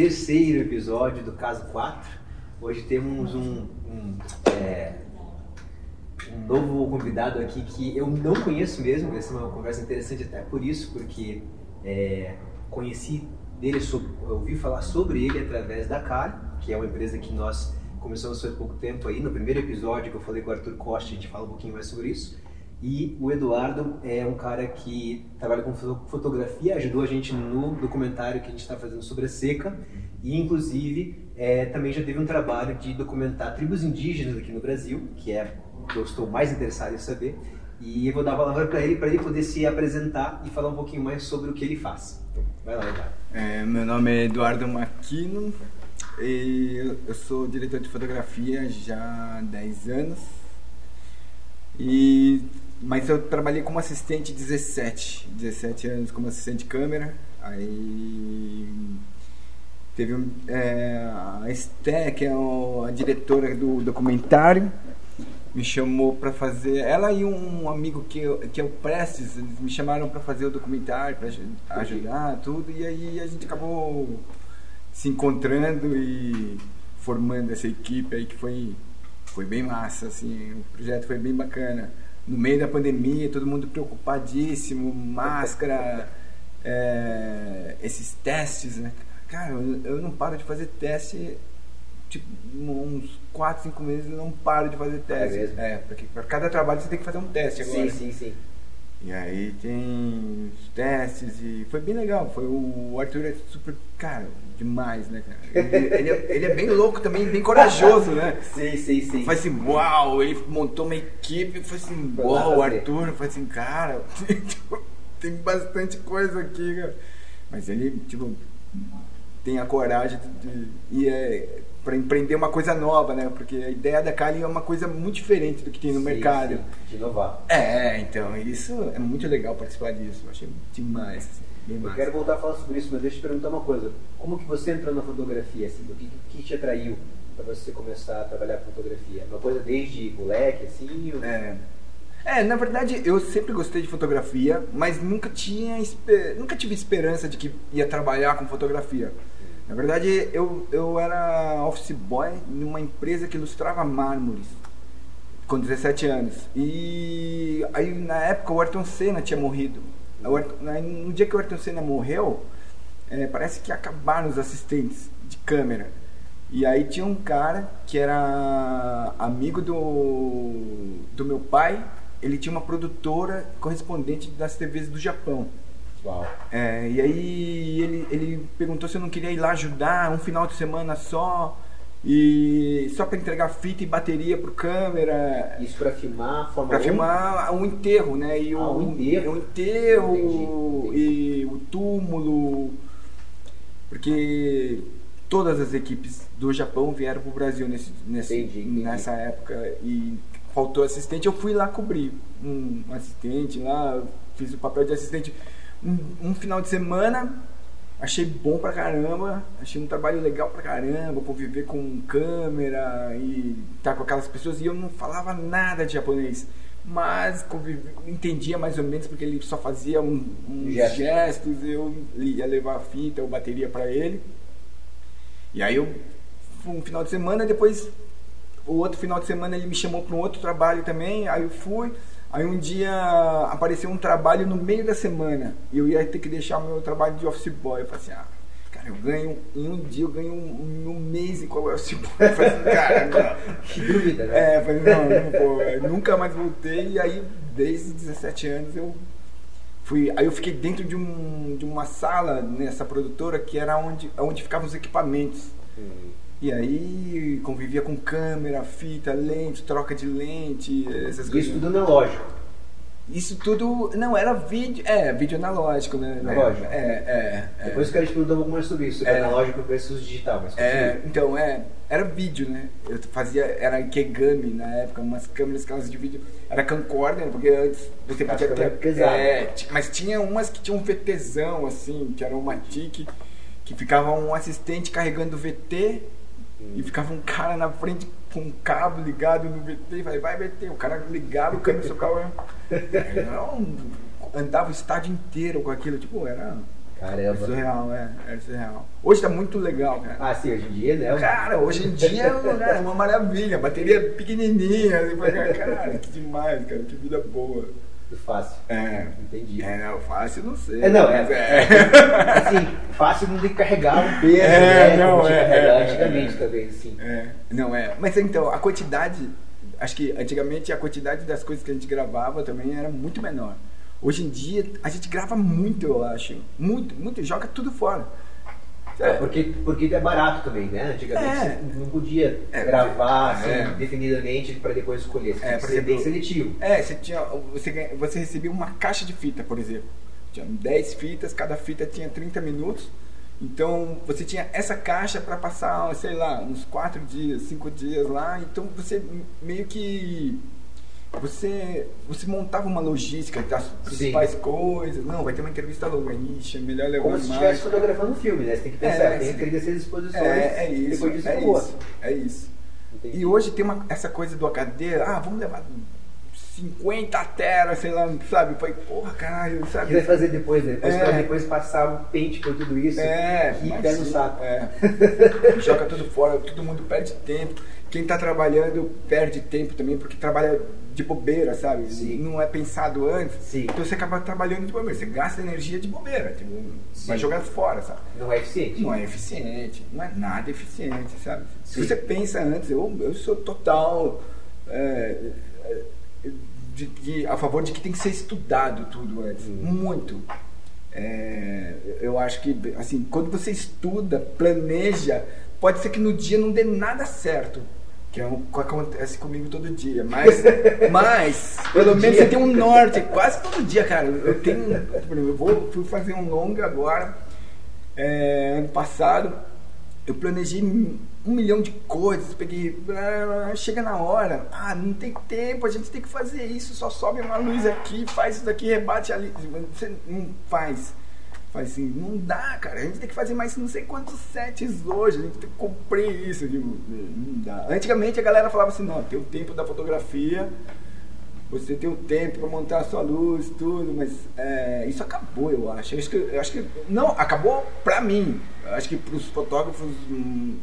terceiro episódio do Caso 4. Hoje temos um, um, é, um novo convidado aqui que eu não conheço mesmo, vai ser uma conversa interessante até por isso, porque é, conheci dele, sobre, ouvi falar sobre ele através da Cali, que é uma empresa que nós começamos faz pouco tempo aí. No primeiro episódio que eu falei com o Arthur Costa, a gente fala um pouquinho mais sobre isso. E o Eduardo é um cara que trabalha com fotografia, ajudou a gente no documentário que a gente está fazendo sobre a seca e, inclusive, é, também já teve um trabalho de documentar tribos indígenas aqui no Brasil, que é o que eu estou mais interessado em saber. E eu vou dar a palavra para ele, para ele poder se apresentar e falar um pouquinho mais sobre o que ele faz. Então, vai lá, Eduardo. É, meu nome é Eduardo Maquino e eu sou diretor de fotografia já há 10 anos. E, mas eu trabalhei como assistente 17, 17 anos como assistente de câmera. Aí Teve um, é, a Esté, que é a diretora do documentário, me chamou para fazer. Ela e um amigo que, que é o Prestes, eles me chamaram para fazer o documentário, para ajudar, tudo, e aí a gente acabou se encontrando e formando essa equipe aí que foi, foi bem massa, assim, o projeto foi bem bacana. No meio da pandemia, todo mundo preocupadíssimo, máscara, é, esses testes, né? Cara, eu, eu não paro de fazer teste, tipo, uns 4, 5 meses eu não paro de fazer teste. É, mesmo? é porque para cada trabalho você tem que fazer um teste agora. Sim, sim, sim. E aí tem os testes e foi bem legal. Foi o Arthur é super, cara, demais, né, cara? Ele, ele, é, ele é bem louco também, bem corajoso, né? sim, sim, sim. Foi assim, uau, ele montou uma equipe, foi assim, foi uau, o Arthur, foi assim, cara, tem bastante coisa aqui, cara. Mas ele, tipo, tem a coragem de, de é, para empreender uma coisa nova, né? Porque a ideia da Kali é uma coisa muito diferente do que tem no sim, mercado. Sim, de inovar. É, então, isso é muito legal participar disso. Eu achei demais. Assim, eu quero voltar a falar sobre isso, mas deixa eu te perguntar uma coisa. Como que você entrou na fotografia? Assim, o que, que te atraiu para você começar a trabalhar com fotografia? Uma coisa desde moleque, assim? Ou... É. É, na verdade eu sempre gostei de fotografia, mas nunca tinha nunca tive esperança de que ia trabalhar com fotografia. Na verdade, eu, eu era office boy numa empresa que ilustrava mármores com 17 anos. E aí na época o Ayrton Senna tinha morrido. no dia que o Ayrton Senna morreu, é, parece que acabaram os assistentes de câmera. E aí tinha um cara que era amigo do, do meu pai, ele tinha uma produtora correspondente das TVs do Japão. Uau. É, e aí ele, ele perguntou se eu não queria ir lá ajudar um final de semana só e só para entregar fita e bateria pro câmera. Isso para filmar Para filmar um enterro, né? E ah, o, um enterro. O enterro entendi, entendi. e o túmulo. Porque todas as equipes do Japão vieram pro Brasil nesse, nesse entendi, nessa época e faltou assistente, eu fui lá cobrir um assistente lá, fiz o papel de assistente um, final de semana, achei bom pra caramba, achei um trabalho legal pra caramba, conviver com câmera e estar tá com aquelas pessoas. E eu não falava nada de japonês, mas convive, entendia mais ou menos porque ele só fazia um, uns gestos. gestos, eu ia levar a fita ou bateria para ele. E aí eu, um final de semana, depois o outro final de semana ele me chamou para um outro trabalho também, aí eu fui. Aí um dia apareceu um trabalho no meio da semana e eu ia ter que deixar o meu trabalho de office boy. Eu falei assim, ah, cara, eu ganho, em um dia eu ganho um, um mês com o office boy. Eu falei assim, cara. Que dúvida, né? É, falei, não, não vou, eu nunca mais voltei. E aí, desde 17 anos, eu fui. Aí eu fiquei dentro de, um, de uma sala nessa produtora que era onde, onde ficavam os equipamentos. Hum. E aí convivia com câmera, fita, lente, troca de lente, essas Isso coisas. Isso tudo analógico. Isso tudo. Não, era vídeo. É, vídeo analógico, né? Analógico. É, é. é. Depois que a gente perguntar um pouco mais sobre isso, é, analógico versus digital. Mas é, então, é. Era vídeo, né? Eu fazia. Era Kegami na época, umas câmeras aquelas de vídeo. Era camcorder, porque antes você podia ter. Pesado. É, mas tinha umas que tinham um VTzão, assim, que era uma TIC, que ficava um assistente carregando VT e ficava um cara na frente com um cabo ligado no VT e vai, vai VT. O cara ligava o câmbio socava. Não, andava o estádio inteiro com aquilo. Tipo, era, Caramba. surreal, é. Era surreal. Hoje tá muito legal, cara. Ah, sim, hoje em dia, né? Cara, hoje em dia cara, é uma maravilha. Bateria pequenininha. Assim, cara, que demais, cara. Que vida boa. Fácil. É. Entendi. É, não, fácil não sei. É, não, é, é. Assim, fácil não tem que carregar um peso, É, né? não, é, que carregar é, antigamente é. também, assim. É, não é. Mas então, a quantidade, acho que antigamente a quantidade das coisas que a gente gravava também era muito menor. Hoje em dia a gente grava muito, eu acho. Muito, muito, joga tudo fora. É, porque, porque é barato também, né? Antigamente É. você não podia É, gravar assim, é. definidamente para depois escolher. Você É, por ser exemplo, bem seletivo. É, você, tinha, você, você recebia uma caixa de fita, por exemplo. Tinha 10 fitas, cada fita tinha 30 minutos. Então você tinha essa caixa para passar, sei lá, uns 4 dias, 5 dias lá. Então você meio que. Você, você montava uma logística das principais coisas. Não, vai ter uma entrevista longa. Ixi, é melhor levar Como se estivesse fotografando um filme, né? Você tem que pensar, É, tem sim. que ter essas exposições. É, é isso. Depois disso é isso. É isso. Entendi. E hoje tem uma, essa coisa do HD, ah, vamos levar 50 teras, sei lá, sabe? Foi, porra, caralho, O que sabe? vai fazer depois, né? Depois, É. depois passar o pente por tudo isso. É, mas pé no sim, saco. É. Joga tudo fora, todo mundo perde tempo. Quem tá trabalhando perde tempo também, porque trabalha de bobeira, sabe? Sim. Não é pensado antes. Sim. Então você acaba trabalhando de bobeira. Você gasta energia de bobeira. Tipo, Sim. vai jogar fora, sabe? Não é eficiente. Não é eficiente, não é nada eficiente, sabe? Se você pensa antes, eu, eu sou total é, de- de- a favor de que tem que ser estudado tudo antes, Hum. muito. É, eu acho que, assim, quando você estuda, planeja, pode ser que no dia não dê nada certo. Que é o que acontece comigo todo dia. Mas, mas pelo menos dia. você tem um norte. Quase todo dia, cara. Eu tenho. Eu vou, fui fazer um longa agora. é, ano passado. Eu planejei um um milhão de coisas. Peguei. Chega na hora. Ah, não tem tempo. A gente tem que fazer isso. Só sobe uma luz aqui, faz isso daqui, rebate ali. Você não faz. Faz assim, não dá, cara. A gente tem que fazer mais não sei quantos sets hoje. A gente tem que cumprir isso. Digo, não dá. Antigamente a galera falava assim: não, tem o tempo da fotografia. Você tem o tempo para montar a sua luz, tudo, mas é, isso acabou, eu acho. Eu acho que, eu acho que não, acabou pra mim. Eu acho que para os fotógrafos hum,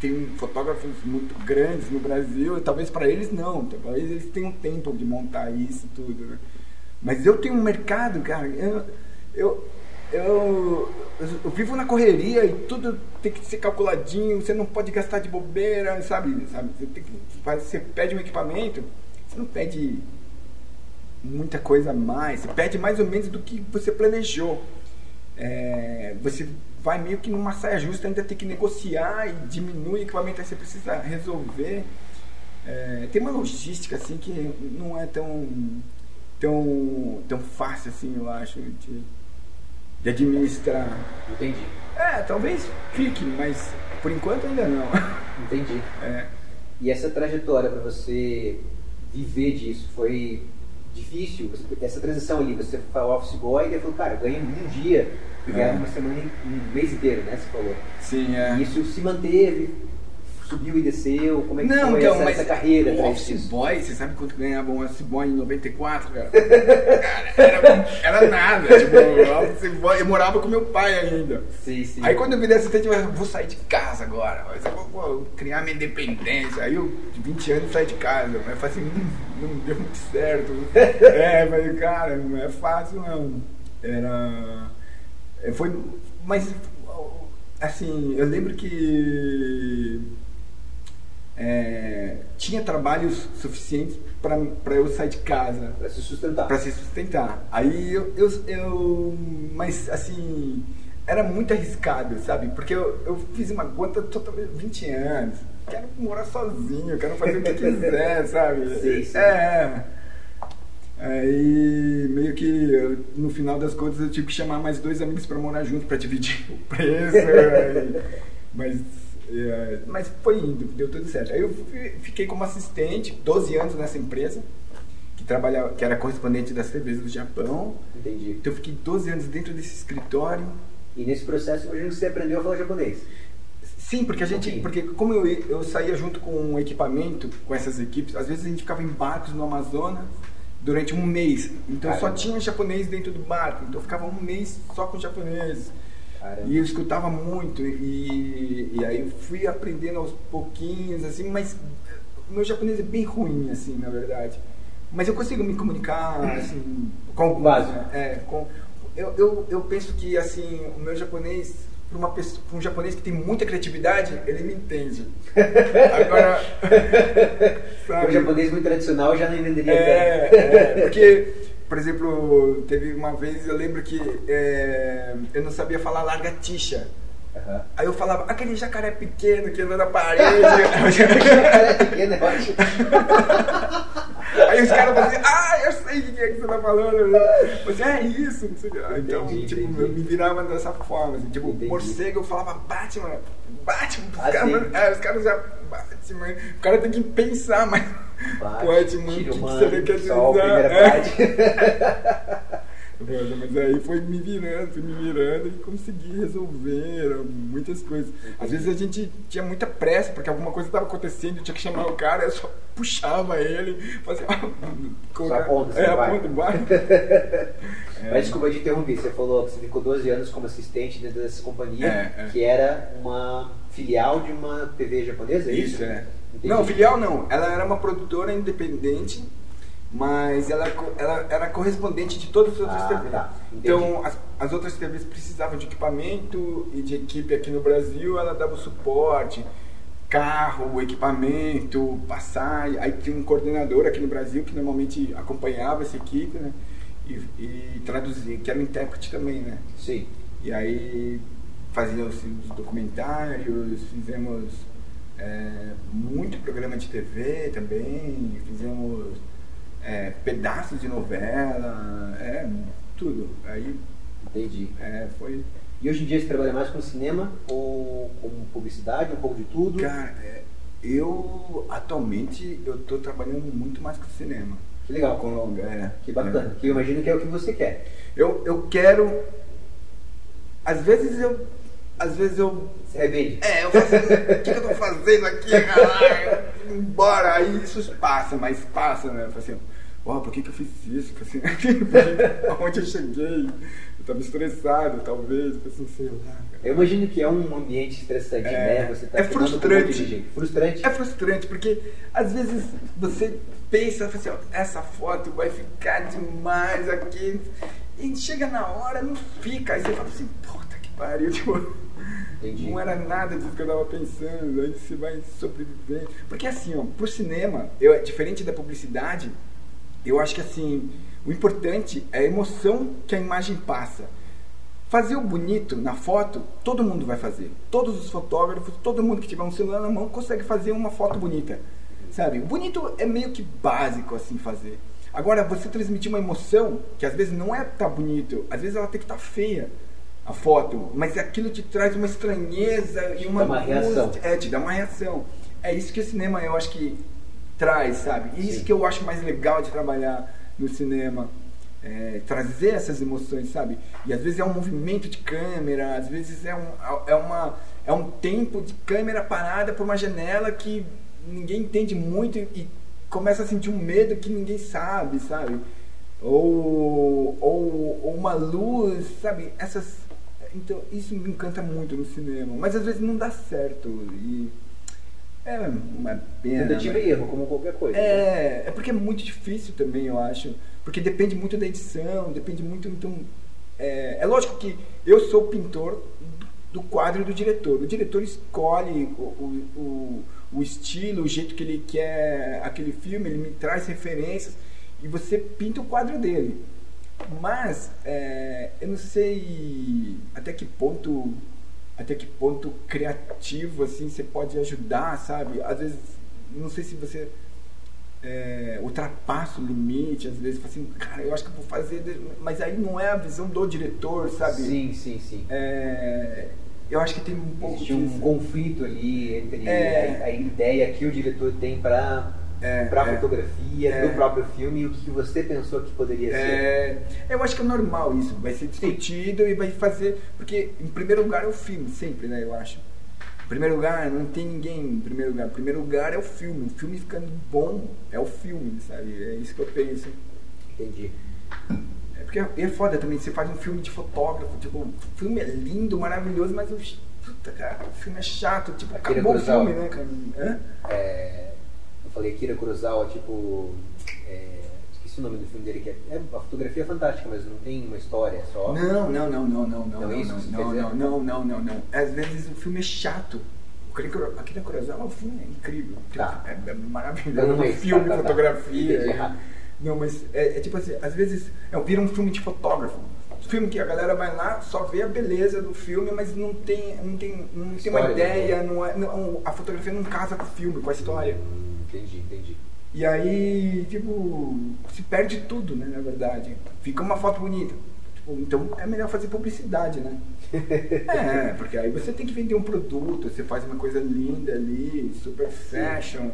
tem fotógrafos muito grandes no Brasil, talvez para eles não, talvez eles tenham tempo de montar isso tudo. Né? Mas eu tenho um mercado, cara. Eu, eu, eu, eu vivo na correria e tudo tem que ser calculadinho. Você não pode gastar de bobeira, sabe? sabe? Você, tem que, você pede um equipamento, você não pede muita coisa a mais. Você pede mais ou menos do que você planejou. É, você vai meio que numa saia justa, ainda tem que negociar e diminui o equipamento, aí você precisa resolver. É, tem uma logística assim que não é tão, tão, tão fácil assim, eu acho, de, de administrar. Entendi. É, talvez fique, mas por enquanto ainda não. Entendi. É. E essa trajetória para você viver disso foi difícil? Você- essa transição ali, você foi office boy e falou, cara, eu ganho um dia ganhava É. uma semana, um mês inteiro, né? Você falou. Sim, é. E isso se manteve, subiu e desceu, como é que Não, foi então, essa, essa carreira o Office disso? Boy, você sabe quanto ganhava um Office Boy em 94, cara? Cara, era, era nada. Tipo, Office Boy, eu morava com meu pai ainda. Sim, sim. Aí quando eu virei assistente, eu falei, vou sair de casa agora. Vou, vou criar minha independência. Aí eu, de 20 anos, saí de casa. Mas eu falei assim, hum, não deu muito certo. é, mas cara, não é fácil não. Era. é, Foi. Mas assim, eu lembro que é, tinha trabalhos suficientes para eu sair de casa Pra se sustentar. para se sustentar. Aí eu, eu, eu- Mas assim. Era muito arriscado, sabe? Porque eu, eu fiz uma conta totalmente 20 anos. Quero morar sozinho, quero fazer o que quiser, sabe? Sim, sim. É. Aí meio que eu, no final das contas eu tive que chamar mais dois amigos para morar junto para dividir o preço. aí- mas, é, mas foi indo, deu tudo certo. Aí eu fi- fiquei como assistente, 12 anos nessa empresa que trabalhava, que era correspondente das TVs do Japão. Entendi. Então eu fiquei 12 anos dentro desse escritório. E nesse processo, imagino que você aprendeu a falar japonês. Sim, porque a gente, Ok. porque como eu, eu saía junto com um equipamento com essas equipes, às vezes a gente ficava em barcos no Amazonas durante um mês. Então só Caramba. tinha japonês dentro do barco. Então eu ficava um mês só com japoneses. Caramba. E eu escutava muito, e, e aí eu fui aprendendo aos pouquinhos, assim, mas o meu japonês é bem ruim, assim, na verdade. Mas eu consigo me comunicar, assim, com básico. né? É, com, eu, eu, eu penso que, assim, o meu japonês, para uma pessoa, pra um japonês que tem muita criatividade, ele me entende. Agora, sabe? O japonês muito tradicional já não entenderia É, é, porque, por exemplo, teve uma vez, eu lembro que é, eu não sabia falar largatixa. Aham. Aí eu falava, aquele jacaré pequeno que anda na parede. Cara, é pequeno, é. Aí os caras falam assim, ah, eu sei o que é que você tá falando. Você é isso, não sei o que. Ah, Então, Entendi, tipo, entendi. eu me virava dessa forma. Assim, tipo, Entendi. morcego eu falava Batman, Batman. Os, Ah, caras, é, os já. Batman. O cara tem que pensar, mas. Bate, Batman, o que, que você quer a dizer? É. Mas aí foi me virando, fui me virando e consegui resolver muitas coisas. Às vezes a gente tinha muita pressa, porque alguma coisa estava acontecendo, eu tinha que chamar o cara, eu só puxava ele, fazia. Só aponta, é, vai. aponta, vai. Mas desculpa te interromper, você falou que você ficou 12 anos como assistente dentro dessa companhia, É, é. que era uma filial de uma TV japonesa, é isso? Isso, é. Entendi. Não, filial não. Ela era uma produtora independente, mas ela, ela era correspondente de todas as outras Ah, TVs. tá. Então, as, as outras TVs precisavam de equipamento e de equipe aqui no Brasil, ela dava o suporte, carro, equipamento, passagem. Aí tinha um coordenador aqui no Brasil que normalmente acompanhava essa equipe, né? E, e traduzia, que era um intérprete também, né? Sim. E aí fazíamos os documentários, fizemos é, muito programa de TV também, fizemos é, pedaços de novela, é, tudo. Aí Entendi. é, foi. E hoje em dia você trabalha mais com cinema ou com publicidade, um pouco de tudo? Cara, é, eu atualmente eu tô trabalhando muito mais com cinema. Que legal. Com longa, é. Que bacana. Que eu imagino que é o que você quer. Eu, eu quero. Às vezes eu. Às vezes eu Se arrepende. É, eu faço, o que, que eu tô fazendo aqui, caralho? Embora, aí isso passa, mas passa, né? Eu falo assim, ó, por que, que eu fiz isso? Assim, Aonde eu cheguei? Eu tava estressado, talvez, pensei, sei lá. Eu imagino que é um ambiente estressante, É. né? Você tá É com um frustrante. Frustrante. É frustrante, porque às vezes você pensa, assim, ó, essa foto vai ficar demais aqui. E chega na hora, não fica. Aí você fala assim, puta que pariu, tipo. Não era nada disso que eu tava pensando, aí você vai sobreviver. Porque assim, ó, pro cinema, eu, diferente da publicidade, eu acho que assim, o importante é a emoção que a imagem passa. Fazer o bonito na foto, todo mundo vai fazer. Todos os fotógrafos, todo mundo que tiver um celular na mão consegue fazer uma foto bonita. Sabe? O bonito é meio que básico assim fazer. Agora, você transmitir uma emoção, que às vezes não é tá bonito, às vezes ela tem que estar feia a foto, mas aquilo te traz uma estranheza e uma dá uma reação. É, te dá uma reação. É isso que o cinema eu acho que traz, sabe? E isso que eu acho mais legal de trabalhar no cinema. É, trazer essas emoções, sabe? E às vezes é um movimento de câmera, às vezes é um, é uma, é um tempo de câmera parada por uma janela que ninguém entende muito e, e começa a sentir um medo que ninguém sabe, sabe? Ou, ou, ou uma luz, sabe? Essas, então isso me encanta muito no cinema, mas às vezes não dá certo e é uma pena. Tentativa e erro, como qualquer coisa. né? É, é porque é muito difícil também, eu acho. Porque depende muito da edição, depende muito. Então, é, é lógico que eu sou o pintor do quadro do diretor. O diretor escolhe o, o, o, o estilo, o jeito que ele quer aquele filme, ele me traz referências e você pinta o quadro dele. Mas é, eu não sei até que ponto até que ponto criativo assim você pode ajudar, sabe? Às vezes não sei se você é, ultrapassa o limite, às vezes fala assim, cara, eu acho que eu vou fazer, de- mas aí não é a visão do diretor, sabe? Sim, sim, sim. É, eu acho que tem um pouco Existe um disso. conflito ali entre É. a, a ideia que o diretor tem para É, para é. fotografia É. do próprio filme e o que você pensou que poderia ser. É, eu acho que é normal isso, vai ser discutido e vai fazer. Porque, em primeiro lugar, é o filme, sempre, né? Eu acho. Em primeiro lugar, não tem ninguém em primeiro lugar. Em primeiro lugar é o filme. O filme ficando bom é o filme, sabe? É isso que eu penso. Entendi. É porque é foda também, você faz um filme de fotógrafo, tipo, o filme é lindo, maravilhoso, mas o. Puta, cara, o filme é chato, tipo, Akira acabou o filme, né, cara? É, falei Kira Kurosawa, tipo. é, esqueci o nome do filme dele, que é, é- a fotografia é fantástica, mas não tem uma história só. Não, não, não, não, não, não, Não é não, isso não, não, dizer? não, não, não, não. Às vezes o filme é chato. Akira Kuro- Akira Kurosawa, o filme é incrível. Tá. É, é Então maravilhoso. não é filme, tá, tá, tá. fotografia. Errado. Não, mas é, é tipo assim, às vezes é, vira um filme de fotógrafo. Filme que a galera vai lá, só vê a beleza do filme, mas não tem, não tem, não tem uma né? ideia, não é, não, a fotografia não casa com o filme, com a história. Entendi, entendi. E aí, tipo, se perde tudo, né, na verdade. Fica uma foto bonita. Tipo, então é melhor fazer publicidade, né? é, porque aí você tem que vender um produto, você faz uma coisa linda ali, super fashion,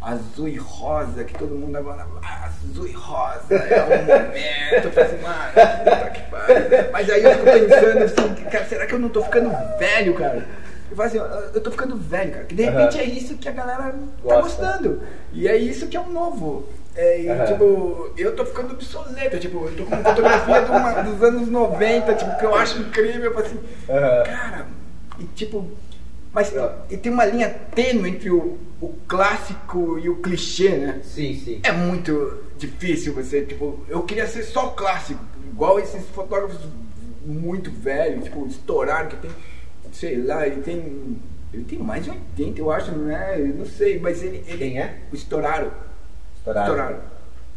azul e rosa, que todo mundo agora, ah, azul e rosa, é um momento. Eu falei assim, mano, que pariu. Mas aí eu fico pensando assim, cara, será que eu não tô ficando velho, cara? Eu falo assim, eu- tô ficando velho, cara. Que de repente Aham. é isso que a galera tá Gosta. gostando. E é isso que é o novo. É, e, Aham. tipo, eu tô ficando obsoleto. Tipo, eu tô com fotografia uma- dos anos 90, tipo, que eu acho incrível. Eu falo assim, Aham. cara, e tipo. Mas e tem uma linha tênue entre o, o clássico e o clichê, né? Sim, sim. É muito difícil você, tipo, eu queria ser só clássico, igual esses fotógrafos muito velhos, tipo, estouraram, que tem, sei lá, ele tem. Ele tem mais de 80, eu acho, não é? Eu não sei, mas ele. ele Quem é? O. Estouraro.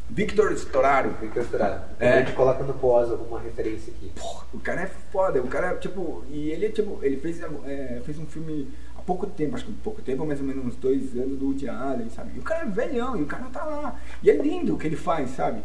Victor Estouraro. Fica estourado. É. A gente coloca no pós alguma referência aqui. Porra, o cara é foda, o cara, tipo, e ele, tipo, ele fez, é, fez um filme há pouco tempo, acho que pouco tempo, mais ou menos uns dois anos do Woody Allen, sabe? E o cara é velhão, e o cara tá lá. E é lindo o que ele faz, sabe?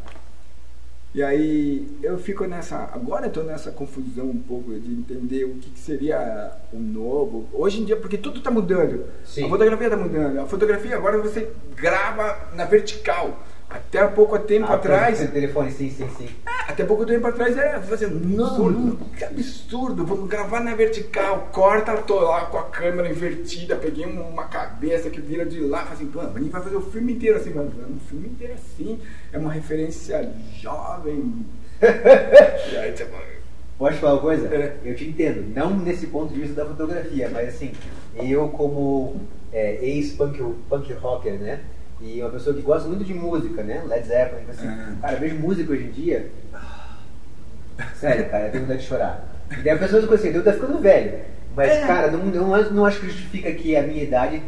E aí eu fico nessa. Agora eu tô nessa confusão um pouco de entender o que, que seria o novo. Hoje em dia, porque tudo tá mudando. Sim. A fotografia tá mudando. A fotografia agora você grava na vertical. Até pouco tempo Ah, atrás. telefone, sim, sim, sim. Até pouco tempo atrás era fazer, não, Absurdo. não, que absurdo, vamos gravar na vertical, corta, tô lá com a câmera invertida, peguei uma cabeça que vira de lá, assim, pô, a gente vai fazer o filme inteiro assim, mano, um filme inteiro assim, é uma referência jovem. e aí, tipo, Pode falar uma coisa? É. Eu te entendo. Não nesse ponto de vista da fotografia, mas assim, eu como é, ex-punk punk rocker, né? E uma pessoa que gosta muito de música, né? Led Zeppelin, assim, É. cara, eu vejo música hoje em dia. Sério, cara, eu tenho vontade de chorar. E daí a pessoa fica assim, eu tô ficando velho. Mas, É. cara, não, não, não acho que justifica que a minha idade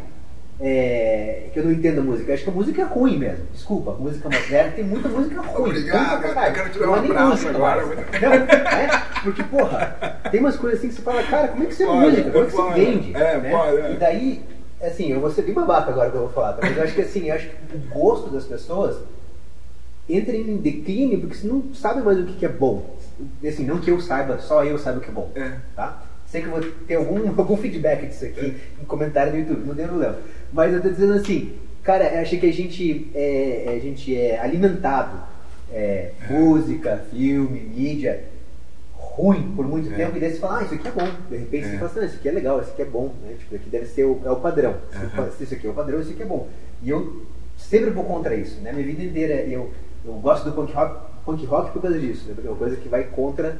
é, que eu não entendo a música. Eu acho que a música é ruim mesmo. Desculpa, a música moderna tem muita música ruim. Obrigado, pra caralho. eu quero tirar Não um é abraço música agora. mais. Não, é, porque, porra, tem umas coisas assim que você fala, cara, como é que você é música? Como é que você vende? É, né? é. E daí, assim, eu vou ser bem babaca agora que eu vou falar, tá? mas eu acho que assim, eu acho que o gosto das pessoas entra em declínio porque você não sabe mais o que que é bom. Assim, não que eu saiba, só eu saiba o que é bom. É. Tá? Sei que eu vou ter algum, algum feedback disso aqui em comentário no YouTube, não tem problema. Mas eu tô dizendo assim, cara, eu achei que a gente é, a gente é alimentado é, música, filme, mídia ruim por muito É. tempo e daí você fala, ah, isso aqui é bom. De repente É. você fala assim, ah, isso aqui é legal, isso aqui é bom, né? Tipo, isso aqui deve ser o, é o padrão. Se isso aqui é o padrão, isso aqui é bom. E eu sempre vou contra isso, né? Minha vida inteira eu, eu gosto do punk rock, punk rock por causa disso, né? Porque é uma coisa que vai contra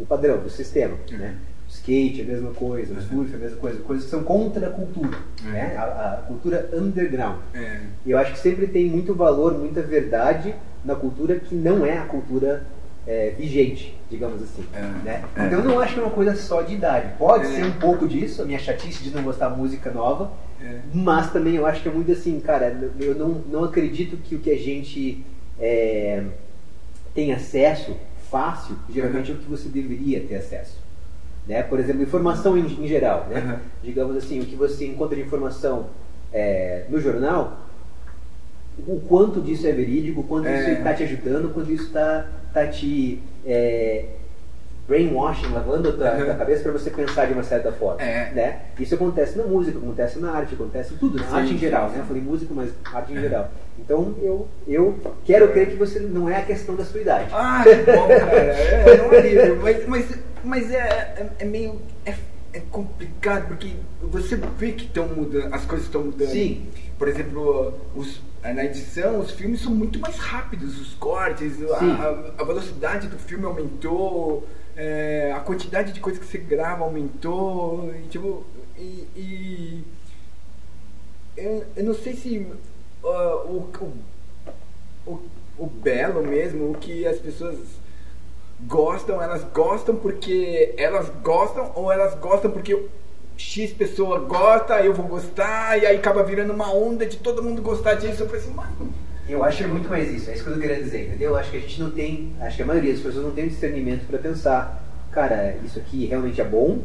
o padrão, do sistema, Uhum. né? O skate é a mesma coisa, o surf é a mesma coisa, coisas que são contra a cultura, Uhum. né? A, a cultura underground. é, E eu acho que sempre tem muito valor, muita verdade na cultura que não é a cultura é, vigente, digamos assim. É. Né? É. Então eu não acho que é uma coisa só de idade. Pode É. ser um pouco disso, a minha chatice de não gostar de música nova, é. mas também eu acho que é muito assim, cara, eu não, não acredito que o que a gente é, tem acesso fácil, geralmente é o que você deveria ter acesso. Né? Por exemplo, informação em, em geral. Né? Uhum. Digamos assim, o que você encontra de informação no jornal, o quanto disso é verídico, o quanto isso está te ajudando, o quanto isso está tá te é, brainwashing, lavando a tua, Uhum. tua cabeça para você pensar de uma certa forma. É. Né? Isso acontece na música, acontece na arte, acontece em tudo, na Sim, arte em geral. sim. Né? Eu falei música, mas arte em É. geral. Então eu, eu quero crer que você não é a questão da sua idade. Ah, que bom, cara. É, é um alívio. Mas, mas, mas é, é, é meio. É, complicado porque você vê que estão mudando, as coisas estão mudando. Sim. Por exemplo, os, na edição, os filmes são muito mais rápidos, os cortes, a, a, velocidade do filme aumentou, é, a quantidade de coisas que você grava aumentou, e, tipo, e, e eu, eu, não sei se uh, o, o, o, o belo mesmo, o que as pessoas gostam, elas gostam porque elas gostam ou elas gostam porque X pessoa gosta, eu vou gostar, e aí acaba virando uma onda de todo mundo gostar disso. Eu falei assim, mano. Eu acho que é muito mais isso, é isso que eu queria dizer, entendeu? Eu acho que a gente não tem, acho que a maioria das pessoas não tem discernimento para pensar, cara, isso aqui realmente é bom,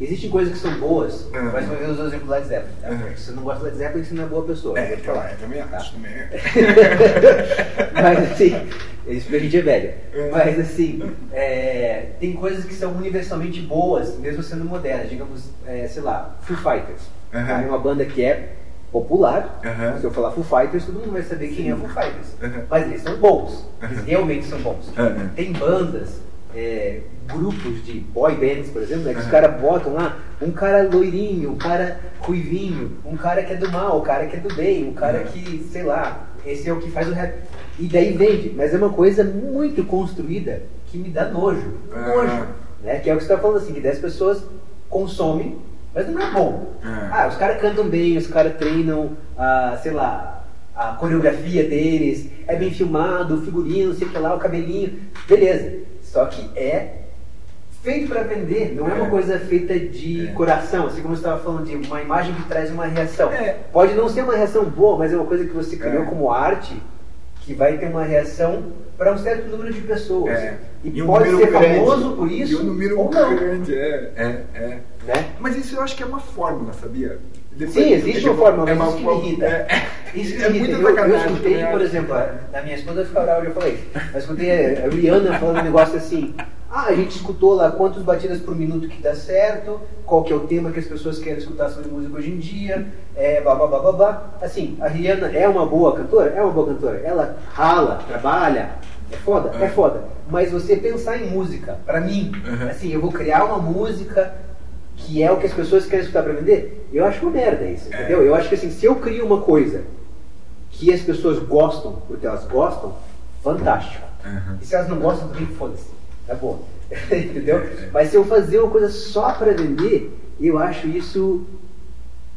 Existem coisas que são boas, uhum. mas uma vez os exemplos do Led Zeppelin. Tá? Uhum. Se você não gosta do Led Zeppelin, você não é boa pessoa. É, eu, falar. eu também tá? acho. Também. mas assim, isso porque a gente é velho. Uhum. Mas assim, é, tem coisas que são universalmente boas, mesmo sendo modernas. Digamos, é, sei lá, Foo Fighters. Uhum. É uma banda que é popular. Se eu falar Foo Fighters, todo mundo vai saber quem é Foo Fighters. Mas eles são bons. Eles realmente são bons. Tem bandas é, grupos de boy bands, por exemplo, né, que os caras botam lá um cara loirinho, um cara ruivinho, um cara que é do mal, um cara que é do bem, um cara que, sei lá, esse é o que faz o rap. E daí vende, mas é uma coisa muito construída que me dá nojo. Nojo. Né? Que é o que você está falando assim, que 10 pessoas consomem, mas não é bom. Ah, os caras cantam bem, os caras treinam, ah, sei lá, a coreografia deles, é bem filmado, o figurino, sei que lá, o cabelinho, beleza. Só que é feito para vender, não é. é. uma coisa feita de é. coração, assim como você estava falando de uma imagem que traz uma reação. É. Pode não ser uma reação boa, mas é uma coisa que você criou é. como arte que vai ter uma reação para um certo número de pessoas. É. E, e um pode ser grande. famoso por isso. E um número ou não. grande, é, é, é. Né? Mas isso eu acho que é uma fórmula, sabia? Depois, Sim, existe uma fórmula, mas isso que me irrita. Isso que me irrita. Eu, eu escutei, por exemplo, da minha esposa fica brava, eu falei, mas escutei a Rihanna falando um negócio assim, ah, a gente escutou lá quantas batidas por minuto que dá certo, qual que é o tema que as pessoas querem escutar sobre música hoje em dia, é, blá blá blá blá blá. Assim, a Rihanna é uma boa cantora? É uma boa cantora. Ela rala, trabalha, é foda? É, é foda. Mas você pensar em música, pra mim, uhum. assim, eu vou criar uma música que é o que as pessoas querem escutar para vender, eu acho uma merda isso, é. entendeu? Eu acho que assim, se eu crio uma coisa que as pessoas gostam porque elas gostam, fantástico. Uhum. E se elas não gostam, também foda-se. Tá bom. entendeu? Mas se eu fazer uma coisa só para vender, eu acho isso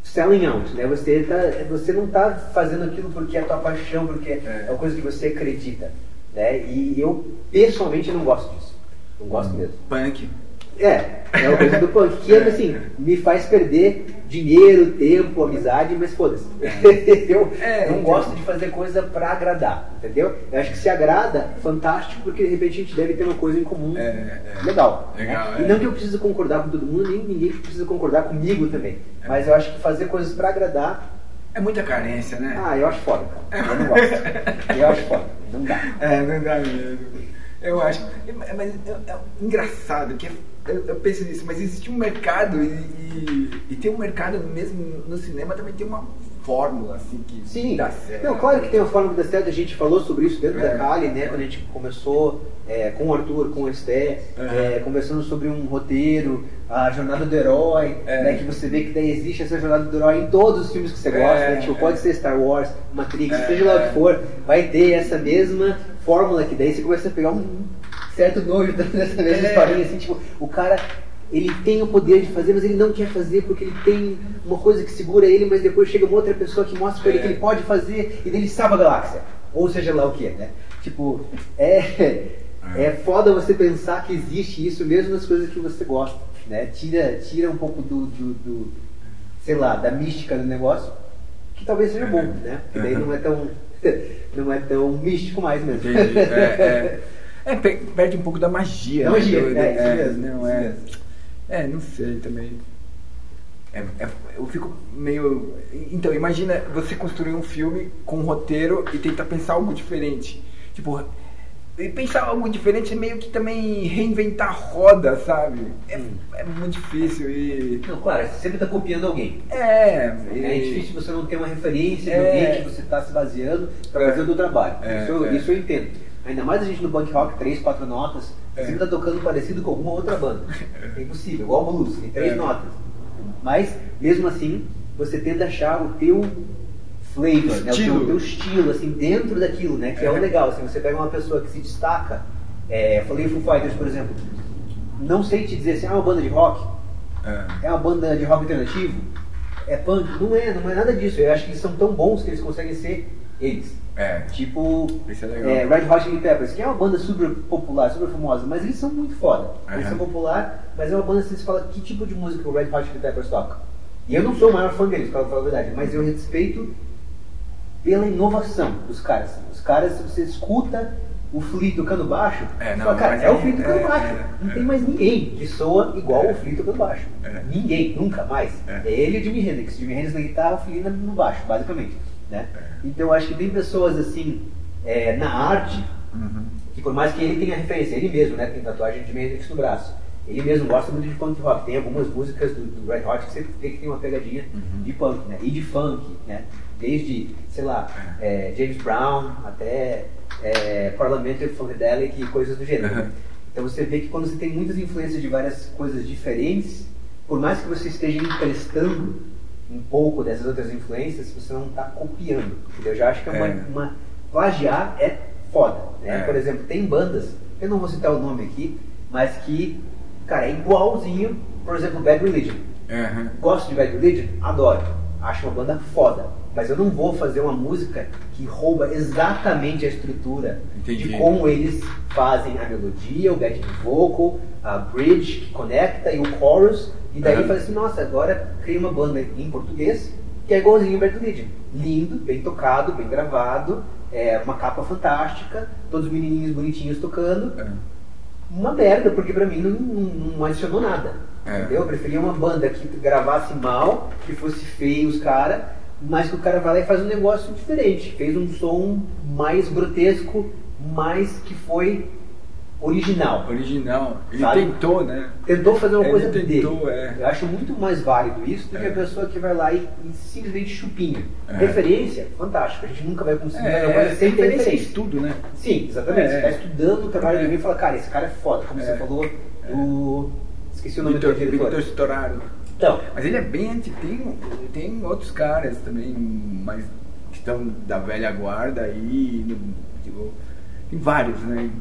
selling out, né? Você, tá, você não está fazendo aquilo porque é a tua paixão, porque é, é uma coisa que você acredita. Né? E eu pessoalmente não gosto disso. Não gosto hum. mesmo. Punk. É, é o coisa do punk. Que assim, me faz perder dinheiro, tempo, amizade, mas foda-se. É. eu é, não gosto de fazer coisa pra agradar, entendeu? Eu acho que se agrada, fantástico, porque de repente a gente deve ter uma coisa em comum. É, é. legal. legal né? E não que eu precise concordar com todo mundo, nem ninguém precisa concordar comigo também. É. Mas eu acho que fazer coisas pra agradar. É muita carência, né? Ah, eu acho foda, cara. Eu não gosto. eu acho foda. Não dá. É, não dá mesmo. Eu acho. Mas é, é engraçado que eu, eu, penso nisso, mas existe um mercado e, e, e, tem um mercado mesmo no cinema também tem uma fórmula assim que Sim. dá certo. Não, claro que tem uma fórmula dá certo, a gente falou sobre isso dentro é, da Cali, né? Quando a gente começou é, com o Arthur, com o Esté, é. conversando sobre um roteiro, a jornada do herói, é. né? Que você vê que daí existe essa jornada do herói em todos os filmes que você gosta, né? Tipo, pode ser Star Wars, Matrix, seja lá o que for, vai ter essa mesma fórmula que daí você começa a pegar um certo nojo dessa mesma é. historinha, assim, tipo, o cara ele tem o poder de fazer, mas ele não quer fazer porque ele tem uma coisa que segura ele, mas depois chega uma outra pessoa que mostra pra ele que ele pode fazer e ele salva a galáxia. Ou seja lá o que, né? Tipo, é, é foda você pensar que existe isso mesmo nas coisas que você gosta, né? Tira, tira um pouco do, do, do sei lá, da mística do negócio, que talvez seja bom, né? Porque daí não é tão, não é tão místico mais mesmo. Entendi. É, é. É, perde um pouco da magia. Da magia, né? é, é, é, não é. É, não sei também. É, é, eu fico meio. Então, imagina você construir um filme com um roteiro e tentar pensar algo diferente. Tipo, e pensar algo diferente é meio que também reinventar a roda, sabe? É, hum. é muito difícil e. Não, claro, você sempre está copiando alguém. É. E... É difícil você não ter uma referência de é. alguém que você está se baseando para fazer o teu trabalho. É, isso, eu, é. isso eu entendo. Ainda mais a gente no punk rock, três, quatro notas, É. sempre tá tocando parecido com alguma outra banda. É impossível, igual o blues, tem três É. notas. Mas, mesmo assim, você tenta achar o teu flavor, né? o, teu, Estilo. o teu estilo, assim, dentro daquilo, né? Que é, o É. legal, assim, você pega uma pessoa que se destaca, é, eu falei Foo Fighters, por exemplo, não sei te dizer assim, ah, é uma banda de rock, É. é uma banda de rock alternativo, é punk, não é, não é nada disso, eu acho que eles são tão bons que eles conseguem ser eles. É. Tipo, é é, Red Hot Chili Peppers, que é uma banda super popular, super famosa, mas eles são muito foda. Eles Aham. são popular, mas é uma banda assim, você fala que tipo de música o Red Hot Chili Peppers toca. E eu não sou o maior fã deles, pra falar a verdade, mas eu respeito pela inovação dos caras. Os caras, se você escuta o Flea tocando baixo, É, você não, fala, cara, mas é o é- Flea tocando é, baixo. é, não é. tem mais ninguém que soa igual É. o Flea tocando baixo. É. Ninguém, nunca mais. É. É ele e o Jimi Hendrix. Jimi Hendrix na guitarra, o Flea no baixo, basicamente. Né? Então eu acho que tem pessoas assim, é, na arte, Uhum. que por mais que ele tenha referência, ele mesmo né, tem tatuagem de Hendrix no braço. Ele mesmo gosta muito de punk rock. Tem algumas músicas do, do Red Hot que você vê que tem uma pegadinha Uhum. de punk, né? E de funk, né? Desde, sei lá, é, James Brown até é, Parliamentary Funkadelic e coisas do gênero. Uhum. Então você vê que quando você tem muitas influências de várias coisas diferentes, por mais que você esteja emprestando um pouco dessas outras influências, você não está copiando. Eu já acho que é uma, É. uma- plagiar é foda. Né? É. Por exemplo, tem bandas, eu não vou citar o nome aqui, mas que, cara, é igualzinho, por exemplo, Bad Religion. Uhum. Gosto de Bad Religion? Adoro. Acho uma banda foda. Mas eu não vou fazer uma música que rouba exatamente a estrutura Entendi. de como eles fazem a melodia, o backing vocal, a bridge que conecta e o chorus. E daí Aham. faz assim, nossa, agora cria uma banda em português que é igualzinho o Religion. Lindo, bem tocado, bem gravado, é uma capa fantástica, todos os menininhos bonitinhos tocando É. uma merda, porque pra mim não, não, não adicionou nada. É. Entendeu? Eu preferia uma banda que gravasse mal, que fosse feio os caras, mas que o cara vai lá e faz um negócio diferente. Fez um som mais grotesco, mais que foi original. Original. Ele Sabe? tentou, né? Tentou fazer uma Ele coisa tentou, dele. é. Eu acho muito mais válido isso do que É. a pessoa que vai lá e, e simplesmente chupinha. É. Referência, fantástico. A gente nunca vai conseguir É, uma coisa sem ter referência em referência. tudo, né? Sim, exatamente. É. Você está estudando o trabalho É. de alguém e fala, cara, esse cara é foda, como É. você falou do. Esqueci o nome Vitor, do diretor. Vitor Storaro. Então, Mas ele é bem anti. Tem, tem outros caras também, mas que estão da velha guarda aí. no- tipo, tem vários, né?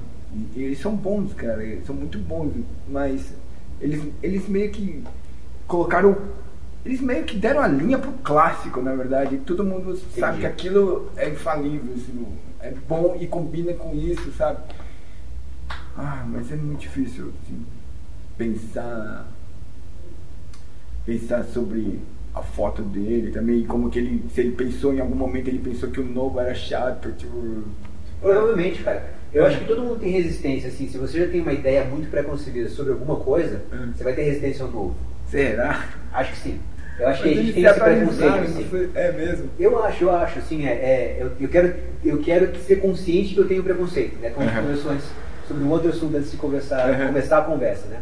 E, eles são bons, cara. Eles são muito bons. Mas eles, eles meio que colocaram. Eles meio que deram a linha pro clássico, na verdade. Todo mundo sabe Entendi. que aquilo é infalível, assim, é bom e combina com isso, sabe? Ah, mas é muito difícil assim, pensar pensar sobre a foto dele também, como que ele, se ele pensou em algum momento, ele pensou que o novo era chato, tipo. provavelmente, cara. Eu acho que todo mundo tem resistência, assim. Se você já tem uma ideia muito preconcebida sobre alguma coisa, Hum. você vai ter resistência ao novo. Será? Acho que sim. Eu acho que Mas a gente tem se esse preconceito, assim. foi- É mesmo. Eu acho, eu acho, assim, é, é, eu, eu quero, eu quero ser consciente que eu tenho preconceito, né? Como Uhum. conversou antes sobre um outro assunto antes de conversar, Uhum. começar a conversa, né?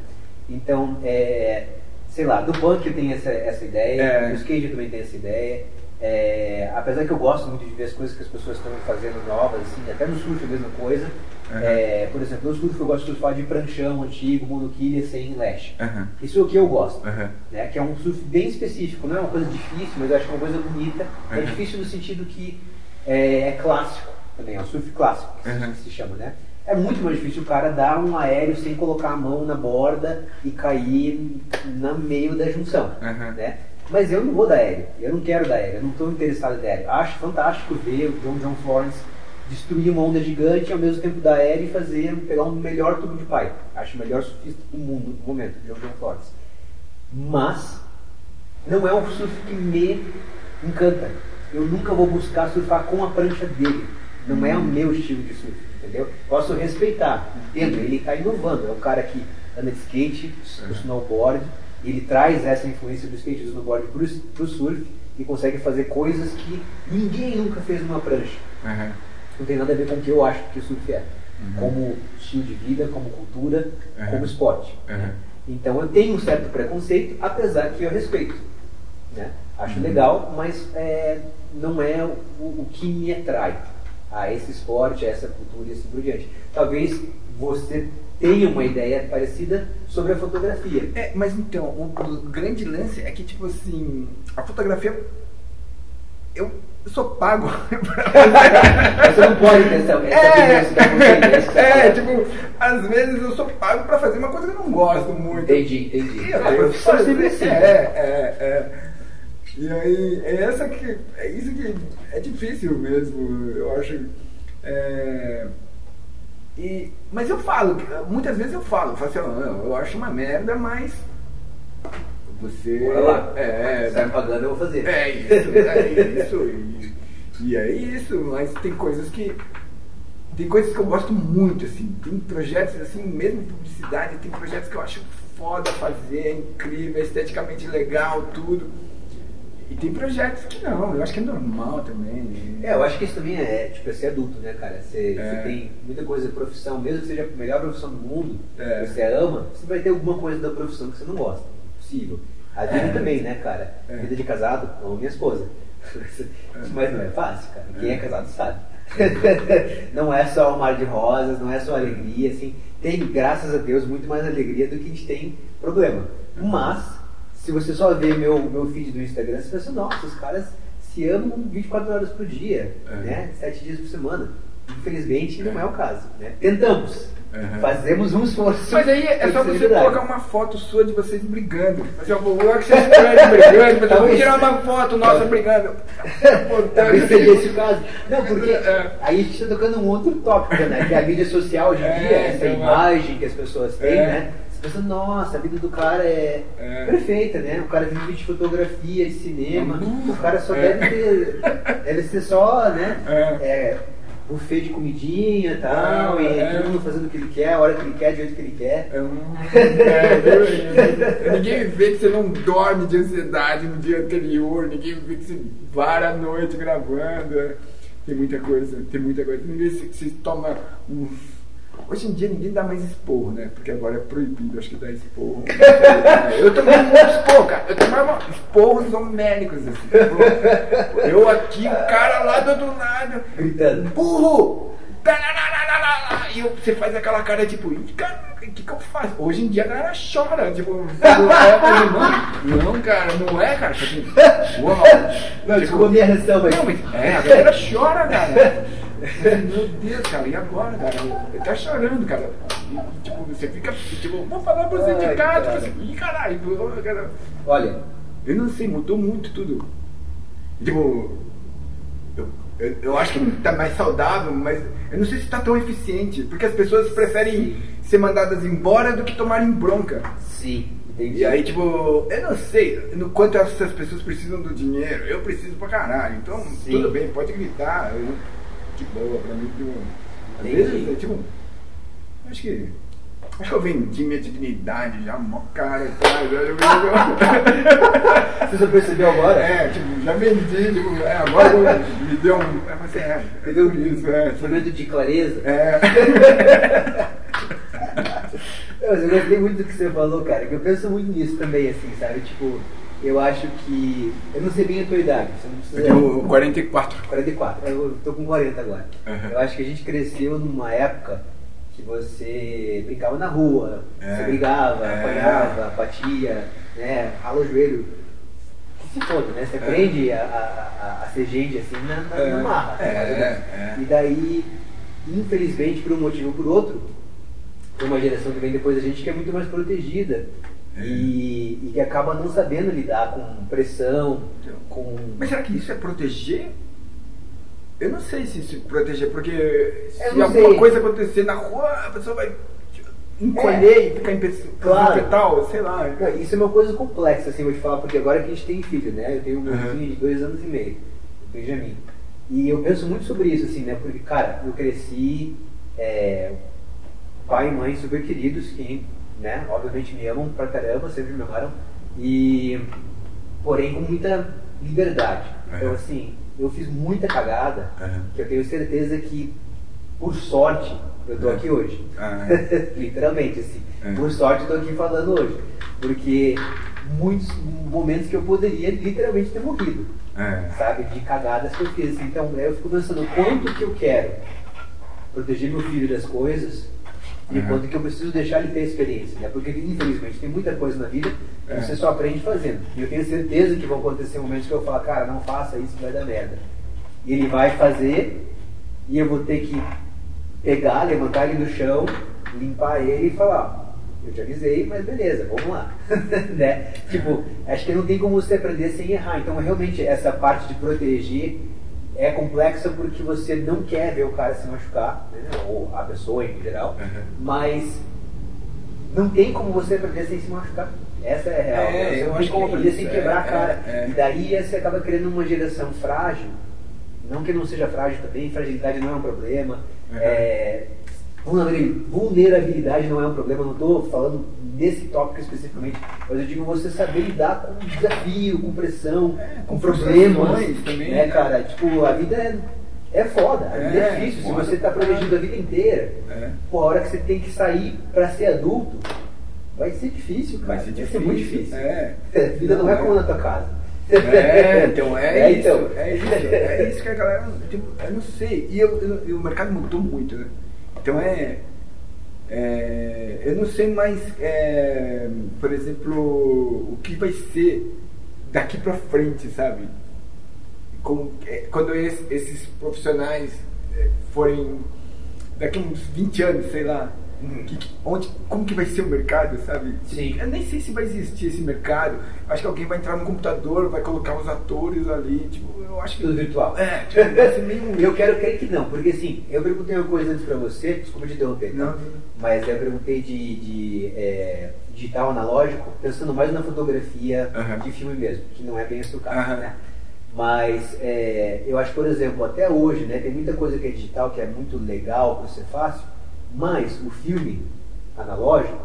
Então, é, sei lá, do punk eu tenho essa, essa ideia, É. do skate eu também tenho essa ideia. É, apesar que eu gosto muito de ver as coisas que as pessoas estão fazendo novas, assim, até no surf é a mesma coisa. Uhum. É, por exemplo, no surf eu gosto de surfar de pranchão antigo, monoquilha, sem lash. Aham. Isso é o que eu gosto Aham. né, que é um surf bem específico, não é uma coisa difícil, mas eu acho que é uma coisa bonita. É Uhum. difícil no sentido que é, é clássico também, é um surf clássico, Uhum. que se chama, né? É muito mais difícil o cara dar um aéreo sem colocar a mão na borda e cair no meio da junção, Uhum. né? Mas eu não vou dar aéreo, eu não quero dar aéreo, eu não estou interessado em dar aéreo. Acho fantástico ver o John John Florence destruir uma onda gigante e ao mesmo tempo dar aéreo e fazer, pegar um melhor tubo de pai. Acho o melhor surfista do mundo no momento, John John Florence mas não é um surf que me encanta. Eu nunca vou buscar surfar com a prancha dele. Não é o meu estilo de surf, entendeu? Posso respeitar, entendo, ele está inovando. É um cara que anda de skate, o snowboard, ele traz essa influência do skate e do snowboard para o surf e consegue fazer coisas que ninguém nunca fez numa prancha. Aham. Não tem nada a ver com o que eu acho que o surf é. Como estilo de vida, como cultura, Uhum. como esporte. Uhum. Então eu tenho um certo preconceito, apesar que eu respeito. Né? Acho Uhum. legal, mas é, não é o, o que me atrai. A esse esporte, a essa cultura e assim por diante. Talvez você tenha uma ideia parecida sobre a fotografia. É, mas então, o, o grande lance é que, tipo assim, a fotografia. Eu, eu sou pago. Você não pode ter essa, essa É, consciência, é, né? tipo, às vezes eu sou pago pra fazer uma coisa que eu não gosto muito. Entendi, entendi. E A que profissão sempre assim. É, é, é. E aí, é essa que. É isso que é difícil mesmo, eu acho. É, e, mas eu falo, muitas vezes eu falo, eu falo assim, "Ah, eu acho uma merda, mas você. Bora lá. É, Você tá pagando, eu vou fazer. é isso, é isso. E, e é isso, mas tem coisas que. Tem coisas que eu gosto muito, assim. Tem projetos, assim, mesmo publicidade, tem projetos que eu acho foda fazer, é incrível, é esteticamente legal, tudo. E tem projetos que não, eu acho que é normal também. É, eu acho que isso também é, tipo, é ser adulto, né, cara? Você, É. você tem muita coisa de profissão, mesmo que seja a melhor profissão do mundo, É. você ama, você vai ter alguma coisa da profissão que você não gosta. Possível. A vida É. também, né, cara? É. Vida de casado, amo minha esposa. Mas não é fácil, cara. Quem é casado sabe. não é só um mar de rosas, não é só alegria, assim. Tem, graças a Deus, muito mais alegria do que a gente tem problema. Mas, se você só vê meu, meu feed do Instagram, você pensa, nossa, os caras se amam 24 horas por dia, É. né? 7 dias por semana. Infelizmente, não é o caso, né? Tentamos. Uhum. Fazemos um esforço. Mas aí é só você colocar uma foto sua de vocês brigando. Assim, ó, vou que vocês estão brigando, mas vamos tirar uma foto nossa brigando. Talvez seja esse o caso. Não, porque É. aí a gente está tocando um outro tópico, né? Que é a mídia social hoje em É, dia, essa então, imagem que as pessoas têm, É. né? Você pensa, nossa, a vida do cara é, É. perfeita, né? O cara vive de fotografia, de cinema, Uhum. o cara só É. deve ter. Deve ser só, né? É. É, buffet de comidinha e tal, É, e é. todo mundo fazendo o que ele quer, a hora que ele quer, do jeito que ele quer. É, é, viu? ninguém vê que você não dorme de ansiedade no dia anterior, ninguém vê que você vara a noite gravando. é. Tem muita coisa, tem muita coisa. Ninguém se, se toma um. Hoje em dia ninguém dá mais esporro, né? Porque agora é proibido, acho que dar esporro. Eu tomei muito esporro, cara. Eu tomava esporros homéricos, assim. Eu aqui, o cara lá do outro lado Gritando. burro! E você faz aquela cara tipo, "Ih, cara, o que, que eu faço? Hoje em dia a galera chora, tipo, não, não, cara, não é, cara. Tipo, uau. Não, Tipo, minha reação, mas. não, mas é, a galera chora, cara. Meu Deus, cara, e agora, cara? Ele tá chorando, cara. E, tipo, você fica, tipo, vou falar pro sindicato, cara. tipo assim, ih, caralho, cara. Olha, Eu não sei, mudou muito tudo. Tipo, eu, eu, acho que tá mais saudável, mas eu não sei se tá tão eficiente, porque as pessoas preferem ser mandadas embora do que tomarem bronca. sim, entendi. E aí, tipo, eu não sei no quanto essas pessoas precisam do dinheiro. Eu preciso pra caralho. Então, Sim. tudo bem, pode gritar. Eu, de boa, pra mim, tipo, às vezes, é, tipo, acho que. Eu vendi minha dignidade já, mó cara, cara, já, já, Você só percebeu agora? é, tipo, já vendi, tipo, é, agora eu- me deu um. É, mas é, Me deu por isso, é. um momento de clareza. É. Eu, eu gostei muito do que você falou, cara, que eu penso muito nisso também, assim, sabe? Tipo, eu acho que. Eu não sei bem a tua idade, você não precisa. Eu tenho 44. 44, eu tô com 40 agora. Uhum. Eu acho que a gente cresceu numa época que você brincava na rua, É. você brigava, É. apanhava, batia, né? Rala o joelho. Que se foda, né? Você aprende a, a, a- a ser gente assim na, na, É. na marra. É, ligado? é. E daí, infelizmente, por um motivo ou por outro, tem uma geração que vem depois da gente que é muito mais protegida. É. E, e que acaba não sabendo lidar com pressão, com. Mas será que isso é proteger? Eu não sei se é proteger, porque se alguma sei. coisa acontecer na rua, a pessoa vai encolher e ficar em pessoa Claro. fetal, sei lá. Não, Isso é uma coisa complexa, assim, vou te falar, porque agora que a gente tem filho, né? Eu tenho um Uhum. gordinho de dois anos e meio, o Benjamin. E eu penso muito sobre isso, assim, né? Porque, cara, eu cresci, é, pai e mãe super queridos, que, né, obviamente me amam pra caramba, sempre me amaram, e, porém, com muita liberdade. Então, Uhum. assim, eu fiz muita cagada, Uhum. que eu tenho certeza que por sorte, eu tô É. aqui hoje. Ah. Literalmente, assim. É. Por sorte, eu tô aqui falando hoje. Porque muitos momentos que eu poderia literalmente ter morrido, sabe? De cagadas que eu fiz. Então, eu fico pensando quanto que eu quero proteger meu filho das coisas e Uhum. quanto que eu preciso deixar ele ter experiência, né? Porque, infelizmente, tem muita coisa na vida que É. você só aprende fazendo. E eu tenho certeza que vão acontecer momentos que eu falo, cara, não faça isso que vai dar merda. E ele vai fazer e eu vou ter que pegar, levantar ele do chão, limpar ele e falar, eu te avisei, mas beleza, vamos lá. né? Tipo, acho que não tem como você aprender sem errar. Então, realmente, essa parte de proteger é complexa porque você não quer ver o cara se machucar, né? ou a pessoa em geral, Uhum. mas não tem como você aprender sem se machucar. Essa é a real. É, você eu não tem como é aprender isso, sem é, quebrar a é, cara. é. E daí você acaba criando uma geração frágil. Não que não seja frágil também, fragilidade não é um problema. Uhum. É, vulnerabili- vulnerabilidade não é um problema, não estou falando desse tópico especificamente, mas eu digo você saber lidar com desafio, com pressão, É, com com problemas. também, né, né? cara? Tipo, a vida é, é foda, a vida é, É, difícil. Se você está protegido a vida inteira, É. pô, a hora que você tem que sair para ser adulto, vai ser difícil, cara. Vai ser difícil. muito difícil. É. A vida não, é como na tua casa. É, então é, É, isso, então. é isso, é isso que a galera, tipo, eu não sei, e, eu, eu- e o mercado mudou muito, né? Então é, é, eu não sei mais, é, por exemplo, o que vai ser daqui pra frente, sabe? Como, é, quando es- esses profissionais é, forem, daqui uns 20 anos, sei lá, Uhum. que- onde, como que vai ser o mercado, sabe? Sim. Eu nem sei se vai existir esse mercado. Acho que alguém vai entrar no computador, vai colocar os atores ali. Tipo, eu acho que. Tudo virtual. É, tipo, meio. Eu quero crer que não, porque assim, eu perguntei uma coisa antes pra você, desculpa te interromper, tá? Não. mas eu perguntei de, de, é, digital analógico, pensando mais na fotografia Aham. de filme mesmo, que não é bem esse o caso, Aham. né? Mas é, eu acho, por exemplo, até hoje, né, tem muita coisa que é digital que é muito legal para ser fácil, mas o filme analógico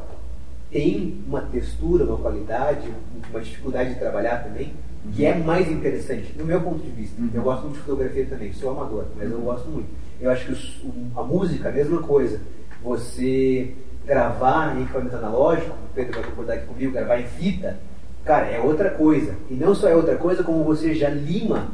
tem uma textura, uma qualidade, uma dificuldade de trabalhar também, que é mais interessante, do meu ponto de vista. Uhum. Eu gosto muito de fotografia também, sou amador, mas eu gosto muito. Eu acho que os- a música, a mesma coisa. Você gravar em equipamento analógico, o Pedro vai concordar aqui comigo, gravar em fita, cara, é outra coisa. E não só é outra coisa, como você já lima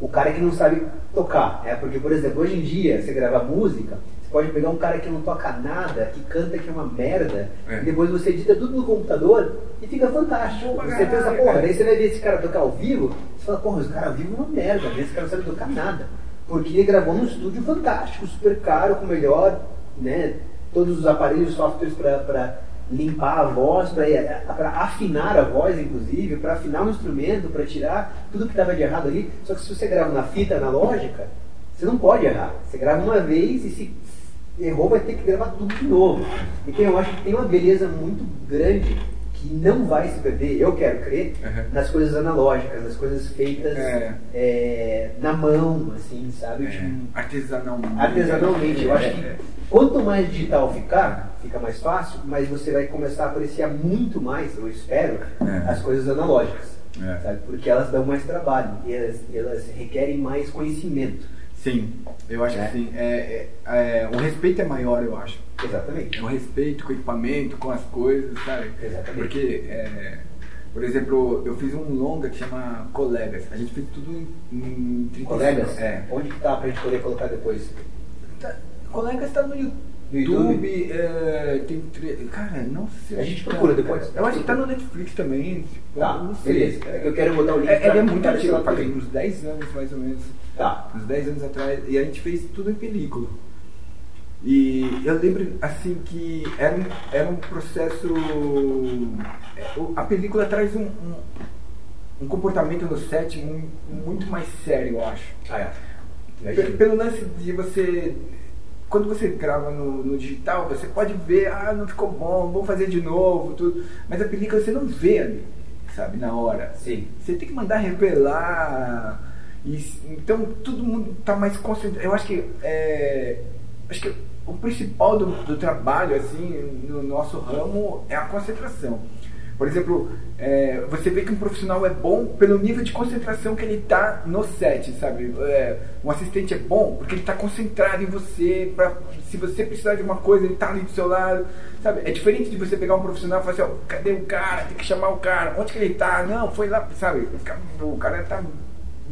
o cara que não sabe tocar. Né? Porque, por exemplo, hoje em dia, você gravar música, pode pegar um cara que não toca nada, que canta que é uma merda, É. e depois você edita tudo no computador e fica fantástico. Pra Você pensa, porra, daí você vai ver esse cara tocar ao vivo, você fala, porra, esse cara ao vivo é uma merda, esse cara não sabe tocar nada. Porque ele gravou num estúdio fantástico, super caro, com o melhor, né? Todos os aparelhos, softwares para limpar a voz, para afinar a voz, inclusive, para afinar o instrumento, para tirar tudo que estava de errado ali. Só que se você grava na fita analógica, você não pode errar. Você grava uma vez e se errou, vai ter que gravar tudo de novo. Então eu acho que tem uma beleza muito grande que não vai se perder, eu quero crer, Uhum. nas coisas analógicas, nas coisas feitas É. é, na mão, assim, sabe? É, Tipo, artesanalmente. artesanalmente. Eu acho que É, quanto mais digital ficar, fica mais fácil, mas você vai começar a apreciar muito mais, eu espero, É. as coisas analógicas. É. Sabe? Porque elas dão mais trabalho e elas, elas requerem mais conhecimento. Sim, eu acho É. que sim. É, é, é, o respeito é maior, eu acho. Exatamente. É o respeito com o equipamento, com as coisas, sabe? Exatamente. Porque, é, por exemplo, eu fiz um longa que chama Colegas. A gente fez tudo em, em 35. Colegas, É. onde que tá pra gente poder colocar depois? Tá- Colegas está no YouTube. No YouTube? é, tem. Cara, não sei. A gente tá- procura depois. Eu acho que tá no Netflix também. tipo, Tá, não sei. beleza. É eu quero botar o link É, pra- ele é muito antigo, faz uns 10 anos mais ou menos. Tá. Uns 10 anos atrás. E a gente fez tudo em película. E eu lembro assim que era um, era um processo. é, A película traz um, um, um comportamento no set mu- muito mais sério, eu acho. Ah, é. Pe- Imagina. Pelo lance de você. Quando você grava no, no digital, você pode ver, ah, não ficou bom, vamos fazer de novo, tudo. Mas a película você não vê ali, sabe, na hora. Sim. Você tem que mandar revelar. E, então todo mundo tá mais concentrado. Eu acho que é, acho que o principal do, do trabalho assim no nosso ramo é a concentração. Por exemplo, é, você vê que um profissional é bom pelo nível de concentração que ele está no set, sabe? É, um assistente é bom porque ele está concentrado em você, pra, se você precisar de uma coisa, ele está ali do seu lado, sabe? É diferente de você pegar um profissional e falar assim, ó, cadê o cara? Tem que chamar o cara, onde que ele está? Não, foi lá, sabe? O cara está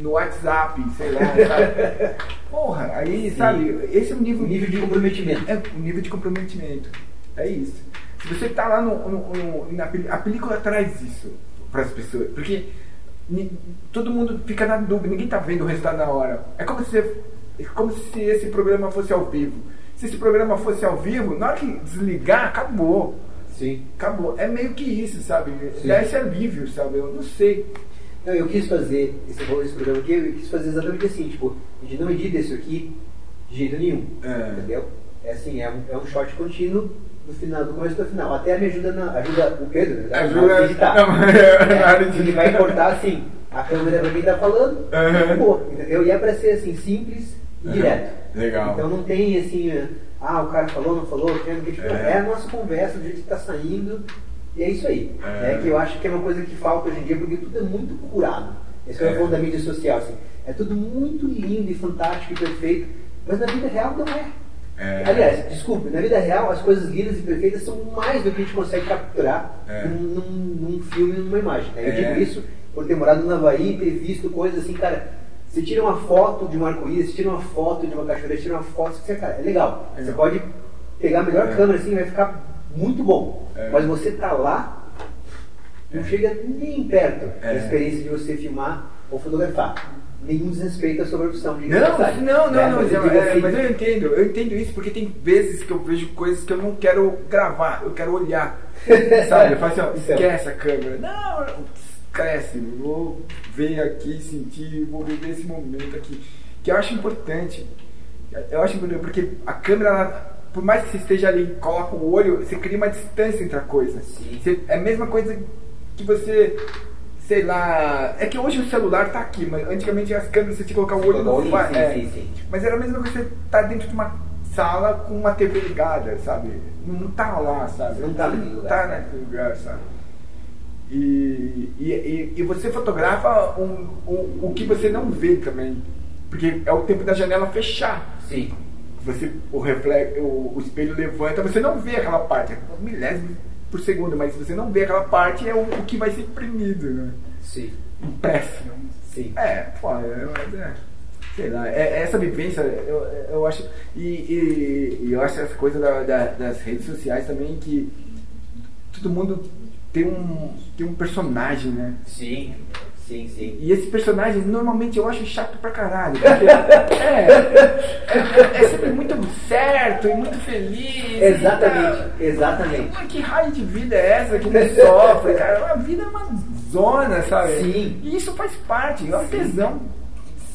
no WhatsApp, sei lá, sabe? Porra, aí, Sim. sabe, esse é o nível, nível de comprometimento. É o nível de comprometimento. É isso. Se você está lá no, no, no, na a película traz isso para as pessoas, porque todo mundo fica na dúvida, ninguém está vendo o resultado na hora. É como se é como se esse programa fosse ao vivo. Se esse programa fosse ao vivo, na hora que desligar, acabou. Sim. Acabou. É meio que isso, sabe? Sim. Dá esse alívio, sabe? Eu não sei. Não, eu quis fazer esse, esse programa aqui, eu quis fazer exatamente assim, tipo, a gente não edita isso aqui de jeito nenhum. É. Entendeu? É assim, é um, é um shot contínuo do final, do começo do final. Até me ajuda na, ajuda o Pedro, né? Ajuda a editar. Não, é, ele vai cortar assim, a câmera pra quem tá falando, uhum. pô, entendeu? E é pra ser assim, simples e uhum. direto. Legal. Então não tem assim, ah, o cara falou, não falou, que, tipo, é. é a nossa conversa, do jeito que tá saindo. E é isso aí. É. é. que eu acho que é uma coisa que falta hoje em dia, porque tudo é muito curado. Esse é o é. ponto da mídia social. Assim. É tudo muito lindo e fantástico e perfeito, mas na vida real não é. É. Aliás, desculpe, na vida real as coisas lindas e perfeitas são mais do que a gente consegue capturar é. num, num, filme, numa imagem. Né? Eu digo é. isso por ter morado no Havaí e ter visto coisas assim, cara. Você tira uma foto de um arco-íris, você tira uma foto de uma cachoeira, você tira uma foto, você, cara, é legal. Você pode pegar a melhor é. câmera assim, vai ficar muito bom. É. Mas você tá lá, não chega nem perto da experiência de você filmar ou fotografar nenhum desrespeito à sua profissão. Não, não, não, né? não, mas, eu, é, assim, mas eu entendo, eu entendo isso porque tem vezes que eu vejo coisas que eu não quero gravar, eu quero olhar. Sabe? Eu falo assim, ó, então. esquece a câmera. Não, esquece, vou ver aqui, sentir, vou viver esse momento aqui. Que eu acho importante. Eu acho importante porque a câmera, ela, por mais que você esteja ali, coloca o olho, você cria uma distância entre a coisa. Você, é a mesma coisa que você sei lá. É que hoje o celular tá aqui, mas antigamente as câmeras você tinha que colocar o olho no sim, é, sim, sim. Mas era a mesma coisa que você tá dentro de uma sala com uma TV ligada, sabe? Não tá lá, sabe? Não tá lugar. Tá naquele lugar, sabe? E, e, e, você fotografa um, um, o que você não vê também. Porque é o tempo da janela fechar. Sim. Você, o, reflexo, o, o espelho levanta, você não vê aquela parte. É milésimo por segundo, mas se você não vê aquela parte, é o, o que vai ser imprimido, né? Sim. Impresso. Sim. É, pô, é, é, sei lá, é, essa vivência, eu, eu acho, e, e, e eu acho essa coisa da, da, das redes sociais também que todo mundo tem um, tem um personagem, né? Sim. Sim, sim. E esse personagem, normalmente, eu acho chato pra caralho. Porque é, é, é, sempre muito certo e muito feliz. Exatamente, exatamente. Mas que raio de vida é essa que não sofre, cara? A vida é uma zona, sabe? Sim. E isso faz parte, é um tesão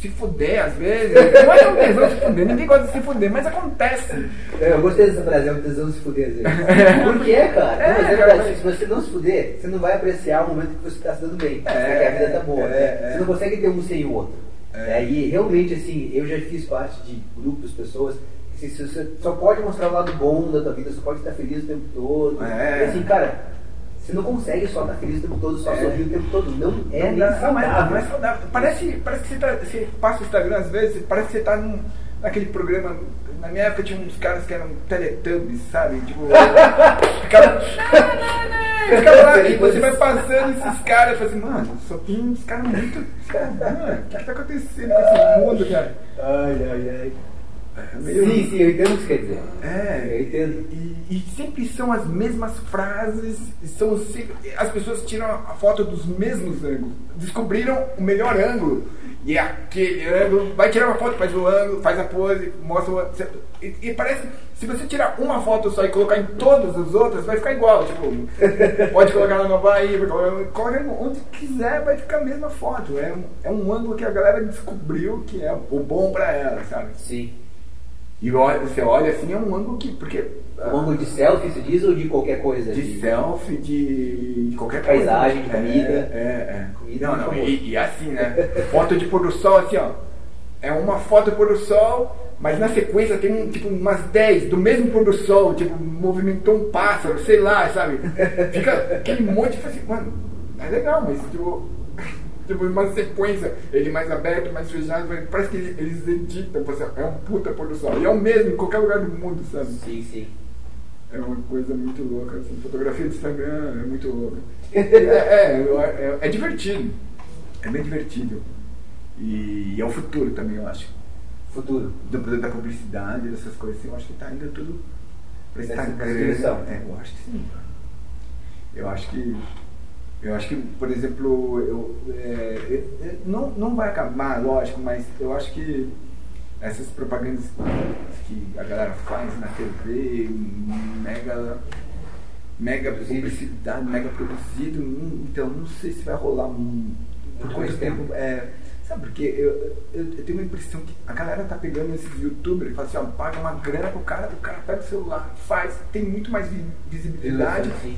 se fuder às vezes. Não é um tesão se fuder, ninguém gosta de se fuder, mas acontece. É, eu gostei dessa frase, é um tesão se fuder às vezes. Por quê, cara? É, mas é verdade, se você não se fuder, você não vai apreciar o momento que você está se dando bem. É, que a vida tá boa. É, você não consegue ter um sem o outro. É. E realmente, assim, eu já fiz parte de grupos, pessoas você só pode mostrar o lado bom da tua vida, só pode estar feliz o tempo todo. É. E assim, cara, você não consegue só estar feliz o tempo todo, só é. sorrir o tempo todo. Não é não, nem saudável. Não é saudável. Parece, parece que você, tá, você passa o Instagram às vezes, parece que você está num, naquele programa. Na minha época tinha uns caras que eram teletubbies, sabe? Tipo. ficava. ficava lá, e você vai passando esses caras e fala assim, mano, só tem uns caras muito. Mano, o que está acontecendo com esse mundo, cara? Ai, ai, ai. É meio... Sim, sim, eu entendo o que você quer dizer. É, eu entendo. E, e, sempre são as mesmas frases, são sempre, as pessoas tiram a foto dos mesmos ângulos. Descobriram o melhor ângulo. E é aquele ângulo, vai tirar uma foto, faz o ângulo, faz a pose, mostra o e, e parece, se você tirar uma foto só e colocar em todas as outras, vai ficar igual. Tipo, pode colocar lá no Havaí, colocar onde quiser, vai ficar a mesma foto. É é um ângulo que a galera descobriu que é o bom pra ela, sabe? Sim. E você olha assim, é um ângulo que. Porque, um ângulo de selfie, se diz, ou de qualquer coisa? De, de... selfie, de, de qualquer Paisagem, coisa. de comida. É, é. é. Comida não, não, e, e, assim, né? foto de pôr do sol, assim, ó. É uma foto do pôr do sol, Mas na sequência tem um, tipo umas 10 do mesmo pôr do sol, tipo, movimentou um pássaro, sei lá, sabe? Fica aquele monte, assim, mano, é legal, mas tipo, tipo, uma sequência, ele mais aberto, mais fechado, parece que eles editam, é um puta sol. E é o mesmo em qualquer lugar do mundo, sabe? Sim, sim. É uma coisa muito louca, assim, fotografia do Instagram é muito louca. é, é, é, é divertido. É bem divertido. E é o futuro também, eu acho. Futuro. Do, da publicidade, dessas coisas assim, eu acho que tá indo tudo para Instagram. É, eu acho que sim. Eu acho que. Eu acho que, por exemplo, eu, é, não, não vai acabar, lógico, mas eu acho que essas propagandas que a galera faz na TV, mega, mega publicidade, mega produzido, então não sei se vai rolar por quanto tempo. É, sabe, porque eu, eu, eu, tenho uma impressão que a galera tá pegando esses youtubers e fala assim, ó, paga uma grana pro cara, o cara pega o celular, faz, tem muito mais visibilidade. Sim.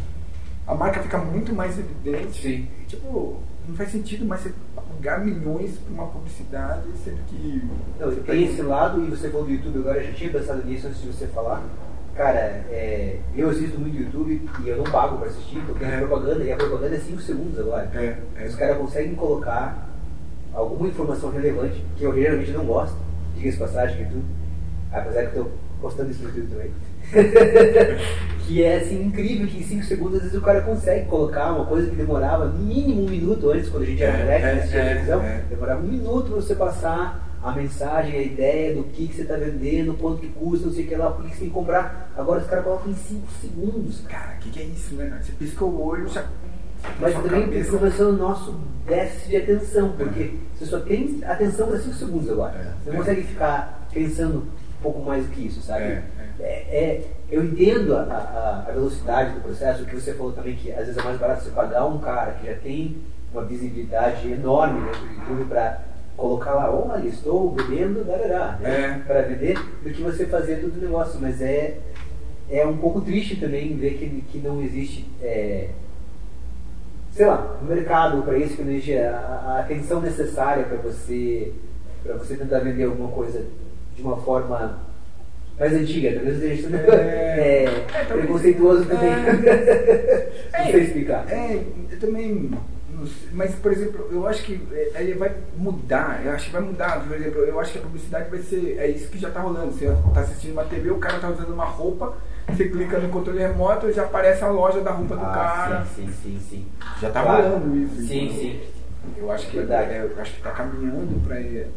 A marca fica muito mais evidente. Sim. Tipo, não faz sentido mais você pagar milhões para uma publicidade, sendo que. Não, tem esse lado, e você falou do YouTube agora, eu já tinha pensado nisso antes de você falar. Cara, é, eu assisto muito YouTube e eu não pago para assistir, porque é. propaganda, e a propaganda é 5 segundos agora. É, é. Os caras conseguem colocar alguma informação relevante, que eu geralmente não gosto, diga-se passagem, YouTube, apesar que eu estou postando isso no YouTube também. que é assim incrível que em 5 segundos às vezes o cara consegue colocar uma coisa que demorava mínimo um minuto antes, quando a gente era é, moleque, é, assistia é, televisão, é. demorava um minuto para você passar a mensagem, a ideia do que, que você está vendendo, quanto que custa, não sei o que lá, por que você tem que comprar. Agora os caras colocam em 5 segundos. Cara, o que, que, é isso, né? Você pisca o olho, já. Mas também precisa o nosso déficit de atenção, porque é. você só tem atenção para 5 segundos agora. É. Você não consegue ficar pensando um pouco mais do que isso, sabe? É, é, eu entendo a, a, a, velocidade do processo, o que você falou também, que às vezes é mais barato você pagar um cara que já tem uma visibilidade enorme dentro do YouTube para colocar lá, olha, estou vendendo, darará, né, é. para vender, do que você fazer todo o negócio. Mas é, é um pouco triste também ver que, que não existe, é, sei lá, um mercado para isso, que não existe a, a atenção necessária para você, você tentar vender alguma coisa de uma forma mais antiga, talvez a gente é, é, é, preconceituoso também. É, não sei explicar. É, eu também. Mas, por exemplo, eu acho que é, ele vai mudar. Eu acho que vai mudar. Por exemplo, eu acho que a publicidade vai ser. É isso que já está rolando. Você está assistindo uma TV, o cara está usando uma roupa, você clica no controle remoto já aparece a loja da roupa do ah, cara. Sim, sim, sim, sim. Já está rolando isso. Sim, então. sim. Eu acho que é, eu acho que está caminhando para é,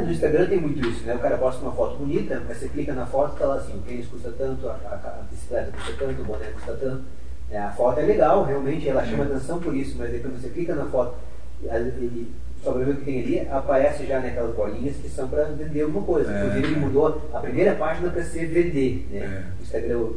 no Instagram tem muito isso, né? O cara posta uma foto bonita, você clica na foto e tá lá assim, o tênis custa tanto, a, a, a, bicicleta custa tanto, o boné custa tanto. É, a foto é legal, realmente, ela chama atenção por isso, mas aí quando você clica na foto e só para ver o que tem ali, aparece já naquelas bolinhas que são para vender alguma coisa. É, Inclusive ele mudou a primeira página para ser vender, né? É. O Instagram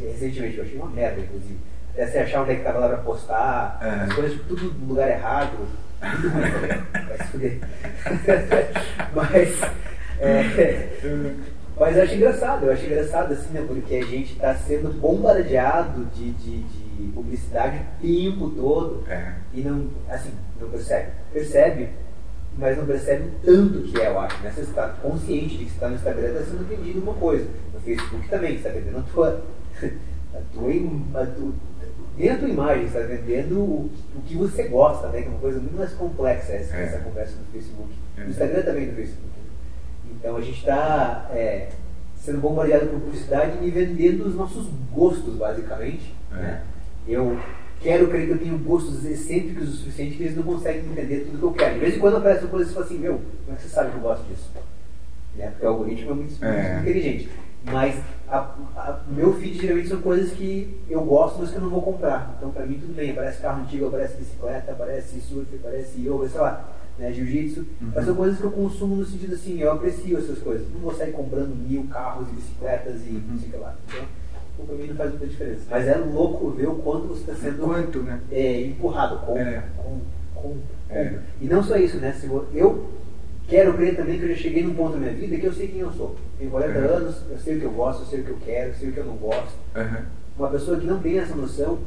recentemente, eu achei uma merda, inclusive. Até você achar onde é que estava lá para postar, é. as coisas tudo no lugar errado. mas, é, mas eu acho engraçado, eu acho engraçado assim, né? Porque a gente está sendo bombardeado de, de, de, publicidade o tempo todo é. e não, assim, não percebe. Percebe, mas não percebe o tanto que é, eu acho. Né? Você está consciente de que está no Instagram, está sendo vendido uma coisa. No Facebook também, você está vendendo a tua, a tua, a tua nem a tua imagem, está vendendo o, o, que você gosta, né? Que é uma coisa muito mais complexa essa, é. essa conversa no Facebook. É. No Instagram também no Facebook. Então a gente está é, sendo bombardeado por publicidade e vendendo os nossos gostos, basicamente. É. Né? Eu quero crer que eu tenho gostos excêntricos o suficiente que eles não conseguem entender tudo que eu quero. De vez em quando aparece uma coisa e fala assim, meu, como é que você sabe que eu gosto disso? Né? Porque o algoritmo é muito, é. muito inteligente. Mas a, a, meu feed geralmente são coisas que eu gosto, mas que eu não vou comprar. Então, para mim, tudo bem. Aparece carro antigo, aparece bicicleta, aparece surf, aparece yoga, sei lá, né, jiu-jitsu. Uhum. Mas são coisas que eu consumo no sentido assim, eu aprecio essas coisas. Não vou sair comprando mil carros e bicicletas e uhum. não sei o que lá. Então, para mim não faz muita diferença. Mas é louco ver o quanto você está sendo quanto, né? é, empurrado. Com, é. com, com, é. E não só isso, né? Se eu Quero crer também que eu já cheguei num ponto da minha vida que eu sei quem eu sou. Tenho 40 uhum. anos, eu sei o que eu gosto, eu sei o que eu quero, eu sei o que eu não gosto. Uhum. Uma pessoa que não tem essa noção,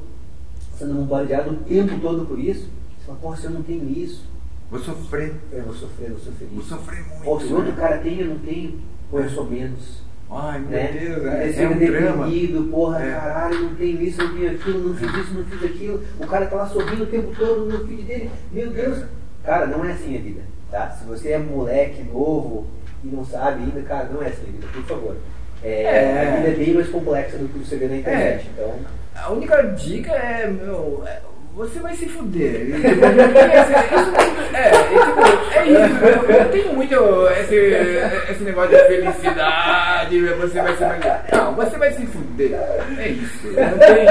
sendo bombardeada o tempo todo por isso, você fala, porra, se eu não tenho isso. Vou sofrer. Eu vou sofrer, vou sofrer. Vou sofrer muito. Ou se outro né? cara tem, eu não tenho. Pô, eu sou menos. Ai, meu Né? Deus, é, é um drama. deprimido, porra, É. caralho, não tenho isso, não tenho aquilo, não fiz isso, não fiz aquilo. O cara tá lá sorrindo o tempo todo no feed dele. Meu Deus. Cara, não é assim a vida, tá? Se você é moleque novo e não sabe ainda, cara, não é assim a vida, por favor. É, É. A vida é bem mais complexa do que você vê na internet. Então, A única dica é, meu, é, você vai se fuder. Tipo, isso é, é, tipo, é isso. Eu, eu tenho muito esse, esse negócio de felicidade, você vai se. Não, você vai se fuder. É isso. Não tem.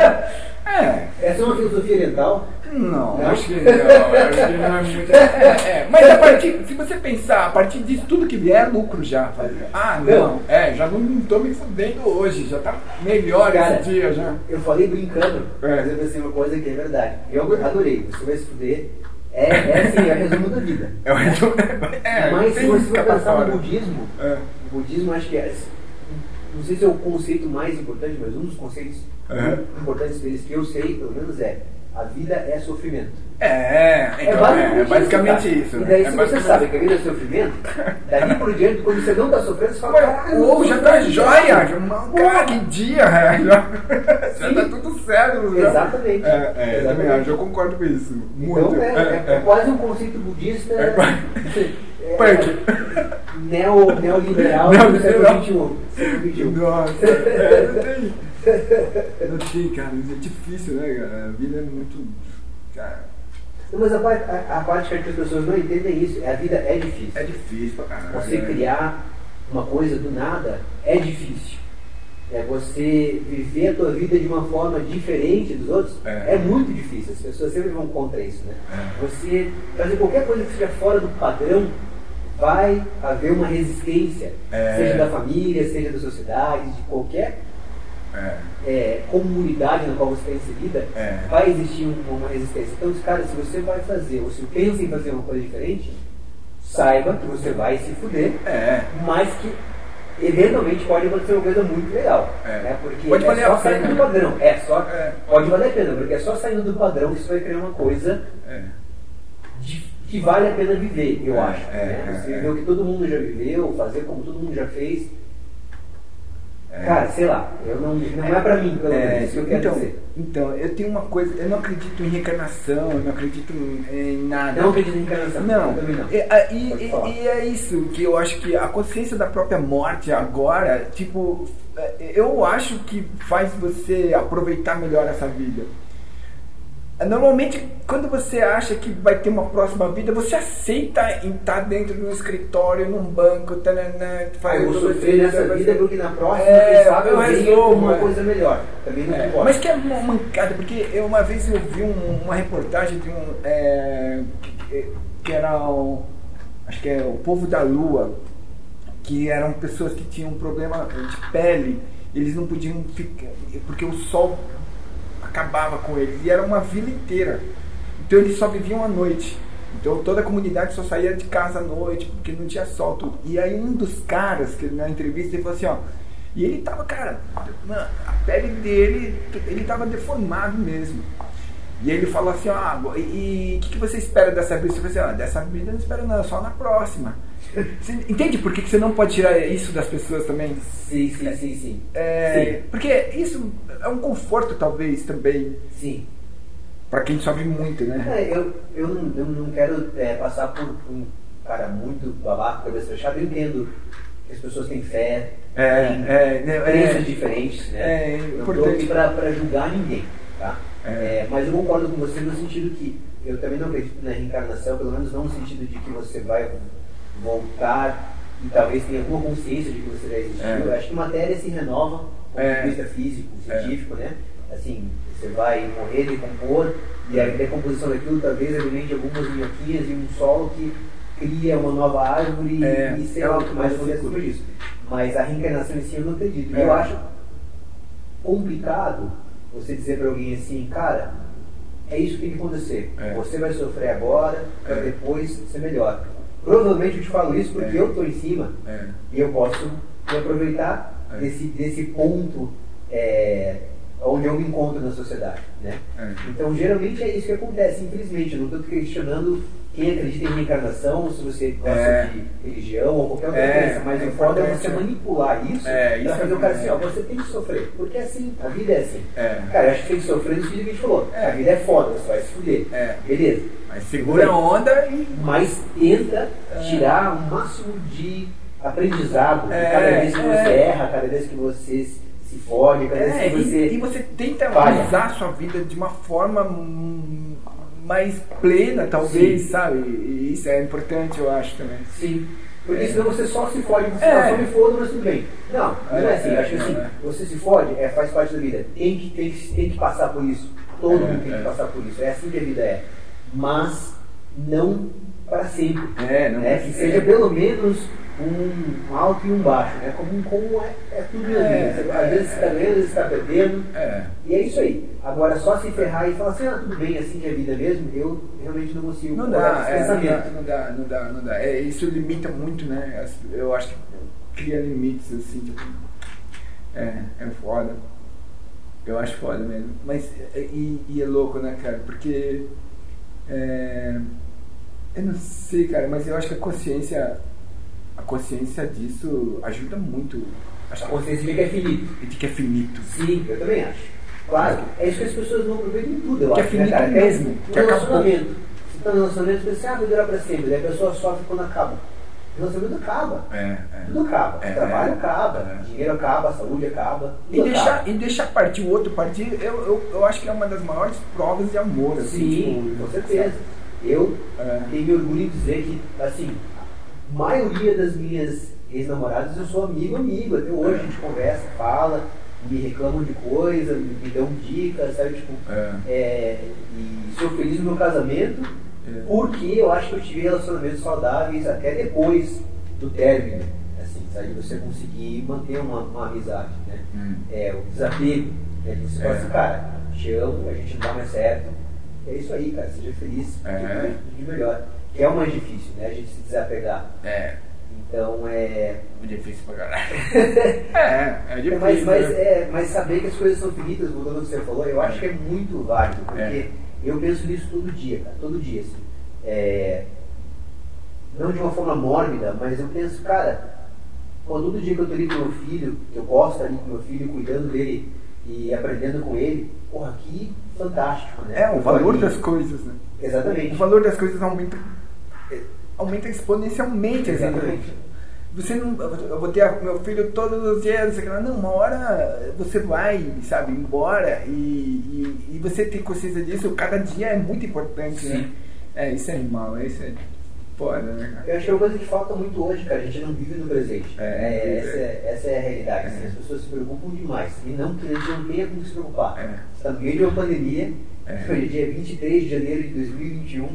É. essa é uma filosofia oriental. Não, Não? acho que não, acho que não é muito. É, é, mas a partir, se você pensar, a partir disso, tudo que vier é lucro já. Ah, não, é, já não, tô me fudendo hoje, já tá melhor Cara, esse dia já. Eu falei brincando, É. mas eu pensei uma coisa que é verdade. Eu adorei, você vai se fuder. É, é assim, é o resumo da vida. É, é, Mas se você for pensar no budismo, É. o budismo acho que é. Não sei se é o conceito mais importante, mas um dos conceitos Uhum. importantes deles que eu sei, pelo menos, é a vida é sofrimento. É, então, é, é basicamente cara. isso. E né? daí, É se você basicamente- sabe que a vida é sofrimento, dali por diante, quando você não tá sofrendo, você fala, caralho, Ou já tá eu joia, sofrendo." cara, que dia, é, já, já tá tudo certo. já. Exatamente. É, é, eu Exatamente. acho, eu concordo com isso. Muito. Então é, é, quase um conceito budista. É é, Punk. neo, neoliberal do século XXI. Nossa, é, não tem. Cara, é difícil, né, cara? A vida é muito. Cara, Mas a parte, a, a parte que as pessoas não entendem isso, é a vida é difícil. é difícil pra caralho. Você né? criar uma coisa do nada é difícil. É você viver a tua vida de uma forma diferente dos outros É. é, muito difícil. As pessoas sempre vão contra isso, né? É. Você fazer qualquer coisa que seja fora do padrão, vai haver uma resistência, É. seja da família, seja da sociedade, de qualquer É. é, comunidade na qual você está inserida, É. vai existir um- uma resistência. Então, cara, se você vai fazer, ou se pensa em fazer uma coisa diferente, saiba que você vai se fuder, É. mas que eventualmente pode acontecer uma coisa muito legal. É. Né? Porque Pode é valer só a saindo pena, do padrão. É, só, É. Pode valer a pena, porque é só saindo do padrão que você vai criar uma coisa É. que vale a pena viver, eu É, acho. é, né? é, Você é. viver o que todo mundo já viveu, fazer como todo mundo já fez. É. Cara, sei lá, eu não, não é pra mim, pelo menos, É, isso que eu quero então, dizer. então, eu tenho uma coisa, eu não acredito em reencarnação, eu não acredito em, nada. Não acredito em encarnação. Não, eu não. E, a- e- e- falar. e é isso que eu acho que a consciência da própria morte agora, tipo, é, eu acho que faz você aproveitar melhor essa vida. Normalmente, quando você acha que vai ter uma próxima vida, você aceita estar dentro de um escritório, num banco, tananã, Ah, fazer eu vou tudo sofrer isso, nessa vida ser- porque na próxima, É, quem sabe, eu resolvo, uma é. coisa melhor. Também não É, importa. mas que é uma mancada, porque eu, uma vez eu vi um- uma reportagem de um. é, que, que era o. Acho que é o povo da lua, que eram pessoas que tinham um problema de pele, eles não podiam ficar. porque o sol acabava com eles, e era uma vila inteira. Então eles só viviam à noite. Então toda a comunidade só saía de casa à noite, porque não tinha sol. Tudo. E aí um dos caras, que na entrevista, ele falou assim, ó. E ele tava, cara, a pele dele, ele tava deformado mesmo. E ele falou assim, ah, e o que, que você espera dessa vida? Você falou assim, ah, dessa vida eu não espero não, só na próxima. Você entende por que, que você não pode tirar isso das pessoas também? Sim, sim, sim, sim. É, porque isso é um conforto, talvez, também, Sim. para quem sofre muito, né? É, eu, eu, não, eu não quero é, passar por um cara muito babaca, cabeça fechada. Eu entendo que as pessoas têm fé, É, têm é, né, é. diferentes, né? É, não estou aqui pra, pra julgar ninguém, tá? É. É, mas eu concordo com você no sentido que eu também não acredito na reencarnação, pelo menos não no sentido de que você vai voltar e talvez tenha alguma consciência de que você já existiu. É. Eu acho que matéria se renova, do ponto É. de vista físico, É. científico, né? Assim, você vai morrer, decompor, e a decomposição daquilo talvez alimente algumas minhoquinhas e um solo que cria uma nova árvore É. e sei É lá o que mais ciclo. acontece depois disso. Mas a reencarnação em si eu não acredito. E É. eu acho complicado você dizer para alguém assim, cara, é isso que tem que acontecer. É. Você vai sofrer agora, para É. depois ser melhor. Provavelmente eu te falo isso porque É. eu estou em cima É. e eu posso me aproveitar É. desse, desse ponto é, onde eu me encontro na sociedade. Né? Então, geralmente é isso que acontece, infelizmente. Eu não estou questionando acredita em reencarnação, se você gosta É. de religião ou qualquer outra É, coisa, mas é o foda é você manipular isso É, isso pra fazer é- o cara assim, é. ó, você tem que sofrer, porque é assim, a vida é assim. É. Cara, eu acho que tem que sofrer no sentido que a gente falou, É. a vida é foda, você vai se fuder. É. Beleza. Mas segura a onda e. Mas tenta tirar o máximo de aprendizado É, cada vez que é. você erra, cada vez que você se, fode, cada É, vez que e- você. e, você tenta usar a sua vida de uma forma mais plena, talvez, Sim. sabe? E isso é importante, eu acho também. Sim. Porque É. senão você só se fode, você É. é. só me foda, mas tudo bem. Não, não é, É, assim. é, acho que assim, é. você se fode, é, faz parte da vida. Tem que, tem, que, tem que passar por isso. Todo É, mundo tem é. que passar por isso. É assim que a vida é. Mas não para sempre. É, não né? Que seja pelo menos um alto e um baixo, né? Como, como é, é tudo na É, vida. é, Às vezes você está ganhando, às vezes você está perdendo. É. E é isso aí. Agora, só se ferrar e falar assim, ah, tudo bem, assim que é a vida mesmo, eu realmente não consigo Não dá, é, pensamento. dá, não dá, não dá, não dá. É, isso limita muito, né? Eu acho que cria limites, assim, tipo. É, é foda. Eu acho foda mesmo. Mas, é, e, e é louco, né, cara? Porque. É, eu não sei, cara, mas eu acho que a consciência. A consciência disso ajuda muito. A que, consciência de que é finito. de que é finito. Sim, eu também acho. Claro, é isso que as pessoas não aproveitam em tudo, eu Que é acho. finito né, mesmo, Um que acabou. relacionamento. Você está no relacionamento, você pensa, ah, vai durar pra sempre. Daí a pessoa sofre quando acaba. O relacionamento acaba. É, é. Tudo acaba. É, o trabalho é, acaba. é. Dinheiro acaba, a saúde acaba. E deixar, acaba. e deixar partir o outro partir, eu, eu, eu acho que é uma das maiores provas de amor. Assim, Sim, tipo, com certeza. Eu É. tenho orgulho em dizer que, assim, maioria das minhas ex-namoradas eu sou amigo, amigo. Até hoje a gente conversa, fala, me reclamam de coisa, me, me dão dicas, sabe? Tipo, É. é, e sou feliz no meu casamento É. porque eu acho que eu tive relacionamentos saudáveis até depois do término. Assim, sabe? Você conseguir manter uma, uma amizade, né? Hum. É, o desapego. Né? Você É. fala assim, cara, te amo, a gente não dá mais certo. É isso aí, cara, seja feliz, É. de, de melhor. Que é o mais difícil, né? A gente se desapegar. É. Então é. É difícil pra caralho. é, é difícil. Mas, mas, né? é, mas saber que as coisas são finitas, voltando ao que você falou, eu acho que é muito válido, porque É. eu penso nisso todo dia, cara, todo dia. Assim. É, não de uma forma mórbida, mas eu penso, cara, pô, todo dia que eu tô ali com meu filho, que eu posso estar ali com meu filho, cuidando dele e aprendendo com ele, porra, que fantástico, né? É, o valor das coisas, né? Exatamente. O valor das coisas aumenta, é, aumenta exponencialmente. Exatamente. você não. Eu vou ter meu filho todos os dias, sei lá, não, uma hora você vai, sabe, embora e, e, e você tem consciência disso, cada dia é muito importante, né? Sim. É, isso é animal, é isso é foda, né, cara? Eu acho que é uma coisa que falta muito hoje, cara. A gente não vive no presente. É, É, essa, é. é, essa é a realidade. assim, É. as pessoas se preocupam demais. E não que gente não tenha com que se preocupar. É. Você está no meio de uma pandemia. É. Hoje é dia 23 de janeiro de 2021.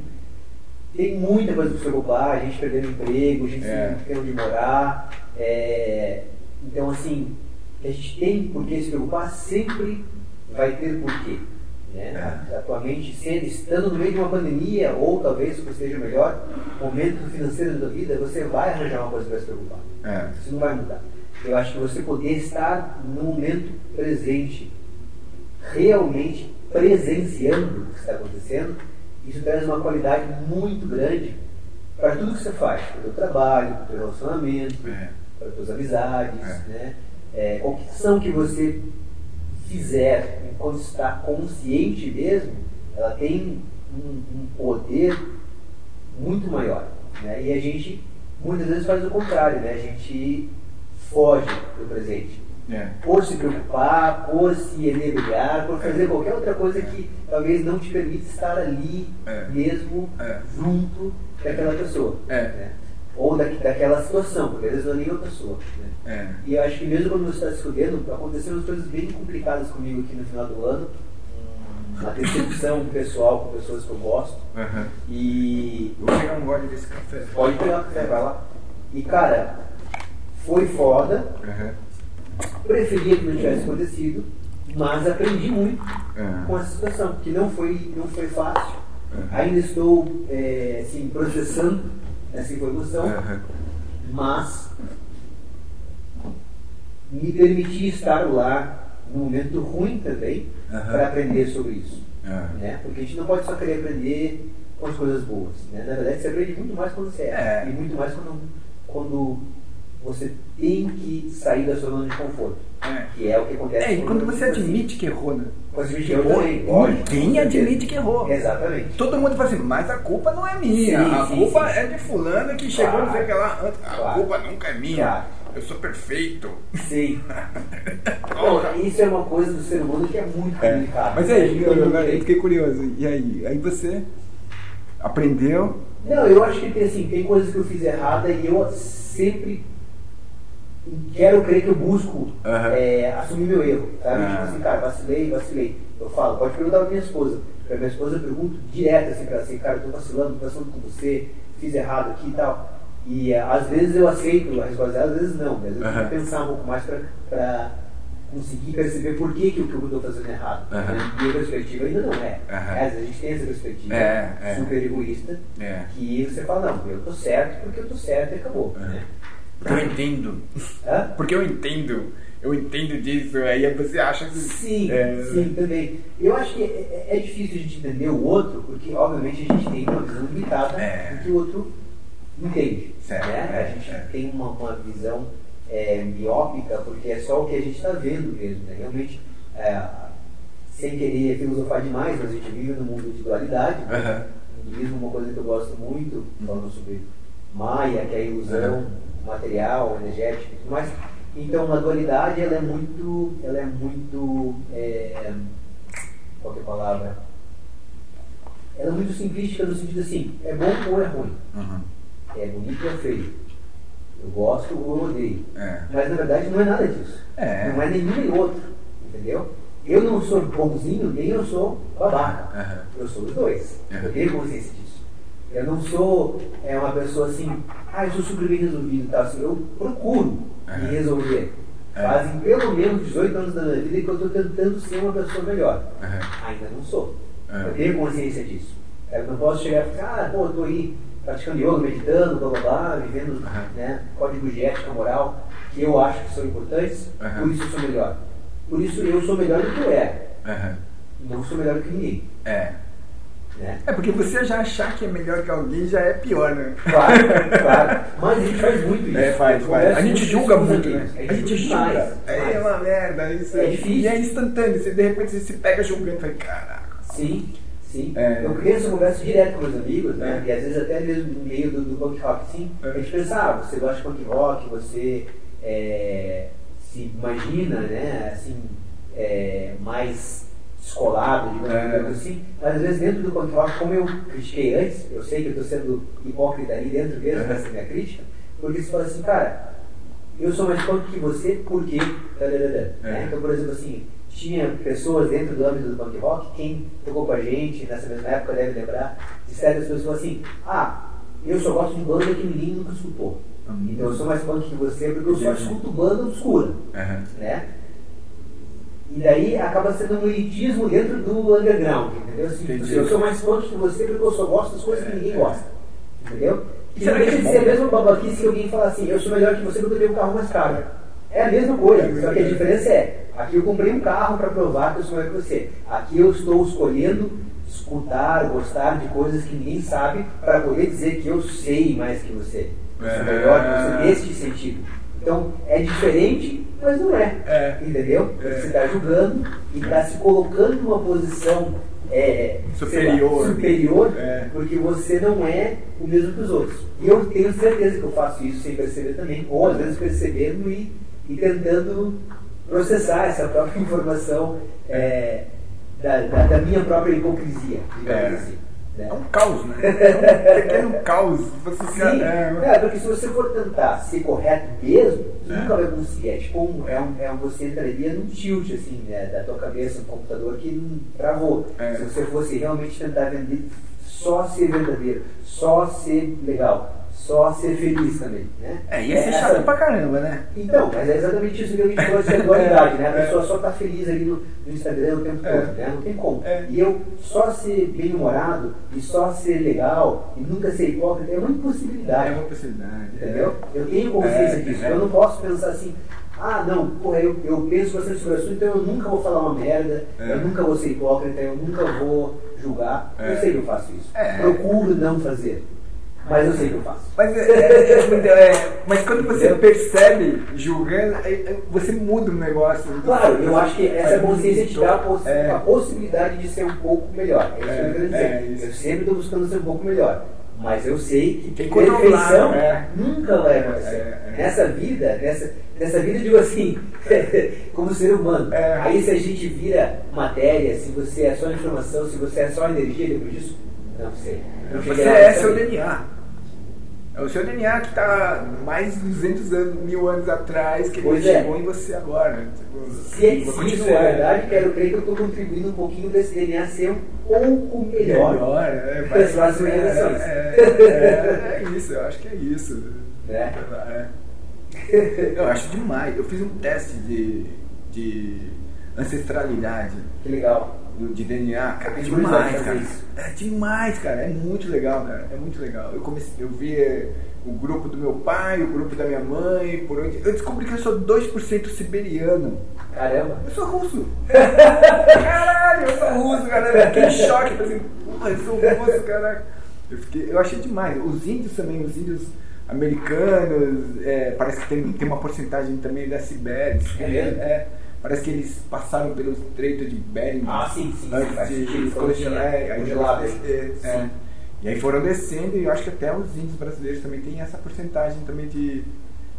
Tem muita coisa para se preocupar. A gente perdendo emprego, a gente É. sem ter onde morar. É, então, assim, a gente tem por que se preocupar, sempre vai ter porquê. Né? É. Atualmente, sendo, estando no meio de uma pandemia, ou talvez, se você esteja melhor, momento financeiro da vida, você vai arranjar uma coisa para se preocupar. É. Isso não vai mudar. Eu acho que você poder estar no momento presente, realmente presenciando o que está acontecendo, isso traz uma qualidade muito grande para tudo que você faz, para o teu trabalho, para o teu relacionamento, É. para as tuas amizades, É. né? É, qualquer ação que você fizer enquanto está consciente mesmo, ela tem um, um poder muito maior. Né? E a gente muitas vezes faz o contrário, né? a gente foge do presente. É. Por se preocupar, por se enebriar, por fazer qualquer outra coisa que talvez não te permita estar ali É. mesmo É. junto daquela pessoa. É. né? Ou da, daquela situação, porque às vezes não é nem uma pessoa. Né? É. E eu acho que mesmo quando você está se fudendo, aconteceram umas coisas bem complicadas comigo aqui no final do ano. Uma decepção pessoal com pessoas que eu gosto. Aham. E vou pegar um gole desse café. pode pegar café, vai lá. E cara, foi foda. Aham. Preferia que não tivesse acontecido, mas aprendi muito Aham. com essa situação, que não foi, não foi fácil. Uhum. Ainda estou é, assim, processando essa informação, mas me permiti estar lá num momento ruim também para aprender sobre isso. Aham. Né? Porque a gente não pode só querer aprender com as coisas boas. Né? Na verdade, você aprende muito mais quando você erra. É. E muito mais quando, quando você tem que sair da sua zona de conforto. É. Que é o que acontece É, e quando você admite que errou, né? Quando você admite Que errou também, lógico, Ninguém admite que errou. Exatamente. Todo mundo fala assim, mas a culpa não é minha. Sim, a sim, culpa sim. é de fulano que chegou Claro. não sei o que lá antes. A Claro. culpa nunca é minha. Claro. Eu sou perfeito. Sim. Bom, isso é uma coisa do ser humano que é muito complicado. Mas aí, Acho que eu, eu tem. fiquei curioso. E aí? Aí você aprendeu? Não, eu acho que tem, assim, tem coisas que eu fiz errada e eu sempre quero crer que eu busco Aham. é, assumir meu erro. Sabe? Ah. Tipo assim, cara, vacilei, vacilei. Eu falo, pode perguntar pra minha esposa. Pra minha esposa eu pergunto direto assim pra ela, assim, cara, eu tô vacilando, tô vacilando com você, fiz errado aqui e tal. E é, às vezes eu aceito a resposta dela, às vezes não. Às vezes eu tenho que pensar um pouco mais pra, pra conseguir perceber por que, que o que eu estou fazendo errado. Aham. Na minha perspectiva ainda não é. Aham. É, Às vezes a gente tem essa perspectiva É, é. super egoísta É. que você fala, não, eu tô certo porque eu tô certo e acabou. É. Né? Porque eu entendo. Hã? Porque eu entendo. Eu entendo disso. Aí você acha que. Sim, É. sim, também. Eu acho que é, é difícil a gente entender o outro, porque obviamente a gente tem uma visão limitada É. do que o outro entende. Certo, né? é, a gente é. tem uma, uma visão é, miópica, porque é só o que a gente está vendo mesmo. Né? Realmente, é, sem querer filosofar demais, mas a gente vive num mundo de dualidade. né? Aham. O hinduísmo é uma coisa que eu gosto muito, falando sobre Maia, que é a ilusão Uhum. Material, energética e tudo mais. Então a dualidade ela é muito. Ela é muito. É, qual que é a palavra? Ela é muito simplística no sentido assim, é bom ou é ruim, Uhum. é bonito ou é feio, eu gosto ou eu odeio. É. Mas na verdade não é nada disso. É. Não é nenhum nem outro, entendeu? Eu não sou bonzinho, nem eu sou babaca. Aham. Eu sou os dois. Uhum. Eu tenho consciência. Eu não sou é, uma pessoa assim, ah, eu sou super bem resolvido e tal. Assim, eu procuro me Uhum. resolver. É. Fazem pelo menos 18 anos da minha vida que eu estou tentando ser uma pessoa melhor. Ainda não sou. É. Eu tenho consciência disso. Eu não posso chegar e falar, ah, pô, eu tô aí praticando yoga, meditando, blá blá blá, vivendo Uhum. né, códigos de ética moral que eu acho que são importantes, Uhum. por isso eu sou melhor. Por isso eu sou melhor do que eu era. Aham. Não sou melhor do que ninguém. É. Né? É porque você já achar que é melhor que alguém já é pior, né? Claro, claro. Mas a gente faz muito isso. É, faz, faz. A gente julga muito, né? amigos. A gente julga É uma merda isso. É difícil. E é instantâneo. Você, de repente você se pega julgando e fala, caraca. Sim, sim. É. Eu cresço, eu converso direto com meus amigos, né? É. E às vezes até mesmo no meio do, do punk rock, sim. É. A gente pensa, ah, você gosta de punk rock, você é, se imagina, né, assim, é, mais descolado, digamos É. assim. Mas às vezes dentro do punk rock, como eu critiquei antes, eu sei que eu estou sendo hipócrita ali dentro mesmo dessa minha crítica, porque você fala assim, cara, eu sou mais punk que você porque. tararara, né? É. Então, por exemplo, assim, tinha pessoas dentro do âmbito do punk rock, quem tocou com a gente nessa mesma época deve lembrar, de certas pessoas assim, ah, eu só gosto de banda que ninguém nunca escutou. Hum. Então eu sou mais punk que você porque eu só escuto banda obscura, Aham. né? E daí acaba sendo um elitismo dentro do underground, entendeu? Assim, eu sou mais punk que você porque eu só gosto das coisas que ninguém gosta, entendeu? E Será que é ser a mesma babaquice que alguém fala assim, eu sou melhor que você porque eu tenho um carro mais caro. É a mesma coisa, só que a diferença é, aqui eu comprei um carro para provar que eu sou melhor que você. Aqui eu estou escolhendo escutar, gostar de coisas que ninguém sabe para poder dizer que eu sei mais que você. Eu sou melhor que você neste sentido. Então é diferente, mas não é. É. Entendeu? É. Você está julgando e está se colocando numa posição é, sei lá, Superior. superior É. porque você não é o mesmo que os outros. E eu tenho certeza que eu faço isso sem perceber também, ou às vezes percebendo e, e tentando processar essa própria informação é, da, da, da minha própria hipocrisia, digamos É. assim. Né? É um caos, né? É um pequeno caos. Você. Sim, é, é, porque se você for tentar ser correto mesmo, você É. nunca vai conseguir. É tipo um, é um, é um, você entraria num tilt assim, né, da tua cabeça, no computador que não travou. É. Se você fosse realmente tentar vender só ser verdadeiro, só ser legal, só ser feliz também, né? É, ia ser Essa- chato pra caramba, né? Então, mas é exatamente isso que a gente falou de dualidade, né? A É. pessoa só tá feliz ali no, no Instagram o tempo É. todo, né? Não tem como. É. E eu só ser bem-humorado e só ser legal e nunca ser hipócrita é uma impossibilidade. É uma possibilidade. Entendeu? Eu tenho consciência É, disso. é. Eu não posso pensar assim, ah, não, porra, eu, eu penso bastante sobre o assunto, então eu nunca vou falar uma merda, É. eu nunca vou ser hipócrita, eu nunca vou julgar. É. Eu sei que eu faço isso. É. Procuro não fazer. Mas eu sei que eu faço. Mas, é, é, é, é, mas quando você percebe julgando, você muda o negócio. Claro, eu acho que essa consciência te dá a, poss- É. a possibilidade de ser um pouco melhor. É isso que eu quero dizer. Eu sempre estou buscando ser um pouco melhor. Mas eu sei que que perfeição é. nunca vai acontecer. É, é. Nessa vida, nessa, nessa vida, eu digo assim, como ser humano. Aí se a gente vira matéria, se você é só informação, se você é só energia depois disso, não sei. Não Você é seu. DNA. É o seu DNA que está mais de 200 anos, mil anos atrás, que ele Pois é. chegou em você agora. Se, é- você se isso continua. é verdade, quero crer que eu estou contribuindo um pouquinho desse DNA ser um pouco melhor. Melhor, é, para as próximas é, gerações. é, é, é isso, eu acho que é isso. Né? É. Eu acho demais. Eu fiz um teste de, de ancestralidade Que legal. Do- de DNA, cara, é demais, cara. É demais, cara. É muito legal, cara. É muito legal. Eu comecei, eu vi eh, o grupo do meu pai, o grupo da minha mãe, por onde. Eu descobri que eu sou 2% siberiano. Caramba. Eu sou russo. Caralho, eu sou russo, cara. Eu fiquei em choque. Falei assim, porra, eu sou russo, caralho. Eu, fiquei, eu achei demais. Os índios também, os índios americanos, é, parece que tem, tem uma porcentagem também da Sibéria. É? É, parece que eles passaram pelo estreito de Bering. Ah, sim, sim, sim, Antes de sentido, eles quando tinha colecionar- é, aí é, é. Sim. E aí foram descendo e eu acho que até os índios brasileiros também têm essa porcentagem também de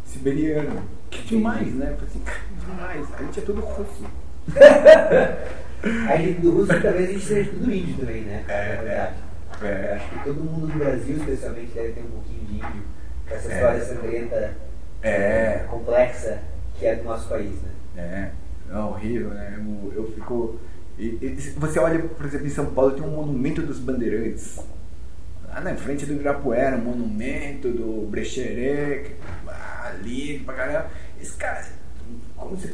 siberiano. Que demais, né? Eu falei assim, cara, demais. A gente é tudo russo. Aí do russo talvez a gente seja tudo índio também, né? É, Na verdade. É. Acho que todo mundo no Brasil, especialmente, deve ter um pouquinho de índio. Com essa É. história sangrenta, É. complexa, que é do nosso país, né? É, é horrível, né? Eu, eu fico. e- e você olha, por exemplo, em São Paulo tem um monumento dos bandeirantes. Lá na frente do Ibirapuera, um monumento do Brecheret, ali pra caramba. Esse cara, como você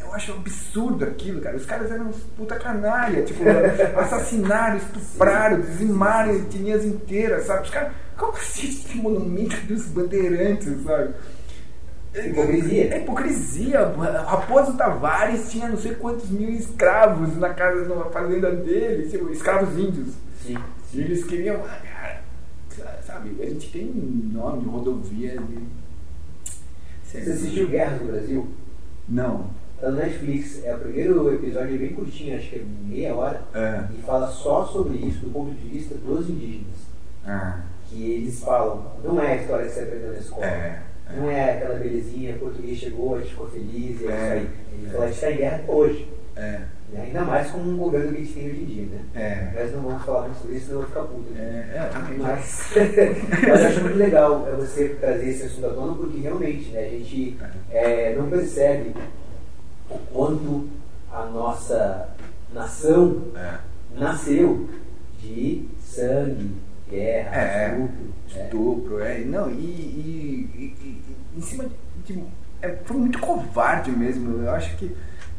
eu acho um absurdo aquilo, cara. Os caras eram uns puta canalha, tipo, assassinaram, estupraram, dizimaram etnias inteiras, sabe? Os caras, como assim monumento dos bandeirantes, sabe? Hipocrisia. É hipocrisia. Raposo Tavares tinha não sei quantos mil escravos na casa, na fazenda dele, tipo, escravos índios. Sim. E eles queriam, ah, cara, sabe, a gente tem nome, rodovia de. Você assistiu Guerra do Brasil? Não. Tá no Netflix. É o primeiro episódio é bem curtinho, acho que é meia hora. É. E fala só sobre isso do ponto de vista dos indígenas. Ah. Que eles falam, não é a história que você aprendeu na escola. É. Não é aquela belezinha, português chegou, a gente ficou feliz, é, É. isso aí. Fala, a gente está em guerra hoje. É. né? Ainda mais com um governo que a gente tem hoje em dia, né? É. Mas não vamos falar muito sobre isso, senão eu vou ficar puto. É, né? é, também. Mas, mas eu acho muito legal é, você trazer esse assunto à tona, porque realmente né, a gente é, não percebe o quanto a nossa nação É. nasceu de sangue, guerra, É. estupro. né? Estupro, é. Não, e, e- e- e- em cima de. é, foi muito covarde mesmo. Eu acho que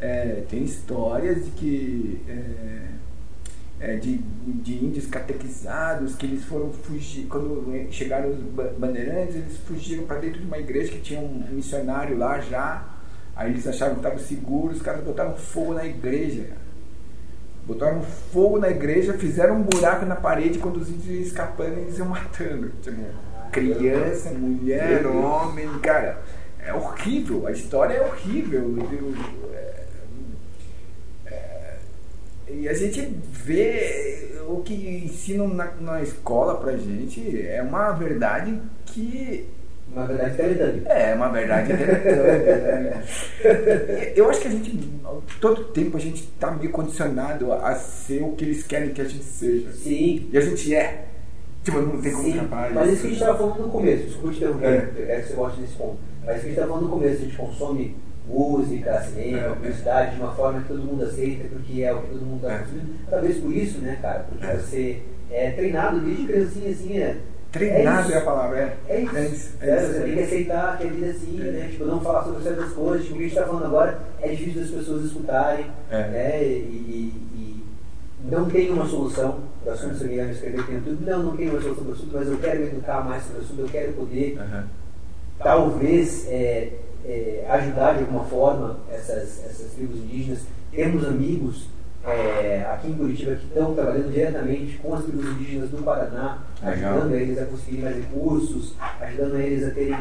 é, tem histórias de que. é, é, de, de índios catequizados que eles foram fugir. Quando chegaram os ba- bandeirantes, eles fugiram para dentro de uma igreja que tinha um missionário lá já. Aí eles acharam que estavam seguros, os caras botaram fogo na igreja. Botaram fogo na igreja, fizeram um buraco na parede quando os índios iam escapando eles iam matando. Tipo, criança, mulher, homem, cara. É horrível, a história é horrível. É- é- e a gente vê o que ensinam na, na escola pra gente é uma verdade que Na verdade, Teletubby. é uma verdade né? Eu acho que a gente, todo tempo, a gente tá meio condicionado a ser o que eles querem que a gente seja. Sim. E a gente é. Tipo, não tem como Sim, escapar mas isso que a gente estava falando no começo, desculpa te interromper, É. quero que você volte nesse ponto. Mas isso que a gente estava falando no começo, a gente consome música, cinema, É. publicidade de uma forma que todo mundo aceita, porque é o que todo mundo está É. consumindo. Talvez por isso, né, cara? Porque É. você é treinado desde criancinha assim, é. Treinado é, a palavra, é. É isso. É isso. É, isso. você tem que aceitar que a vida é assim, né? Tipo, não falar sobre certas coisas. Tipo, o que a gente está falando agora é difícil das pessoas escutarem, É. né? E, e- e não tem uma solução para o assunto. Se alguém vai me escrever, tem tudo. Não, não tem uma solução para o assunto, mas eu quero educar mais sobre o assunto, eu quero poder, Aham. talvez, é, é, ajudar de alguma forma essas, essas tribos indígenas. Temos amigos é, aqui em Curitiba que estão trabalhando diretamente com as tribos indígenas do Paraná, Legal. ajudando eles a conseguir mais recursos, ajudando eles a terem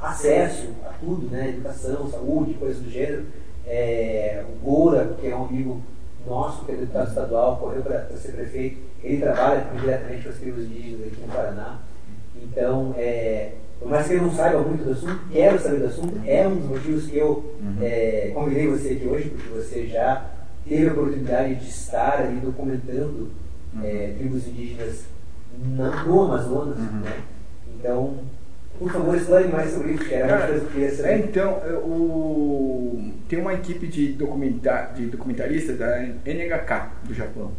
acesso a tudo, né? Educação, saúde, coisas do gênero. É, o Goura, que é um amigo nosso, que é deputado estadual, correu para ser prefeito, ele trabalha diretamente com as tribos indígenas aqui no Paraná. Então, é, por mais que eu não saiba muito do assunto, quero saber do assunto, é um dos motivos que eu é, convidei você aqui hoje, porque você já teve a oportunidade de estar ali documentando é, tribos indígenas na, no Amazonas. Né? Então, por favor, explane mais sobre isso, que era Cara, que queria É, então, é, o... tem uma equipe de, documenta... de documentaristas da NHK do Japão.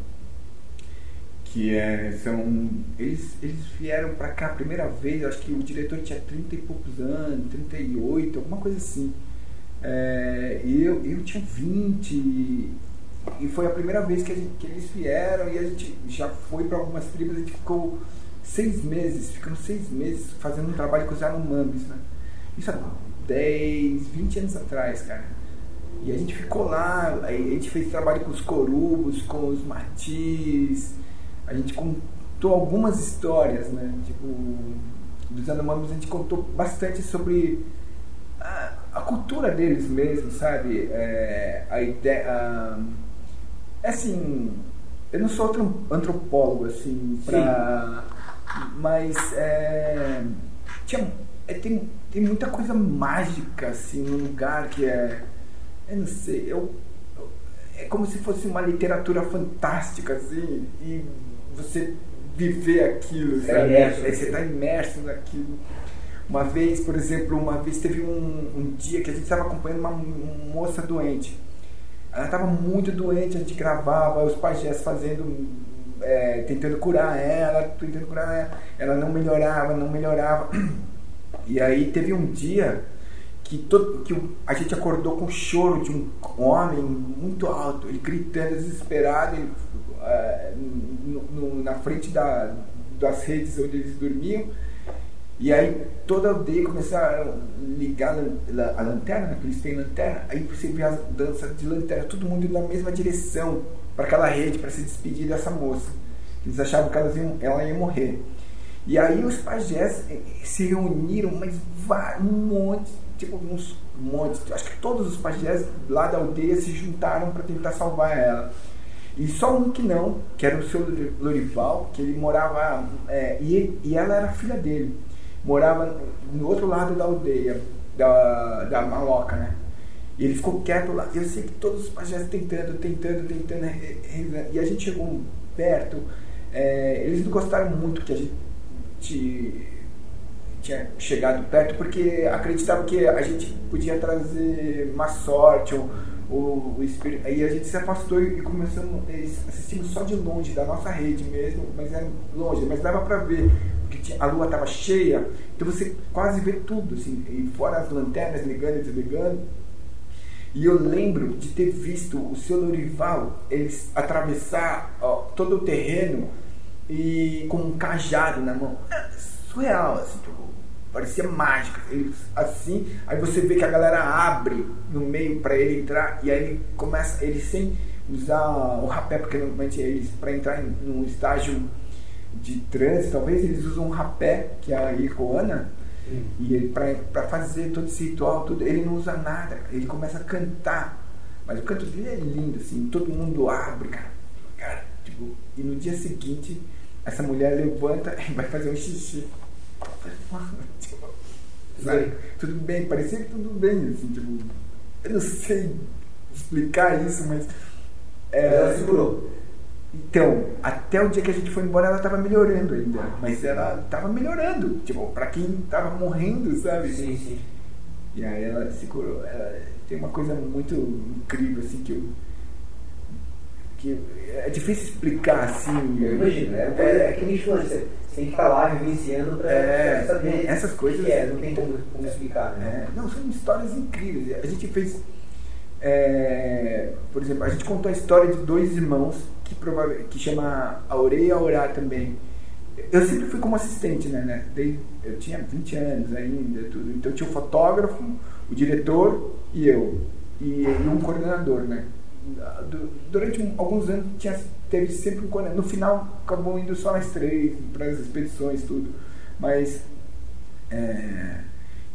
Que é, são. Eles, eles vieram pra cá a primeira vez, eu acho que o diretor tinha 30 e poucos anos, 38, alguma coisa assim. É, eu, eu tinha 20. E foi a primeira vez que, gente- que eles vieram e a gente já foi para algumas tribos, a gente ficou seis meses, ficamos seis meses fazendo um trabalho com os Anomambis, né? Isso há 10, 20 anos atrás, cara. E a gente ficou lá, a gente fez trabalho com os corubos, com os matis, a gente contou algumas histórias, né? Tipo, dos Anomambis a gente contou bastante sobre a, a cultura deles mesmo, sabe? É, a ideia. a- assim, eu não sou antropólogo, assim, pra, mas é, tinha, é, tem, tem muita coisa mágica, assim, no lugar que é. Eu não sei, eu, eu- é como se fosse uma literatura fantástica, assim, e você viver aquilo, Tá sabe? imerso Aí você está imerso naquilo. Uma vez, por exemplo, uma vez teve um, um dia que a gente estava acompanhando uma moça doente. Ela estava muito doente, a gente gravava os pajés fazendo, é, tentando curar ela, tentando curar ela. Ela não melhorava, não melhorava. E aí teve um dia que, todo, que a gente acordou com o choro de um homem muito alto, ele gritando desesperado ele, é, no- no- na frente da, das redes onde eles dormiam. E aí toda a aldeia começaram a ligar a lan- a lanterna, porque eles têm lanterna, aí você vê as danças de lanterna, todo mundo indo na mesma direção para aquela rede para se despedir dessa moça. Eles achavam que elas iam- ela ia morrer. E aí os pajés eh, se reuniram, mas um monte, tipo uns montes, acho que todos os pajés lá da aldeia se juntaram para tentar salvar ela. E só um que não, que era o seu Lorival, que ele morava. é, e, e ela era filha dele. Morava no outro lado da aldeia, da, da maloca, né? E ele ficou quieto lá. Eu sei que todos os pajés tentando, tentando, tentando. E a gente chegou perto. é, eles não gostaram muito que a gente tinha chegado perto porque acreditavam que a gente podia trazer má sorte ou, ou o espírito. A gente se afastou e começamos, assistimos só de longe, da nossa rede mesmo, mas era longe, mas dava pra ver, porque a lua estava cheia, então você quase vê tudo, assim, e fora as lanternas ligando e desligando. E eu lembro de ter visto o seu Lorival eles atravessar ó, todo o terreno e com um cajado na mão. É surreal, assim, tipo, parecia mágico. Eles, assim, aí você vê que a galera abre no meio para ele entrar e aí ele começa, ele sem usar o rapé, porque normalmente eles, para entrar em, num estágio de trânsito, talvez eles usam um rapé, que é a Icoana, e ele, pra fazer todo esse ritual, tudo, ele não usa nada, ele começa a cantar. Mas o canto dele é lindo, assim, todo mundo abre, cara. cara tipo, e no dia seguinte, essa mulher levanta e vai fazer um xixi. Tipo, sabe? Tudo bem, parecia que tudo bem, assim, tipo, eu não sei explicar isso, mas. é, Mas ela segurou. Então, até o dia que a gente foi embora, ela tava melhorando ainda. Mas ela tava melhorando. Tipo, pra quem tava morrendo, sabe? Sim, sim. E aí ela se curou. Ela tem uma coisa muito incrível, assim, que eu. que é difícil explicar, assim. Eu imagino, é, é, é que nem falou, você tem que estar lá vivenciando pra, É, saber essas coisas- que é, não tem como, como explicar, né? É, não, são histórias incríveis. A gente fez. é, por exemplo, a gente contou a história de dois irmãos que, provavelmente, que chama Aurei e Aurá também. Eu sempre fui como assistente, né? né? Desde- eu tinha 20 anos ainda, tudo. Então tinha um fotógrafo, o diretor e eu. E, e um coordenador, né? Du- Durante um- alguns anos tinha, teve sempre um coordenador. No final acabou indo só nós três para as expedições tudo. Mas é,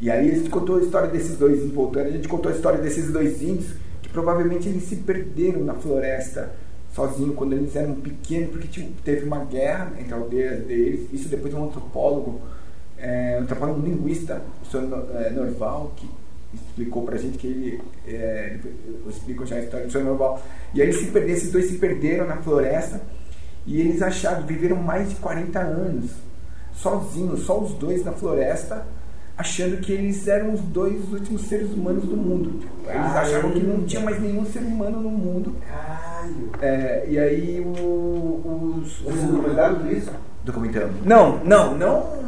e aí a gente contou a história desses dois voltando, a gente contou a história desses dois índios que provavelmente eles se perderam na floresta sozinhos quando eles eram pequenos, porque tinha- teve uma guerra entre aldeias deles. Isso depois um antropólogo, é, um antropólogo linguista, o senhor é, Norval, que explicou pra gente que ele. É, depois eu explico já a história do senhor Norval. E aí eles se perderam, esses dois se perderam na floresta e eles acharam, viveram mais de 40 anos sozinhos, só os dois na floresta, achando que eles eram os dois últimos seres humanos do mundo. Tipo, Eles achavam que não tinha mais nenhum ser humano no mundo. Caralho. É, e aí o- os. Vocês documentaram tudo isso? Documentamos. Não, não, não.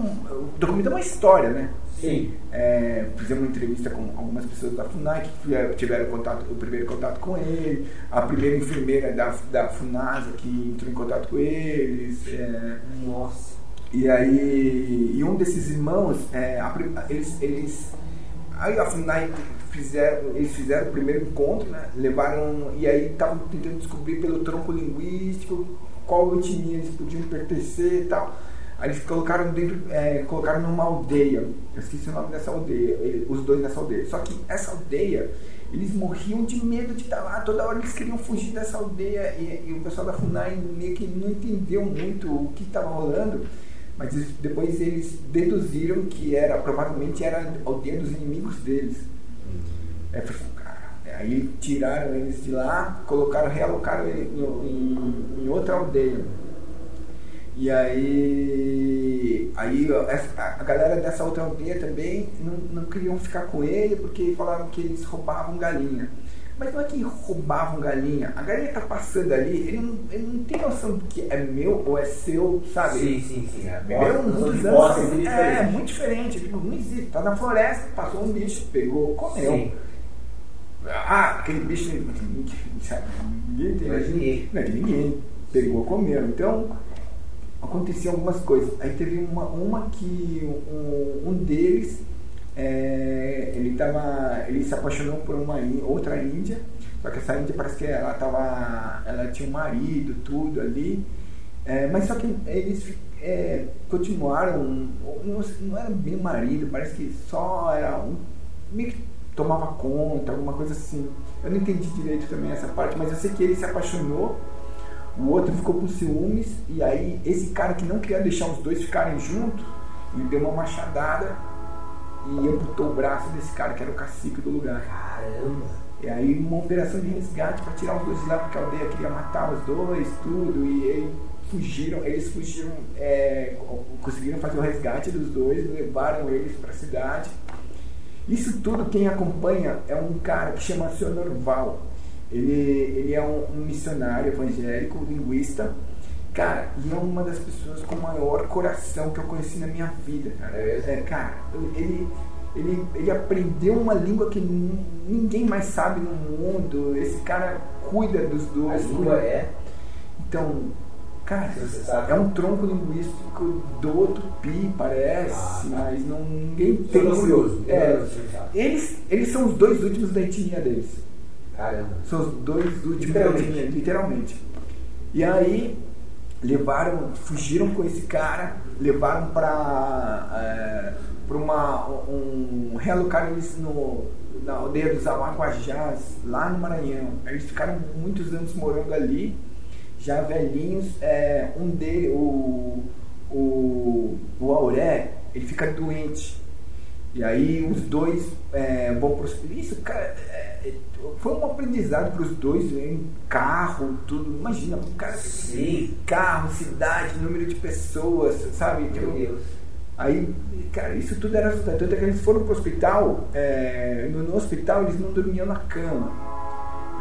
Documentamos uma história, né? Sim. É, fizemos uma entrevista com algumas pessoas da FUNAI que tiveram, contato, o primeiro contato com ele, a primeira enfermeira da, da FUNASA que entrou em contato com eles. é, Nossa. e aí, e um desses irmãos, é, a eles, eles, aí a FUNAI fizeram, eles fizeram o primeiro encontro, né? Levaram, e aí estavam tentando descobrir pelo tronco linguístico qual etnia eles podiam pertencer e tal. Aí eles colocaram dentro, é, colocaram numa aldeia. Eu esqueci o nome dessa aldeia, os dois nessa aldeia. Só que essa aldeia, eles morriam de medo de estar lá. Toda hora eles queriam fugir dessa aldeia e, e o pessoal da FUNAI meio que não entendeu muito o que estava rolando. Mas depois eles deduziram que era, provavelmente era a aldeia dos inimigos deles. É, foi- cara, aí tiraram eles de lá, colocaram, realocaram ele no- em, em outra aldeia. E aí, aí a galera dessa outra aldeia também não, não queriam ficar com ele porque falaram que eles roubavam galinha. Mas não é que roubavam galinha, a galinha tá passando ali, ele não, ele não tem noção do que é meu ou é seu, sabe? Sim, sim, sim. É, muitos de anos. é, diferente. muito diferente. Tipo, não existe. Tá na floresta, passou um bicho, pegou, comeu. Sim. Ah, aquele bicho. Ninguém ninguém tem. Não é de ninguém. Pegou, comeu. Então, aconteciam algumas coisas. Aí teve uma, uma que um, um deles. é, ele, tava, ele se apaixonou por uma outra índia, só que essa índia parece que ela, tava, ela tinha um marido, tudo ali, é, mas só que eles é, continuaram, não, não era bem marido, parece que só era um, meio que tomava conta, alguma coisa assim. Eu não entendi direito também essa parte, mas eu sei que ele se apaixonou, o outro ficou com ciúmes, e aí esse cara que não queria deixar os dois ficarem juntos, ele deu uma machadada e amputou o braço desse cara que era o cacique do lugar. Caramba. E aí uma operação de resgate para tirar os dois de lá, porque a aldeia queria matar os dois, tudo, e aí fugiram, eles fugiram, é, conseguiram fazer o resgate dos dois, levaram eles para a cidade. Isso tudo quem acompanha é um cara que chama Sr. Norval. Ele, ele é um, um missionário evangélico, linguista, cara, e é uma das pessoas com o maior coração que eu conheci na minha vida, cara. É? É, cara, ele, ele, ele aprendeu uma língua que nin- ninguém mais sabe no mundo. Esse cara cuida dos A dois. língua cuida- é. Então, cara, é um tronco linguístico do Tupi, parece, Ah, tá. mas não, ninguém tem. curioso. É, eles, eles são os dois últimos da etnia deles. Caramba. São os dois últimos Literalmente. da etnia, literalmente. E aí levaram, fugiram com esse cara, levaram para é, para uma um realocaram eles no na aldeia dos Amaguajás, lá no Maranhão. Aí Eles ficaram muitos anos morando ali, já velhinhos. É, um dele, o, o, o Auré, ele fica doente. E aí os dois é, vão para Isso, cara, é, foi um aprendizado para os dois, né? em carro, tudo. Imagina, um cara Sim. carro, cidade, número de pessoas, sabe? Meu Tipo, Deus. Aí, cara, isso tudo era assustador. Tanto é que eles foram pro hospital, é, no, no hospital eles não dormiam na cama,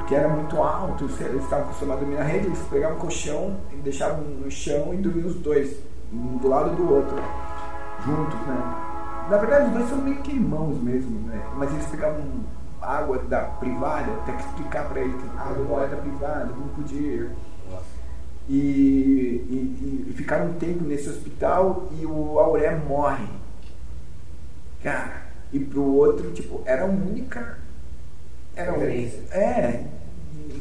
porque era muito alto, eles estavam acostumados a dormir na rede, eles pegavam um colchão, e deixavam no chão e dormiam os dois, um do lado do outro, juntos, né? Na verdade, os dois são meio que irmãos mesmo, né? Mas eles pegavam água da privada, tem que explicar pra ele que água não é da privada, não podia. Nossa. E, e- e ficaram um tempo nesse hospital e o Auré morre. Cara, E pro outro, tipo, era a única. Era um. É.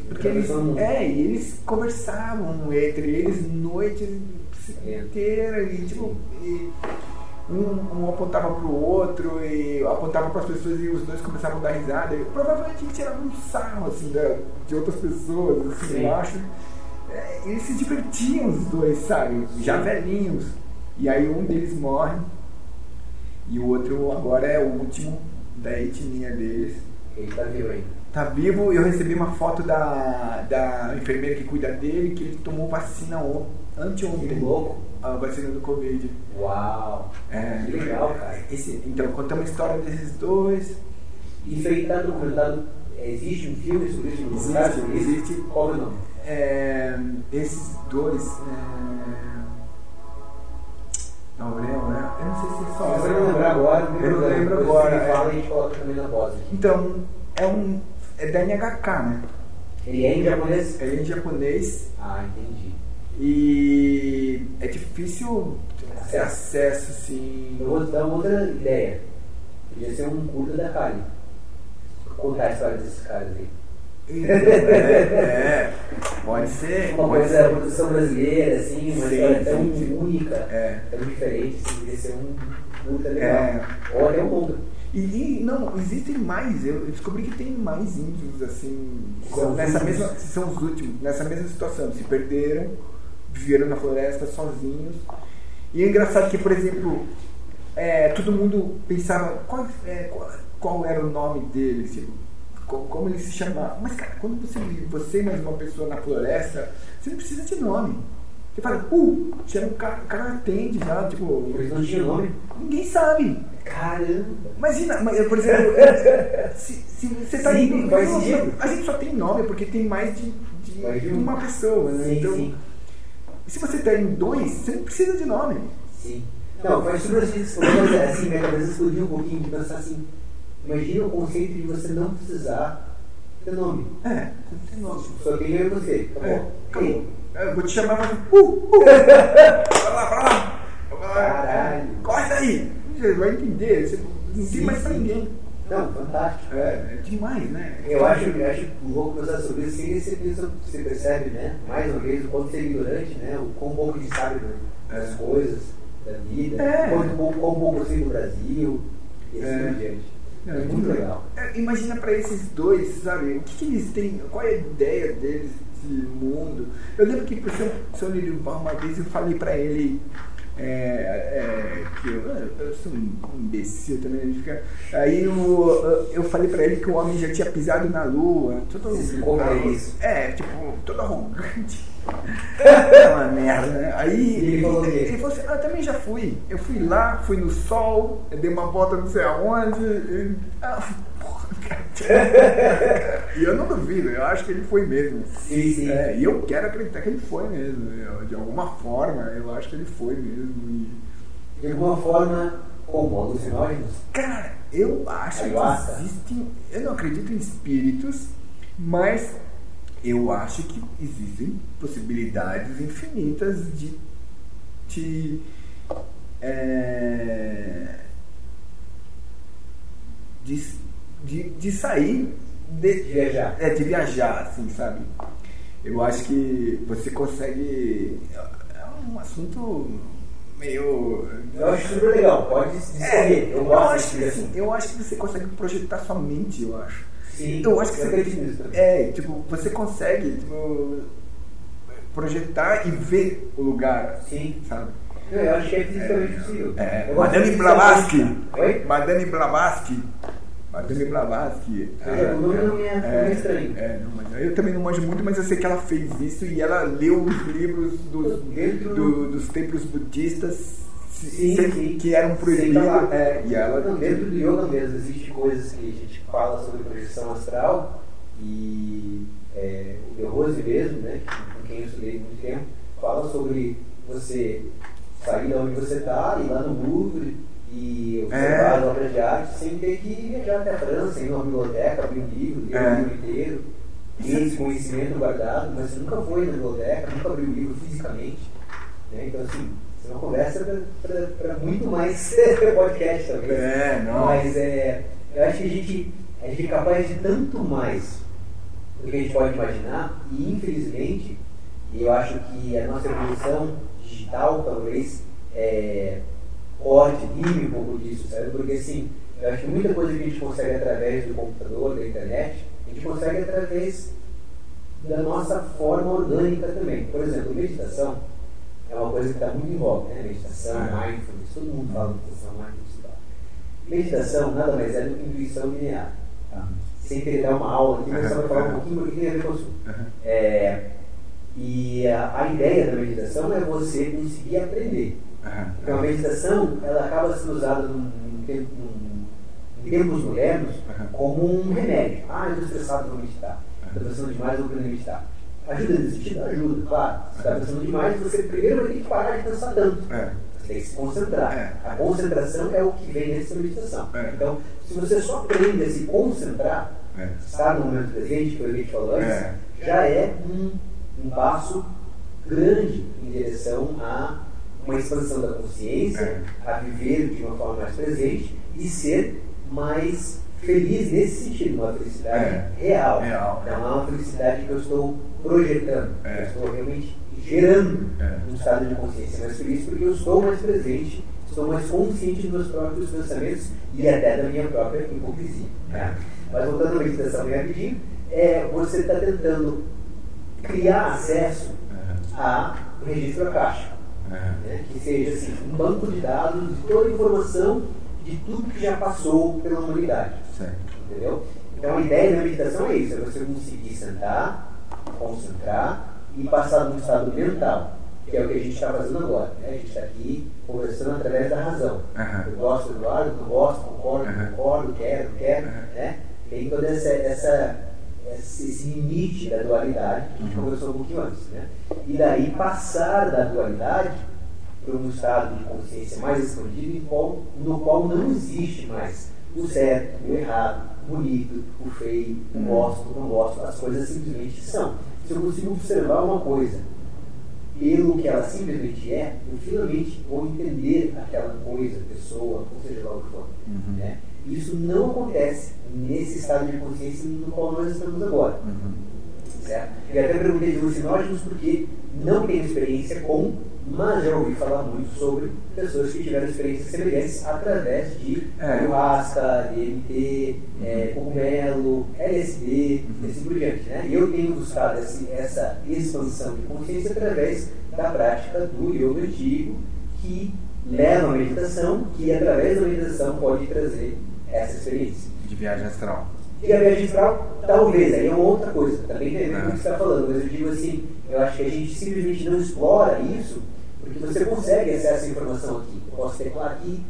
Porque eles, é, eles conversavam entre eles noites inteiras e tipo. E um, um apontava pro outro e apontava para as pessoas e os dois começavam a dar risada. E provavelmente tiravam um sarro assim, da, de outras pessoas, assim, Sim. eu acho. É, eles se divertiam os dois, sabe? Já velhinhos. E aí um deles morre e o outro agora é o último da etnia deles. Ele tá vivo ainda. Tá vivo e eu recebi uma foto da, da enfermeira que cuida dele que ele tomou vacina on, Que anteontem. louco. A vacina do Covid. Uau. É, Que legal, cara. Esse, então, contamos a história desses dois. Isso aí tá documentado. Existe um filme sobre isso Existe, sobre isso? existe. Qual é o nome? É, esses dois. É... Não lembro, né? Eu não sei se é só. você não lembrar agora, eu não lembro agora. É. fala e a gente coloca também na pós. Então, é um. É da NHK, né? Ele é em japonês? É em japonês Ah, entendi. e é difícil ter Acesso. acesso, assim. Eu vou te dar uma outra ideia. Podia ser um curta da Kali. Contar a história desses caras aí. Então, é, é, pode ser. Uma pode coisa da produção brasileira, assim, uma Sim, história tão sim, sim. única, É. tão diferente, assim, podia ser um curta legal. É. Ou até um longa. E, não, existem mais. Eu descobri que tem mais índios assim. São nessa últimos. mesma, são os últimos, nessa mesma situação. Se perderam, viveram na floresta sozinhos. E é engraçado que, por exemplo, é, todo mundo pensava qual, é, qual, qual era o nome dele, tipo, co- como ele se chamava. Mas, cara, quando você vive, você e mais uma pessoa na floresta, você não precisa de nome. Você fala, uh, chama o cara, o cara atende já, tipo, Eles não tinham nome. ninguém sabe. Caramba! Imagina, mas, por exemplo, se, se você tá Sim, indo. não. A gente só tem nome porque tem mais de, de Mais de um. uma pessoa, né? Sim, então, sim. se você tem dois, você não precisa de nome. Sim. Não, faz super sentido. Coisa assim, minha cabeça explodiu um pouquinho de pensar assim. Imagina o conceito de você não precisar ter nome. É, você não tem nome. Só eu e você. Acabou. É, acabou. Ei, Eu vou te chamar mas. Uh, uh, vai lá, vai lá. Caralho. Corre daí. Você vai entender. Você não tem mais pra ninguém. Não, fantástico. É, é demais, né? Eu acho, eu acho louco pensar sobre isso, e você, pensa, você percebe, né? Mais uma vez, o quanto você é ignorante, né? O quão pouco a gente sabe né, das É. coisas, da vida, É. quanto pouco, quão pouco sei do Brasil, e assim É. diante. É, É muito legal. É, imagina pra esses dois, sabe? O que, que eles têm? Qual é a ideia deles de mundo? Eu lembro que pro seu, seu Lirival, uma vez eu falei pra ele é, é, que eu, eu sou um imbecil também. Ele fica, aí eu, eu falei pra ele que o homem já tinha pisado na lua. Todo, é isso? É, tipo, todo arrogante. É uma merda, né? Aí ele falou o ele falou assim, ah, eu também já fui. Eu fui lá, fui no sol, dei uma volta não sei aonde. E, ah, porra, e eu não duvido, eu acho que ele foi mesmo. Sim, sim. É, e eu quero acreditar que ele foi mesmo. eu- de alguma forma, eu acho que ele foi mesmo. E, De alguma forma, como alucinógenos, cara, eu acho Ayahuasca. que existem. Eu não acredito em espíritos, mas eu acho que existem possibilidades infinitas de te. é, de, de, de sair de, viajar. é, de viajar, assim, sabe? Eu acho que você consegue. É um assunto meio. Eu acho super legal, pode discorrer. eu eu, gosto acho que, assim, eu acho que você consegue projetar sua mente, eu acho. Sim, eu acho que eu você. acredito. É, tipo, você consegue tipo, projetar e ver o lugar, Sim. sabe? Não, eu acho que é fisicamente possível. É, Eu gosto Madame Blavatsky. Oi? Madame Blavatsky. Blavatsky. Eu já- o nome não é- não me é estranho. É, não, mas eu também não manjo muito, mas eu sei que ela fez isso e ela leu os livros dos, do- dos templos budistas Sim, sem- sim. que eram proibidos. Falar. É, e ela. Não, dentro do yoga mesmo existem coisas que a gente fala sobre projeção astral e é, o De Rose mesmo, né, com quem eu estudei muito tempo, fala sobre você sair de onde você está, ir lá no Louvre e observar É. as obras de arte sem ter que viajar até a França, ir numa biblioteca, abrir um livro, ler É. o livro inteiro, ter esse conhecimento guardado, mas você nunca foi na biblioteca, nunca abriu o livro fisicamente. Né? Então, assim, é uma conversa para muito mais podcast talvez. É, não. Mas é, eu acho que a gente, a gente é capaz de tanto mais do que a gente pode imaginar e infelizmente, eu acho que a nossa evolução digital talvez é, corte, rime um pouco disso, sabe? Porque assim, eu acho que muita coisa que a gente consegue através do computador, da internet, a gente consegue através da nossa forma orgânica também. Por exemplo, meditação é uma coisa que está muito em voga, né? Meditação, mindfulness, todo mundo fala meditação, mindfulness e tal. Meditação nada mais é do que intuição linear. Tá? Sem querer dar uma aula aqui, mas só para falar um pouquinho porque tem a ver com o assunto. É, e a, a, ideia da meditação é você conseguir aprender. Então a meditação ela acaba sendo usada em tempos modernos como um remédio. Ah, eu estou estressado, vou meditar. Estou pensando demais, vou aprender a meditar. Ajuda nesse sentido? Ajuda, claro. Se está pensando demais, você primeiro vai ter que parar de pensar tanto. É. Você tem que se concentrar. É. A concentração é o que vem nessa meditação. É. Então, se você só aprende a se concentrar, é. estar no momento presente, que a gente falou antes, já é um, um passo grande em direção a uma expansão da consciência, é. a viver de uma forma mais presente e ser mais feliz nesse sentido, uma felicidade é. real. real. Não é uma felicidade que eu estou projetando, é. eu estou realmente gerando é. um estado de consciência mais feliz porque eu estou mais presente, estou mais consciente dos meus próprios pensamentos e até da minha própria hipocrisia. Tá? Mas voltando à meditação bem rapidinho, é, você está tentando criar acesso a registro acástico, né? que seja assim, um banco de dados de toda a informação de tudo que já passou pela humanidade. Certo. Entendeu? Então a ideia da meditação é isso, é você conseguir sentar, concentrar e passar num estado mental, que é o que a gente está fazendo agora. Né? A gente está aqui conversando através da razão. Uhum. Eu gosto do lado, não gosto, concordo, uhum. concordo, quero, quero. Uhum. Né? Tem todo essa, essa, esse limite da dualidade que a gente conversou um pouquinho antes. Né? E daí passar da dualidade para um estado de consciência mais expandido no qual não existe mais o certo, o errado, o bonito, o feio, o gosto, o não gosto. As coisas simplesmente são. Se eu consigo observar uma coisa pelo que ela simplesmente é, eu finalmente vou entender aquela coisa, pessoa, ou seja lá o que for. Uhum. Né? Isso não acontece nesse estado de consciência no qual nós estamos agora. Uhum. Certo? E até perguntei de alucinógenos porque não tenho experiência com mas já ouvi falar muito sobre pessoas que tiveram experiências semelhantes através de é. ayahuasca, DMT, é, cogumelo, LSD, uhum. assim por diante. Né? E eu tenho buscado esse, essa expansão de consciência através da prática do yoga antigo, que leva à meditação, que através da meditação pode trazer essa experiência. De viagem astral. E a viagem astral, talvez, aí é outra coisa, também tem a ver com o que você está falando, mas eu digo assim, eu acho que a gente simplesmente não explora isso porque você consegue acesso à informação aqui. Eu posso teclar aqui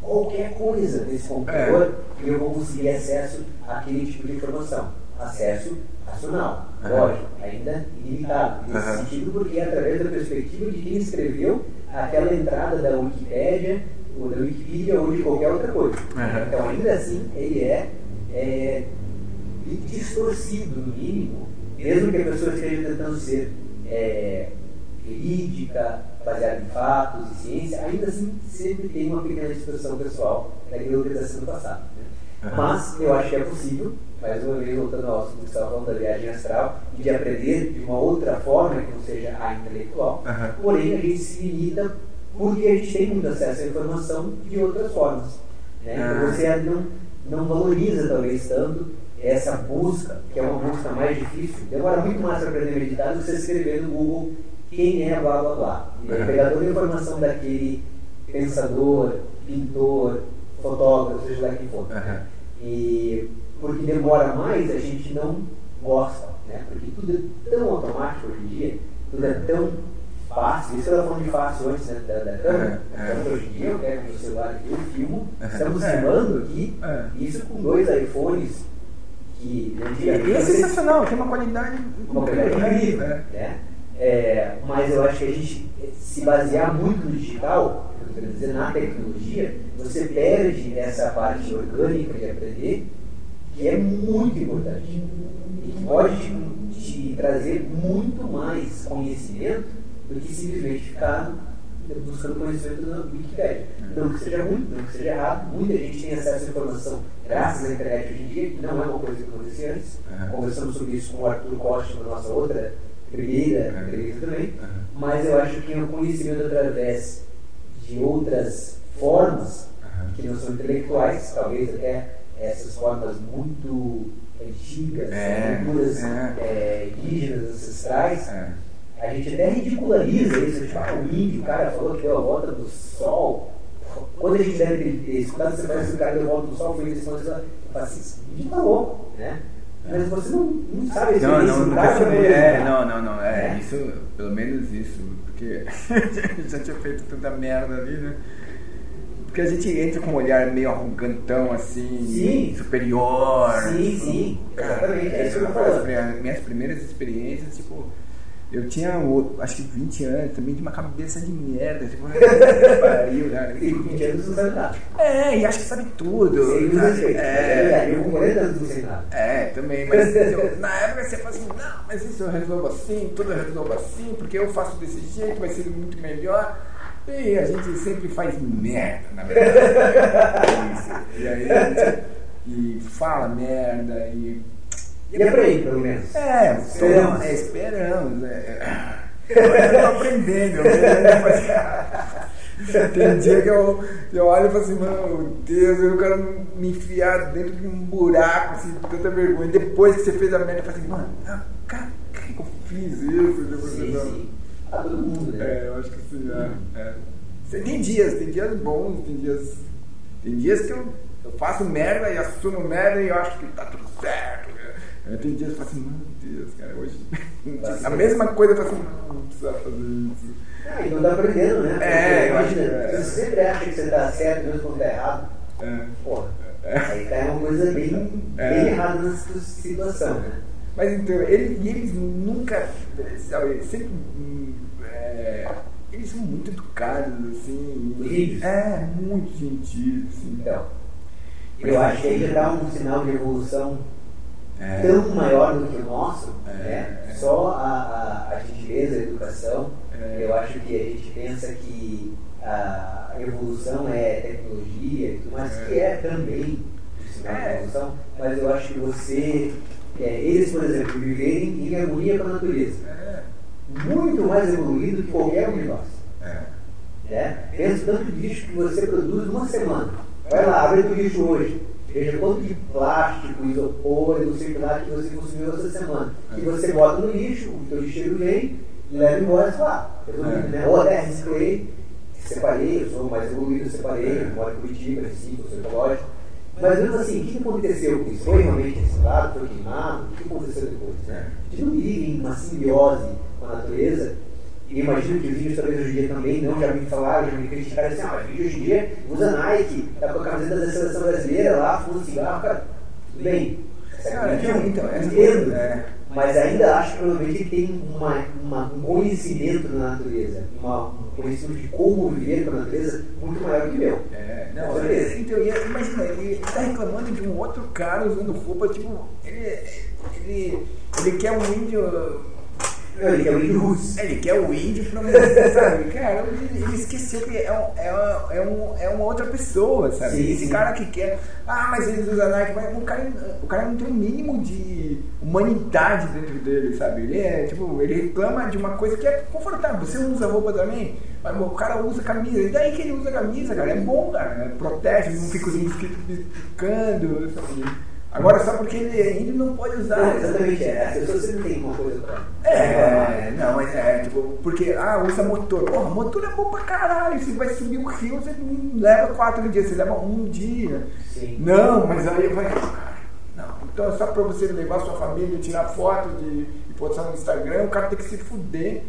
qualquer coisa nesse computador é. e eu vou conseguir acesso àquele tipo de informação. Acesso racional, uhum. lógico, ainda ilimitado. Nesse uhum. sentido, porque é através da perspectiva de quem escreveu aquela entrada da Wikipédia, ou da Wikipedia ou de qualquer outra coisa. Uhum. Então, ainda assim, ele é, é distorcido, no mínimo, mesmo que a pessoa esteja tentando ser é, verídica, baseada em fatos e ciência, ainda assim sempre tem uma pequena distorção pessoal que está sendo passado. Né? Uhum. Mas eu acho que é possível, mais uma vez voltando ao assunto que estava falando da viagem astral, e de aprender de uma outra forma que não seja a intelectual, uhum. porém a gente se limita porque a gente tem muito acesso à informação de outras formas. Né? Então você não, não valoriza talvez tanto essa busca, que é uma busca mais difícil. Demora muito mais para aprender a meditar do que você escrever no Google quem é blá blá blá. E aí pegar toda a informação daquele pensador, pintor, fotógrafo, seja lá quem for. Uhum. E porque demora mais, a gente não gosta, né? Porque tudo é tão automático hoje em dia, tudo é tão fácil. Isso eu estava falando de fácil antes né, da, da câmera. Uhum. hoje em dia eu pego meu celular aqui, eu filmo, estamos é. filmando aqui, isso com dois iPhones que. E é sensacional, tem uma qualidade. Uma qualidade incrível. Né? É, mas eu acho que a gente se basear muito no digital, eu quero dizer, na tecnologia, você perde essa parte orgânica de aprender, que é muito importante. E que pode te trazer muito mais conhecimento do que simplesmente ficar buscando conhecimento na Wikipedia. Não que seja ruim, não que seja errado, muita gente tem acesso à informação graças à internet hoje em dia, que não é uma coisa que acontecia antes. Uhum. Conversamos sobre isso com o Arthur Costa na nossa outra primeira Uhum. entrevista também. Uhum. Mas eu acho que o conhecimento através de outras formas que não são intelectuais, talvez até essas formas muito antigas, É, culturas é. é, indígenas, ancestrais, É. a gente até ridiculariza isso, tipo, ah, o índio, o cara falou que deu a volta do sol. Quando a gente deve ter escutado você que o cara deu a volta do sol, foi isso, você fala assim, índio tá louco, né? Mas você não, não sabe a Não, não, cara, sabia. né? É, não, não, não. É, É. isso, pelo menos isso, porque já tinha feito tanta merda ali, né? Porque a gente entra com um olhar meio arrogantão, assim, Sim. superior. Sim, sim, exatamente, é isso que eu tô falando. Minhas primeiras experiências, tipo, eu tinha, acho que 20 anos, também de uma cabeça de merda, tipo, que pariu, cara. E com 20 anos não sabe nada. É, e acho que sabe tudo. Sabe? respeito. É verdade, eu com 40 anos não sei nada. É, também, mas eu- na época você fala assim, não, mas isso eu resolvo assim, tudo eu resolvo assim, porque eu faço desse jeito, vai ser muito melhor. E a gente sempre faz merda, na verdade. É. E aí a gente e fala merda e. E é por aí, pelo menos. É, Esperamos. é, esperamos. É. Eu tô aprendendo. eu- Tem dia que eu, eu olho e falo assim, meu Deus, eu quero me enfiar dentro de um buraco, assim, de tanta vergonha. Depois que você fez a merda, eu falo assim, mano, ah, cara, que eu fiz isso? Depois Sim, eu- sim. A todo mundo, né? É, eu acho que sim, é, é. Você- Tem dias, tem dias bons, tem dias. Tem dias que eu, eu faço merda e assumo merda e eu acho que tá tudo certo. Né? Tem dias que eu falo assim, meu Deus, cara, hoje. A mesma coisa eu falo assim, não, não precisa fazer isso. Ah, então tá aprendendo, né? É, eu acho Imagina, que é. Você sempre acha que você tá certo mesmo quando tá errado. É. Porra, aí tá uma coisa bem, É. bem errada nessa situação, né? Mas então, ele, e eles nunca, sabe, sempre, é, eles são muito educados, assim. Os índios? É, muito gentis, assim. Então, eu acho que aí já dá um sinal de evolução É. tão maior do que o nosso, É, né? é. Só a, a, a gentileza, a educação. É. Eu acho que a gente pensa que a evolução é tecnologia e tudo mais, É. que é também É. evolução, mas eu acho que você, é, eles, por exemplo, viverem em harmonia com a natureza, muito mais evoluído que qualquer um de nós. É. Né? Pensa tanto de lixo que você produz numa semana. Vai lá, abre o lixo hoje. Veja quanto de plástico, isopor não sei o que lá que você consumiu essa semana. E você bota no lixo, o teu lixeiro vem leva embora e fala, resolvido, É. né? Ou até reciclei, separei, eu sou mais evoluído, separei, eu moro em Curitiba, reciclo, sou ecológico. Mas mesmo assim, o que aconteceu com isso? Foi realmente reciclado, foi queimado? O que aconteceu depois? Né? A gente não vive em uma simbiose com a natureza e imagino que os índios talvez hoje em dia também não já me falaram, já me criticaram assim, ah, mas hoje em dia usa Nike, tá com a camiseta da seleção brasileira lá, fuma cigarro, cara, tudo bem. Cara, não, então, essa entendo, coisa, é. mas ainda acho que provavelmente ele tem uma, uma- um conhecimento da natureza, uma, um conhecimento de como viver com a natureza muito maior que o meu. É, não, Com certeza. então, e- imagina, ele tá reclamando de um outro cara usando roupa, tipo, ele, ele, ele quer um índio. Ele quer o índio russo. Ele quer o índio sabe? Cara, ele, ele esqueceu que é, um, é, um, é, um, é uma outra pessoa, sabe? Sim, Esse sim. cara que quer. Ah, mas eles usam Nike, mas o cara, o cara não tem um mínimo de humanidade dentro dele, sabe? Ele é, tipo, ele reclama de uma coisa que é confortável. Você usa roupa também, mas o cara usa camisa. E daí que ele usa camisa, cara? É bom, cara. Protege, não fica os mosquitos picando, sabe? Agora só porque ele é índio não pode usar. Não, exatamente, é. As pessoas sempre têm uma coisa pra. É, não, mas é, tipo, porque, ah, usa motor. Porra, motor é bom pra caralho. Você vai subir o rio, você não leva quatro dias, você leva um dia. Sim. Não, mas aí vai. Não, então é só pra você levar sua família, tirar foto de, e postar no Instagram, o cara tem que se fuder.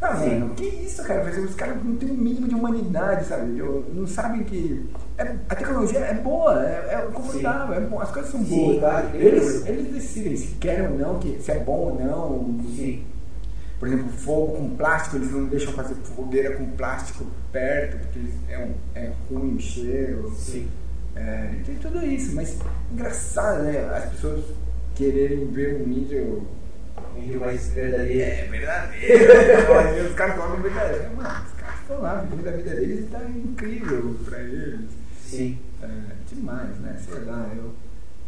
Ah, Sim. mano, que isso, cara? Os caras não têm um mínimo de humanidade, sabe? Eu- Não sabem que. é- a tecnologia é boa, é, é confortável, é bom, as coisas são Sim, boas. claro, tem eles, eles decidem se querem ou não, que, se é bom ou não. Sim. Por exemplo, fogo com plástico, eles não deixam fazer fogueira com plástico perto, porque é, um, é ruim o cheiro. Sim. É, tem tudo isso, mas engraçado, né? As pessoas quererem ver um índio Rio mais verdadeiro. É verdadeiro. Mas os caras colocam verdadeiro. Mano, os caras estão lá, vivendo a vida deles e tá incrível pra eles. Sim. É, demais, né? Sei lá, eu.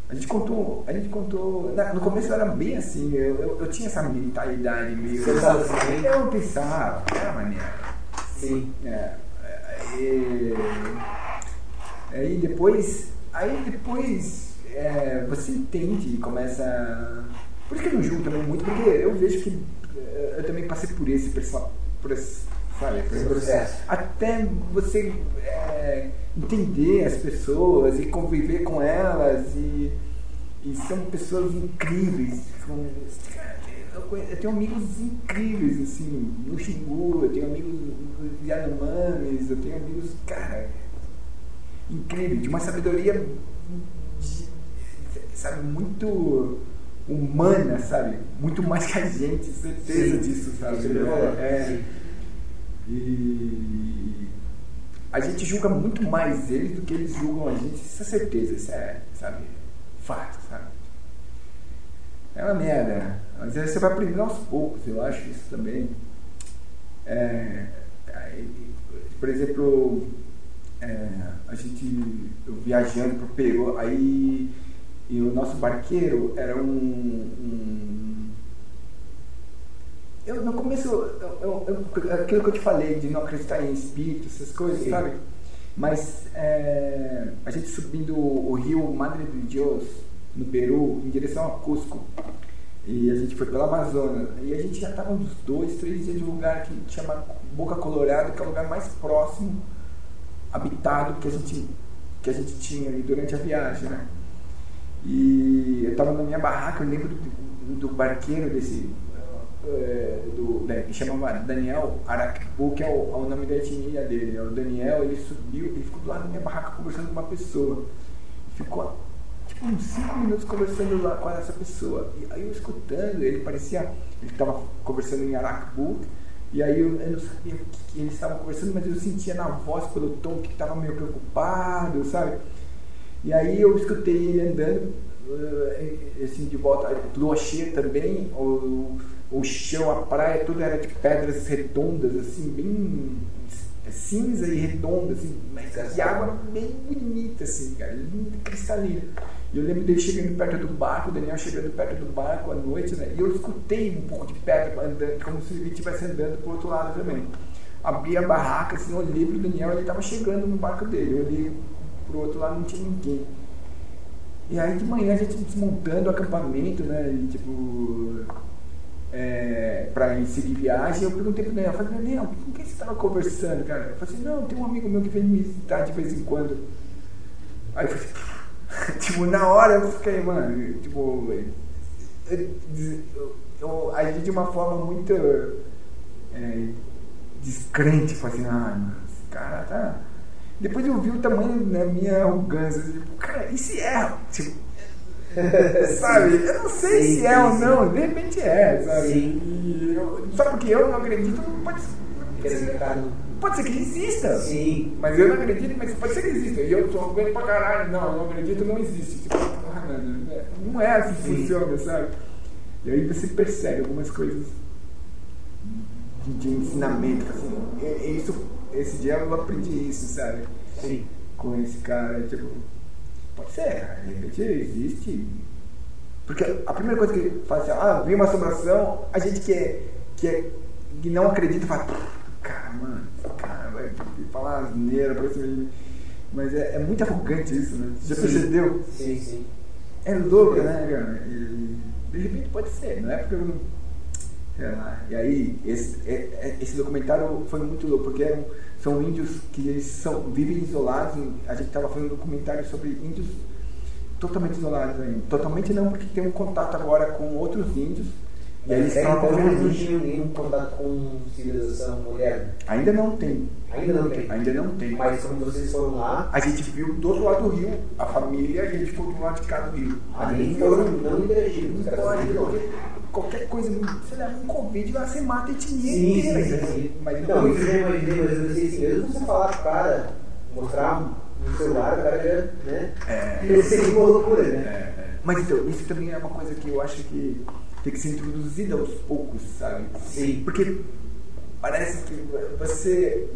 A gente contou, a gente contou. no começo eu era bem assim, eu, eu, eu tinha essa mentalidade meio. Você pensava assim também? Eu pensava, era maneiro. Sim. É, aí, aí depois, aí depois é, você entende e começa. Por isso que eu não julgo também muito, porque eu vejo que é, eu também passei por esse, por esse, sabe, por Esse processo. Até você é, entender as pessoas e conviver com elas e, e são pessoas incríveis. São, eu, tenho amigos incríveis, assim, no Xingu, eu tenho amigos nos Yanomamis, eu tenho amigos, cara, incríveis, de uma sabedoria, de- sabe, muito humana, sabe? Muito mais que a gente, certeza Sim. disso, sabe? Falar. É, Sim. e a gente julga muito mais eles do que eles julgam a gente, isso é certeza, isso é, sabe, fato, sabe? É uma merda, mas aí você vai aprendendo aos poucos, eu acho isso também. É, por exemplo, é, a gente eu viajando pro Peru, aí e o nosso barqueiro era um, um eu no começo eu, eu- aquilo que eu te falei de não acreditar em espírito, essas coisas, Sim. sabe? Mas é, a gente subindo o rio Madre de Dios no Peru em direção a Cusco e a gente foi pela Amazônia e a gente já estava uns dois, três dias de um lugar que chama Boca Colorado, que é o lugar mais próximo habitado que a gente que a gente tinha durante a viagem, né? E eu estava na minha barraca, eu lembro do, do barqueiro desse. eh, do, né, que chamava Daniel Arakbu, que é o, é o nome da etnia dele. É O Daniel, ele subiu, ele ficou do lado da minha barraca conversando com uma pessoa. Ficou tipo uns 5 minutos conversando lá com essa pessoa. E aí eu escutando, ele parecia. Ele estava conversando em Arakbu. E aí eu, eu não sabia o que, que eles estavam conversando, mas eu sentia na voz pelo tom que estava meio preocupado, sabe? E aí eu escutei ele andando, eh, assim, de volta, cheia também, o, o chão, a praia, tudo era de pedras redondas, assim, bem cinza e redonda, assim, mas de água bem bonita, assim, cara, linda, cristalina. E eu lembro dele chegando perto do barco, o Daniel chegando perto do barco à noite, né? E eu escutei um pouco de pedra andando, como se ele estivesse andando pro outro lado também. Abri a barraca, assim, olhei pro Daniel, ele estava chegando no barco dele. Eu olhei pro outro lado, não tinha ninguém. E aí de manhã a gente desmontando o acampamento, né? E, tipo, é, para ir seguir viagem, eu perguntei pro Daniel, eu falei, Daniel, com quem você estava conversando, cara? Eu falei assim, não, tem um amigo meu que vem me visitar de vez em quando. Aí eu falei, tipo, na hora eu fiquei, mano, tipo, eu, eu, eu agi de uma forma muito é, descrente, falei assim, ah, esse cara tá. Depois eu vi o tamanho da minha arrogância, tipo, cara, e se é? Tipo, sabe? Eu não sei Sim, se é ou sim, não, de repente é, sabe? Sim. Eu- sabe porque eu não acredito, pode, dizer, cara, pode ser que exista. Sim. Mas eu não acredito, mas pode ser que exista. E eu sou arrogante pra caralho. Não, eu não acredito, não existe. Tipo, mano, não é assim que funciona, sabe? E aí você percebe algumas coisas de, ensinamento. Assim, isso, esse dia eu aprendi isso, sabe? Sim. Com esse cara, tipo, pode ser, de repente existe. Porque a primeira coisa que faz assim, ah, vi uma assombração, a gente que, é, que, é, que não acredita fala, cara, mano, cara vai falar asneira pra cima Mas é, é muito arrogante isso, né? Você já Sim. percebeu? Sim, sim. É louco, né, cara? E, de repente pode ser, não é porque eu não. Lá. E aí, esse, é- é- esse documentário foi muito louco, porque eram, são índios que eles são, vivem isolados. A gente estava fazendo um documentário sobre índios totalmente isolados ainda. Totalmente não, porque tem um contato agora com outros índios. E eles É, estavam então não convivendo. existe nenhum contato com civilização moderna. Ainda não tem. Ainda não tem. Ainda não tem. Mas quando vocês foram lá, A gente viu do outro lado do rio, a família, e a gente ficou do lado de cá do rio. ali foram não interagiram. Não pode, porque qualquer coisa, sei lá, um lá você mata a etnia Sim, inteira. sim, sim. Mas Não, isso eu já imaginei, mas eu pensei assim, mesmo você falar pro cara, mostrar um celular, o cara já, né? É. Ser uma loucura, É, né? é. Mas então, isso também é uma coisa que eu acho que tem que ser introduzida aos poucos, sabe? Sim. Porque parece que você.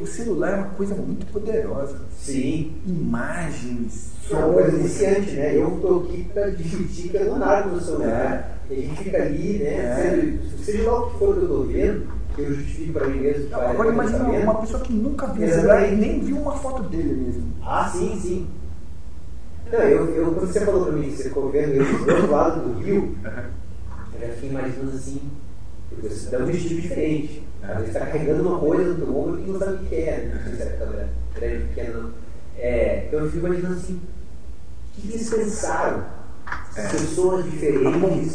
O celular é uma coisa muito poderosa. Sim. Imagens, É uma coisa iniciante, né? Eu estou aqui para dividir que eu não largo no celular. E a gente fica ali, né? É. Seja lá o que for que eu estou vendo, eu justifico para mim mesmo. Não, agora imagina uma pessoa que nunca viu o Exatamente. celular e nem viu uma foto dele mesmo. Ah, sim, sim. Não, eu, eu, quando você falou para mim que você ficou vendo eu do outro lado do rio, eu já fiquei imaginando assim, porque você dá um objetivo diferente. Às vezes está carregando uma coisa no teu ombro que não sabe o que é, né? não sei se é câmera grande, pequena, não. É, então eu fico imaginando assim, o que eles pensaram? É. Pessoas diferentes,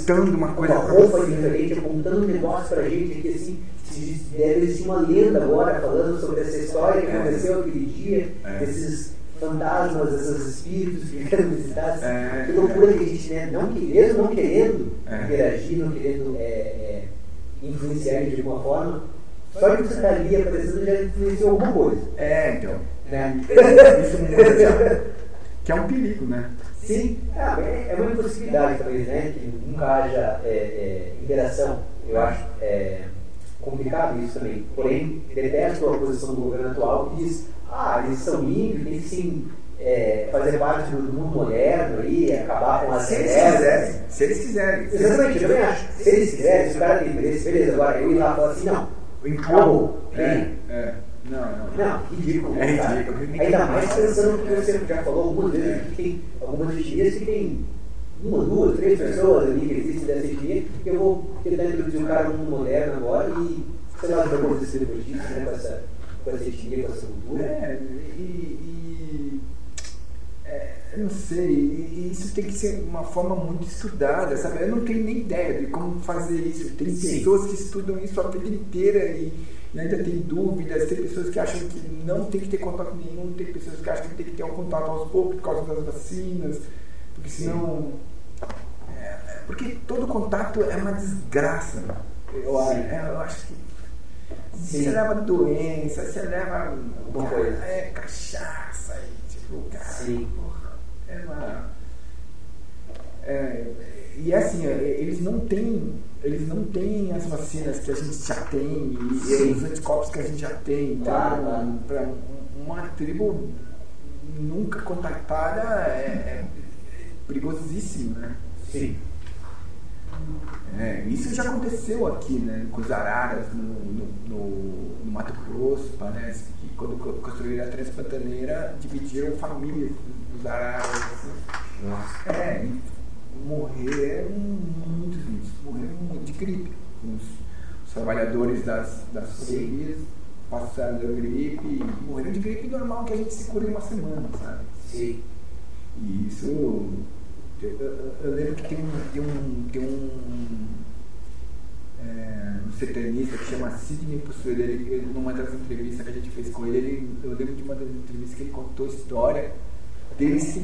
Apontando uma coisa uma pra roupa você. diferente, apontando um negócio pra gente aqui assim, se deve existir uma lenda agora falando sobre essa história que É. aconteceu aquele dia, É. desses fantasmas, esses espíritos que vieram visitar. É. Que loucura que a gente, né? Não, que- mesmo não querendo É. interagir, não querendo é, é, influenciar de alguma forma, só de você estar ali aparecendo já influenciou alguma coisa. É, então. Né? Isso muda. que é um perigo, né? Sim, ah, é, é uma impossibilidade talvez, né? Que nunca haja é, é, interação. Eu acho é, complicado isso também. Porém, detesto a posição do governo atual que diz, ah, eles são livres, tem que sim é, fazer parte do mundo moderno aí, acabar com as Se eles quiserem. Se eles quiserem. Exatamente, eu também acho. Se eles quiserem, se o cara tem interesse, beleza, agora eu ir lá e falar assim, não, acabou. É, é. Não, não. Não, ridículo. É ridículo. Ainda mais pensando que você já falou algumas vezes que tem algumas etnias que tem uma, duas, três pessoas ali que existem dessa etnia, que eu vou tentar introduzir um cara no mundo moderno agora e sei lá o que vai acontecer depois disso, né, com essa, com essa etnia, com essa cultura. É, e. e é, eu não sei, e isso tem que ser uma forma muito estudada, sabe? Eu não tenho nem ideia de como fazer isso. Tem Sim. pessoas que estudam isso a vida inteira e, e ainda tem dúvidas, tem pessoas que acham que não tem que ter contato nenhum, tem pessoas que acham que tem que ter um contato aos poucos por causa das vacinas, porque senão. é, é, porque todo contato é uma desgraça. Eu, Sim. é, eu acho que Sim. você leva doença, você leva Alguma coisa. é, cachaça e tipo, cara, Sim. porra, é uma. É, e assim, é, eles não têm. Eles não têm as vacinas que a gente já tem e, Sim. os anticorpos que a gente já tem. Então, Claro, para uma tribo nunca contactada é, é perigosíssimo, né? Sim. É, isso já aconteceu aqui, né? Com os araras no, no, no- no Mato Grosso, parece que quando co- construíram a Transpantaneira, dividiram famílias dos araras. assim. Nossa. É, morreram muitos disso, morreram de gripe. Os, os trabalhadores das, das Sim. rodovias passaram da gripe e morreram de gripe normal que a gente se cura em uma semana, sabe? Sim. E isso. Eu, eu- lembro que tem um. Tem um, tem um, é, um sertanista que chama Sidney Possuelo, ele, ele, numa das entrevistas que a gente fez com ele, ele, eu lembro de uma das entrevistas que ele contou a história deles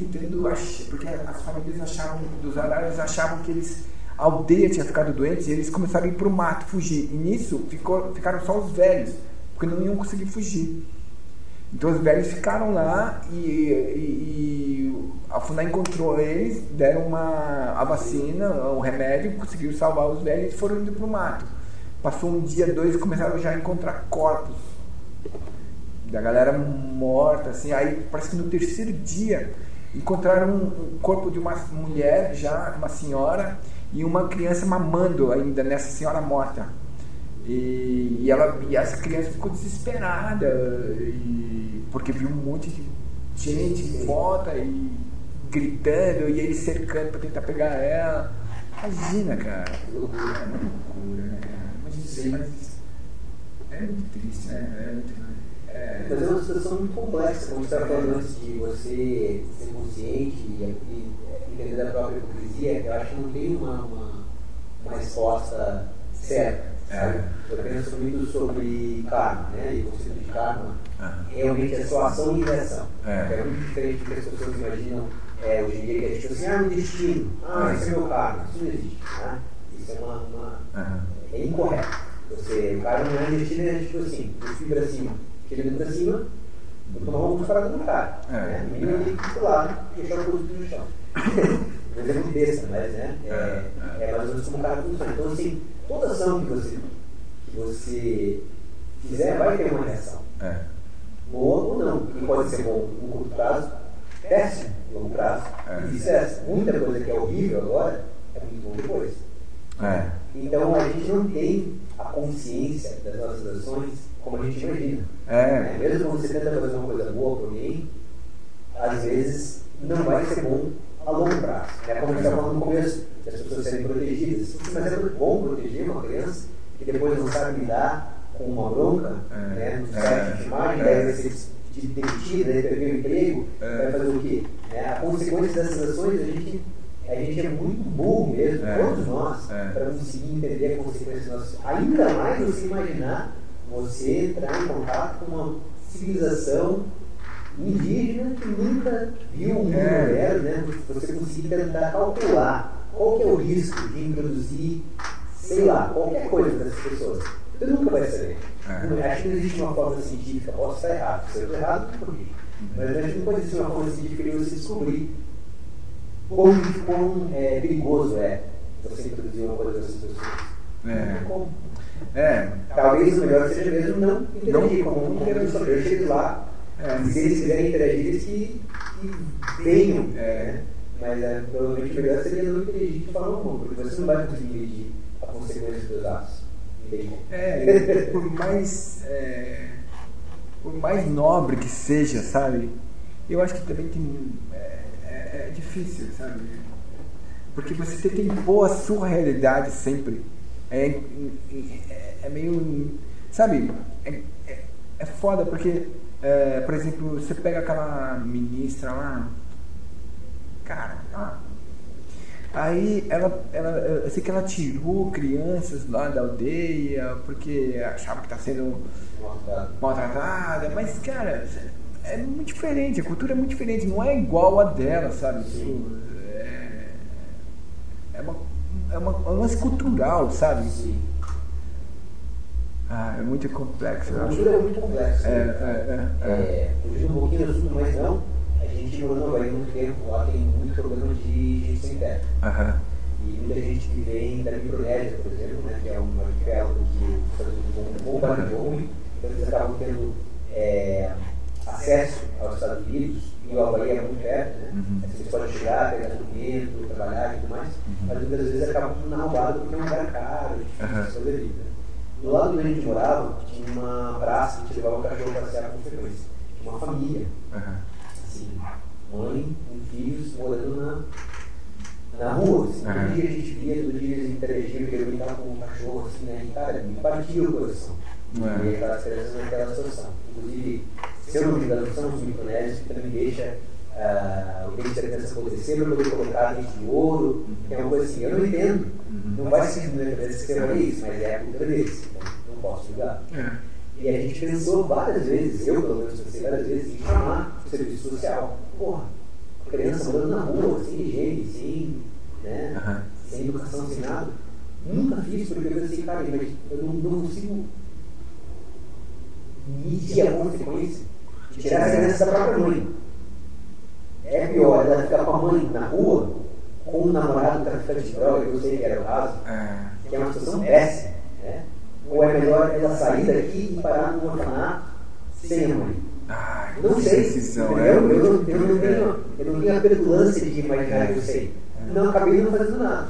achar, porque as famílias achavam, dos araras achavam que eles, a aldeia tinha ficado doente e eles começaram a ir para o mato, fugir. E nisso ficou, ficaram só os velhos, porque não iam conseguir fugir. Então os velhos ficaram lá e, e- e a FUNAI encontrou eles, deram uma, a vacina, o remédio, conseguiram salvar os velhos e foram indo para o mato. Passou um dia, dois começaram já a encontrar corpos da galera morta, assim. Aí parece que no terceiro dia encontraram um, um corpo de uma mulher já, uma senhora, e uma criança mamando ainda nessa senhora morta. E, e ela, e essa criança ficou desesperada, e- porque viu um monte de gente em volta e gritando, e eles cercando para tentar pegar ela. Imagina, cara. Que loucura. É loucura, né? Imagina, Sim. mas é muito triste, né? É muito- é- Mas é uma situação muito complexa, como você estava falando antes de você ser consciente e, e entender da própria hipocrisia, eu acho que não tem uma, uma, uma resposta certa. Sabe? Eu penso muito sobre karma, né? E o conceito de karma Aham. realmente é só ação e reação. É. É muito diferente do que as pessoas imaginam é, hoje em dia, que é tipo assim, ah, um destino, ah, esse é meu karma. Isso não existe. Né? Isso é uma, uma Aham. é incorreto. Você, o cara não é destino, é tipo assim, eu fui pra cima, chegando pra cima, vou tomar uma parada no cara. É. Né? O menino tem que ir lá deixar o custo no chão. um exemplo besta, mas né? É, É, é. É mais ou menos como o cara funciona. Então, assim, toda ação que você, que você fizer vai ter uma reação. É. Boa ou não. E pode ser bom no curto prazo, péssimo no longo prazo. É. E vice-versa. Muita coisa que é horrível agora é muito bom depois. É. Então a gente não tem a consciência das nossas ações como a gente imagina. É. Né? Mesmo quando você tenta fazer uma coisa boa para alguém, às vezes não vai ser bom a longo prazo. É como a gente estava falando no começo, das pessoas serem protegidas. Mas é muito bom proteger uma criança que depois não sabe lidar com uma bronca, É. né? É. sabe te chamar, É. daí vai ser de demitir, daí perder o emprego, É. vai fazer o quê? Né? A consequência dessas ações, a gente, a gente é muito burro mesmo, É. todos nós, É. para conseguir entender a consequência das nossas Ainda mais você imaginar você entrar em contato com uma civilização indígena que nunca viu um É. moderno, né? Você conseguir tentar calcular qual que é o risco de introduzir, sei lá, qualquer coisa para essas pessoas. Você nunca vai saber. É. Acho que não existe uma forma científica, posso estar errado, se eu estou errado, não corrija. Mas acho que não pode existir uma forma científica de você descobrir quão, quão é, perigoso é você introduzir uma coisa dessas pessoas. Não É. como. É. Talvez o melhor seja mesmo não interagir, Não. como um saber, eu chego lá, É. se eles quiserem interagir, eles que, que venham. É. Né? Mas é, provavelmente o melhor seria não interagir de forma alguma, porque você não vai conseguir medir a consequência dos atos. É, por mais. é, por mais nobre que seja, sabe? Eu acho que também tem. É, é- é difícil, sabe? Porque você tem que impor a sua realidade sempre. É, é, é meio. Sabe? É, é, é foda porque, é, por exemplo, você pega aquela ministra lá. Cara, ah, Aí ela, ela, eu sei que ela tirou crianças lá da aldeia porque achava que está sendo maltratada, mas cara, é muito diferente, a cultura é muito diferente, não é igual a dela, sabe? Tipo, é, é, uma, é, uma, é um lance cultural, sabe? sim. Ah, é muito complexo, acho. cultura é muito complexa. É, é, é, é. É, fugindo um pouquinho do assunto, mas não. A gente morou no Havaí muito tempo, lá tem muito problema de gente sem teto. Aham. E muita gente que vem da Micronésia, por exemplo, né, que é um arquipélago que os Estados Unidos vão bombardeou muito, então eles acabam tendo é, acesso aos Estados Unidos, e o Havaí é muito perto, né? Uhum. Assim, Eles podem chegar, pegar documento, trabalhar e tudo mais, mas muitas vezes acabam na roubada porque é um lugar caro, difícil de. Do lado onde a gente morava, tinha uma praça que levava o cachorro para passear com frequência. Uma família, Aham. assim, mãe com filhos morando na, na rua. Assim, Aham. Todo dia a gente via, todo dia eles interagiam, eu brincava com o cachorro, assim, né? E, cara, me partia o coração. É. E aquelas crianças naquela situação. Inclusive, se eu não me engano, são os micronésios que também deixa ah, o dente da criança apodrecer para poder colocar de ouro, que é uma coisa assim, eu não entendo. Uhum. Não faz sentido na minha cabeça que seja isso, mas é a cultura deles, então não posso julgar. É. E a gente pensou várias vezes, eu pelo menos pensei várias vezes, em chamar o serviço social. Porra, criança morando na rua, sem higiene, sem, né, Aham. sem educação, sem nada. Nunca fiz, porque eu pensei, cara, mas eu não, não consigo medir a consequência de tirar essa criança da própria mãe. É pior ela ficar com a mãe na rua, com um namorado traficante de droga, que eu sei que era o caso, É. que é uma situação péssima. Né? Ou é melhor ela sair daqui e parar num orfanato sem a mãe? Ai, Não sei. decisão, é. Eu, não, eu, não tenho, eu não tenho a petulância de imaginar que eu sei. Não acabei não fazendo nada.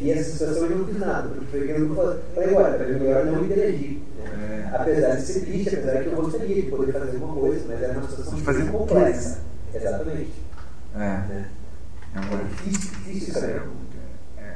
E essa situação eu não fiz nada, porque foi eu falei, falei agora, é melhor não interagir. Né? É. Apesar de ser triste, apesar que eu gostaria de poder fazer uma coisa, mas era uma situação De fazer muito complexa. Exatamente. É. Né? É É uma difícil, difícil saber. É.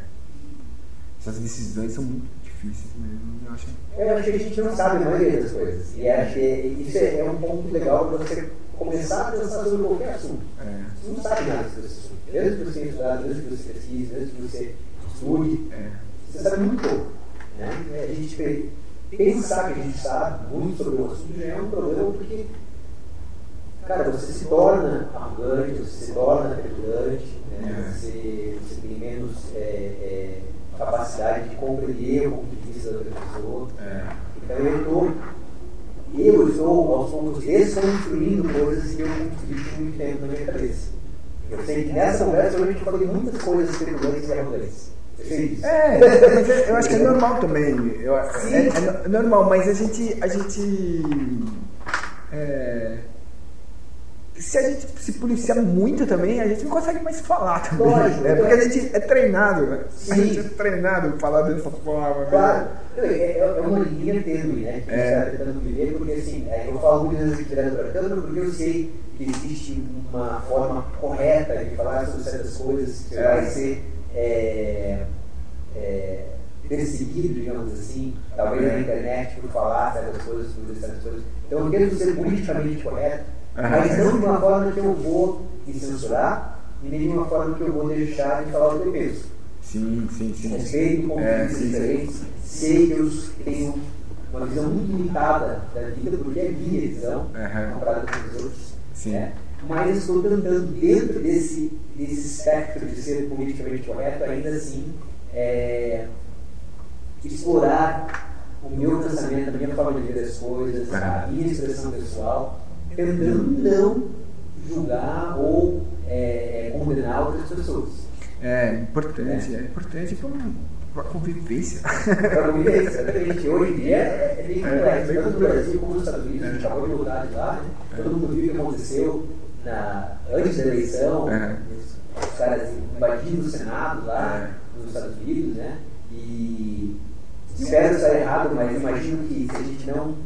Essas decisões são muito difíceis mesmo, eu acho. Eu acho que a gente não sabe a maioria das coisas. E acho que isso é é um ponto legal para você começar a pensar sobre qualquer assunto. É. Você não sabe nada sobre esse assunto. Mesmo que você estudado, mesmo que você pesquise, mesmo que você estude, É. você sabe muito pouco. Né? A gente pe- pensar que a gente sabe muito sobre o assunto já é um problema porque, cara, você se torna arrogante, você se torna petulante, né? É. você, você tem menos é, é, capacidade de compreender o ponto de vista da outra pessoa. É. Então eu estou, eu estou aos poucos desconstruindo coisas que eu construí muito tempo na minha cabeça. Eu sei que nessa conversa eu falei muitas coisas peculiares e arrogantes. É, mas é, eu acho que é normal também. Eu, é, é, normal, mas a gente. A gente é, se a gente se policiar muito também, a gente não consegue mais falar também. Lógico, é, porque a gente é treinado, né? A gente é treinado falar dessa forma. Claro. É, é, é uma linha tênue, né? Que é. a gente está tentando viver, porque assim, é, eu falo muitas vezes aqui tanto porque eu sei que existe uma forma correta de falar sobre certas coisas que é. vai ser é, é, perseguido, digamos assim, talvez na internet por falar certas coisas, por dizer certas coisas. Então eu tento ser politicamente correto mas não de uma forma que eu vou me censurar e nem de uma forma que eu vou deixar de falar o que eu penso. Sim, sim, sim. Respeito pontos é, diferentes. Sei que eu tenho uma visão muito limitada da vida, porque é minha visão, uhum. comparada com os outros. Sim. Né? Mas estou tentando, dentro desse, desse espectro de ser politicamente correto, ainda assim, é, explorar o meu pensamento, a minha forma de ver as coisas, uhum. a minha expressão pessoal tentando não julgar ou é, é, condenar outras pessoas. É importante, é, é importante para a convivência. Para a convivência, exatamente. Hoje em dia é bem complexo, tanto no Brasil como nos Estados Unidos, a gente acabou de voltar de lá, todo mundo viu o que aconteceu na, antes da eleição, os, os caras invadindo o Senado lá nos Estados Unidos, né? E espero estar errado, mas imagino que se a gente não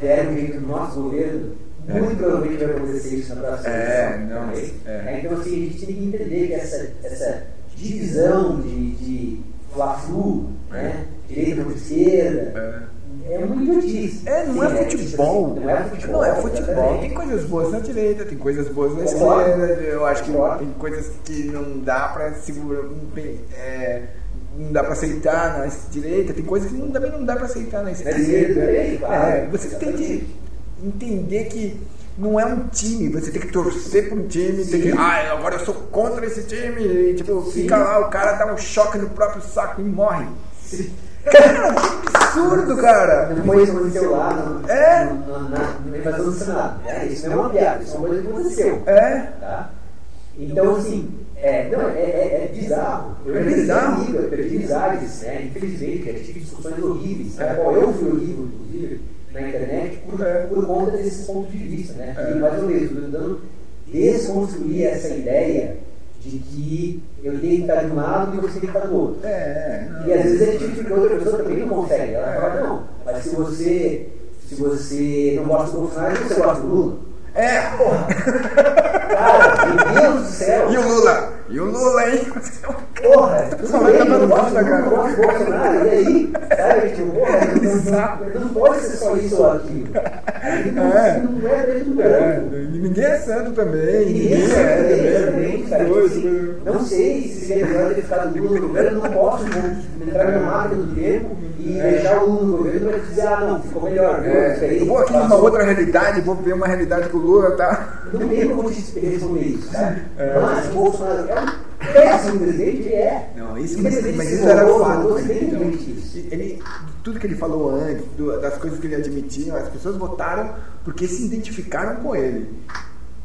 der um jeito no nosso governo é. Muito provavelmente vai acontecer isso na próxima é, não, é. é. Então, assim, a gente tem que entender que essa, essa divisão de, de fla-flu, né? direita contra esquerda, é, é muito difícil. É, não é futebol. Não é futebol. Não é futebol. Tem coisas boas na direita, tem coisas boas na esquerda. Eu acho que tem coisas que não dá para segurar. É, não dá para aceitar na direita, tem coisas que não, também não dá para aceitar na esquerda. É, você tem que entender que não é um time, você tem que torcer para um time, tem que, ah, agora eu sou contra esse time, e, tipo, Sim. fica lá, o cara dá um choque no próprio saco e morre. Cara, que absurdo, cara! Depois no, é? na, invasão do Senado. É, isso não é uma piada, isso é uma coisa que aconteceu. É. Tá? Então, assim, é, não, é, é, é bizarro. Eu é bizarro. Amiga, eu perdi amizades, né? Infelizmente, eu tive discussões horríveis. É. Eu fui horrível, inclusive na internet por, por conta desse ponto de vista, né? É. E mais ou menos, tentando desconstruir essa ideia de que eu tenho que estar de um lado e você tem que estar do outro. É, é. e às vezes é difícil porque outra pessoa também não consegue. Ela fala, não, mas se você, se você não gosta do Bolsonaro, você gosta do Lula. É, porra! Cara, meu Deus do céu! E o Lula? E o Lula, hein? Porra! Tu só vai tomando bosta, cara. Não gosto do Bolsonaro, e aí? Sabe, tipo, porra, não, não pode ser só isso ou aquilo. Não, é. não é preto no É. Ninguém é santo também. Ninguém, ninguém é, também, cara. Tipo, não sei se seria melhor ter ficado Lula no governo, não posso entrar na máquina do tempo e é. deixar o Lula no governo para dizer, ah, não, ficou melhor. É. Eu vou aqui numa outra realidade, vou ver uma realidade que o Lula tá. Não tem como te responder isso, sabe? É. Mas Bolsonaro é um péssimo presidente, é. Não, isso, mas, mas isso era fato. Então, ele, tudo que ele falou antes, das coisas que ele admitia, as pessoas votaram porque se identificaram com ele.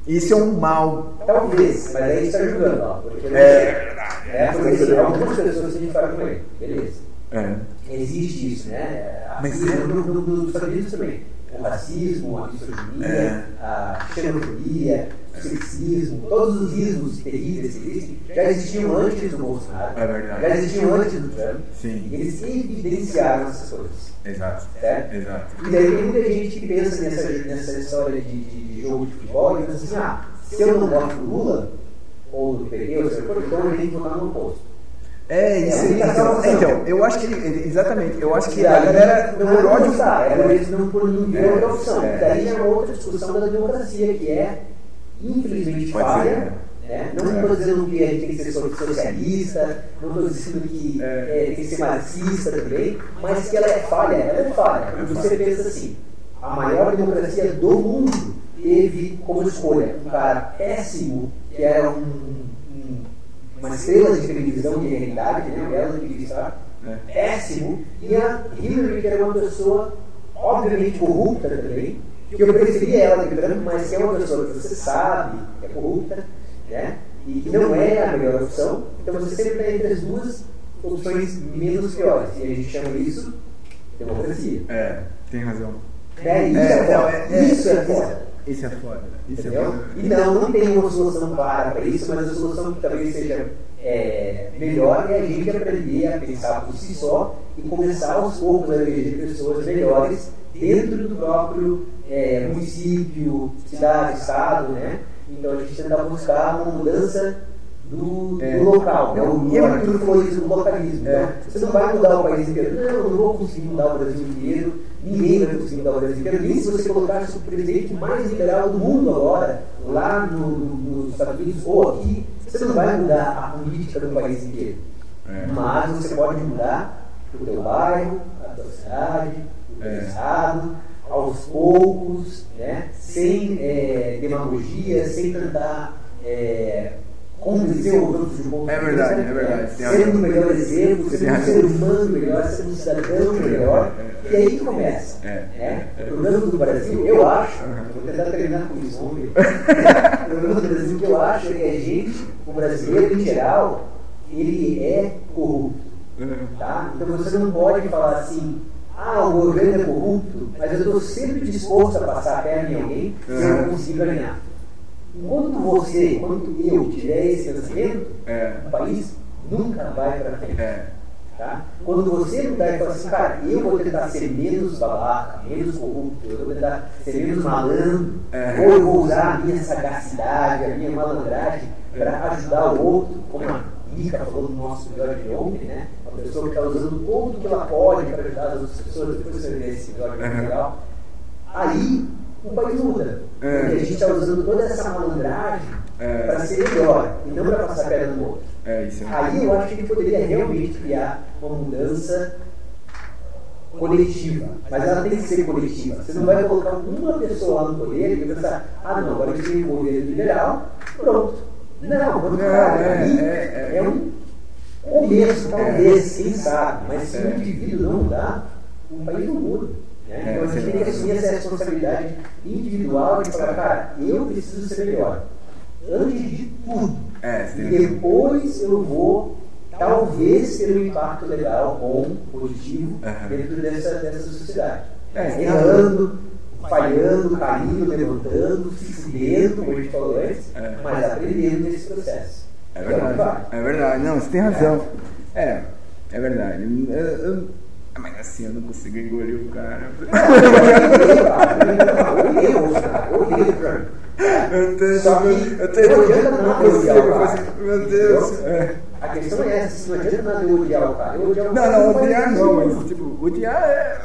Isso é um mal. Talvez, mas aí está ajudando, ó. Porque é, é, porque algumas pessoas se identificaram com ele. Beleza. É. Existe isso, né? Mas no, no, no, nos Estados Unidos também o racismo, a misoginia, é. a xenofobia, sexismo, todos os ismos terríveis que existem, já existiam antes do Bolsonaro, é verdade. já existiam antes do Trump, Sim. e eles evidenciaram essas coisas. Exato. Certo? Exato. E daí tem muita gente que pensa nessa, nessa história de, de jogo de futebol e pensa assim, ah, se eu não gosto do Lula, ou do PT, ou seja, então eu tenho que votar no oposto. É, isso aí. Então, então, eu acho que ele, exatamente, eu acho que a galera não por ódio. É, eles não por não outra opção. É. Daí é outra discussão da democracia, que é, infelizmente, falha. Né? Não estou dizendo que a gente tem que ser socialista, não estou dizendo que é. é, tem que ser marxista também, mas que ela é falha, ela é falha. Você pensa assim, a maior democracia do mundo teve como escolha um cara péssimo, que era um uma estrela de televisão de realidade, né? Ela de estar é. péssimo, e a Hillary, que era uma pessoa obviamente corrupta também, que eu preferi ela de branco, mas que é uma pessoa que você sabe que é corrupta, né? E que não é a melhor opção, então você sempre está entre as duas, opções menos piores. E a gente chama isso democracia. É, tem razão. É, isso é, foda. isso é foda. Isso é foda. Isso é foda. E não, não tem uma solução para para isso, mas a solução que talvez seja é, melhor é a gente aprender a pensar por si só e começar aos poucos a eleger pessoas melhores dentro do próprio é, município, cidade, estado, né? Então a gente tenta buscar uma mudança do, É. do local, né? O E é falou isso do localismo. É. Então, você não vai mudar o país inteiro. Não, eu não vou conseguir mudar o Brasil inteiro. Ninguém vai conseguir mudar o Brasil inteiro. Nem se você colocasse o presidente mais liberal do mundo agora, lá no, no- nos Estados Unidos ou aqui, você não vai mudar a política do país inteiro. É. Mas você pode mudar o teu bairro, a tua cidade, o teu É. estado, aos poucos, né? sem é, demagogia, sem tentar é, convencer os outros de um ponto É de verdade, vista, é verdade, Sendo um melhor exemplo, sendo um ser humano melhor, sendo um cidadão melhor. É, E aí começa. É, né? é, é. O problema do Brasil, eu acho, vou tentar terminar com isso, vamos ver. o problema do Brasil que eu acho é que a gente, o brasileiro em geral, ele é corrupto. Tá? Então você não pode falar assim, ah, o governo é corrupto, mas eu estou sempre disposto a passar a perna em alguém se eu não conseguir ganhar. Enquanto você, enquanto eu tiver esse pensamento, É. o país nunca vai para frente. É. Tá? Quando você mudar e falar assim, cara, eu vou tentar ser menos babaca, menos corrupto, eu vou tentar ser menos malandro, É. ou eu vou usar a minha sagacidade, a minha malandragem para ajudar o outro, como a Mica falou no nosso de ontem, né? Uma pessoa que está usando tudo que ela pode para ajudar as outras pessoas, depois você vê esse muito Uhum. legal. Aí o país muda. É. Porque a gente está usando toda essa malandragem É. para ser melhor e não para passar a perna no outro. É, é. Aí eu acho que a gente poderia realmente criar uma mudança coletiva. Mas ela tem que ser coletiva. Você não vai colocar uma pessoa lá no poder e pensar, ah não, agora a gente tem um governo liberal, pronto. Não, Não, lá. é, Aí é, é. é um começo, talvez, quem sabe. Mas se É. o indivíduo não mudar, o país não muda. né? É, Então a gente tem que assumir essa responsabilidade individual de falar, cara, eu preciso ser melhor. Antes de tudo. É, E depois eu vou, talvez, ter um impacto legal, bom, positivo, dentro dessa, dessa sociedade. É, Errando, falhando, caindo, levantando, se fudendo, como a gente falou antes, É. mas aprendendo nesse processo. É verdade. vale. É verdade. Não, você tem razão. É, é verdade. Eu- eu- mas assim, eu não consigo engolir o cara. Eu odeio o cara, eu odeio o Trump. Eu tenho. Eu tenho. não adianta nada odiar o cara. Meu Deus. É. A questão é essa, não adianta nada eu odiar o cara. Não, cara não, odiar não, mas tipo, odiar é.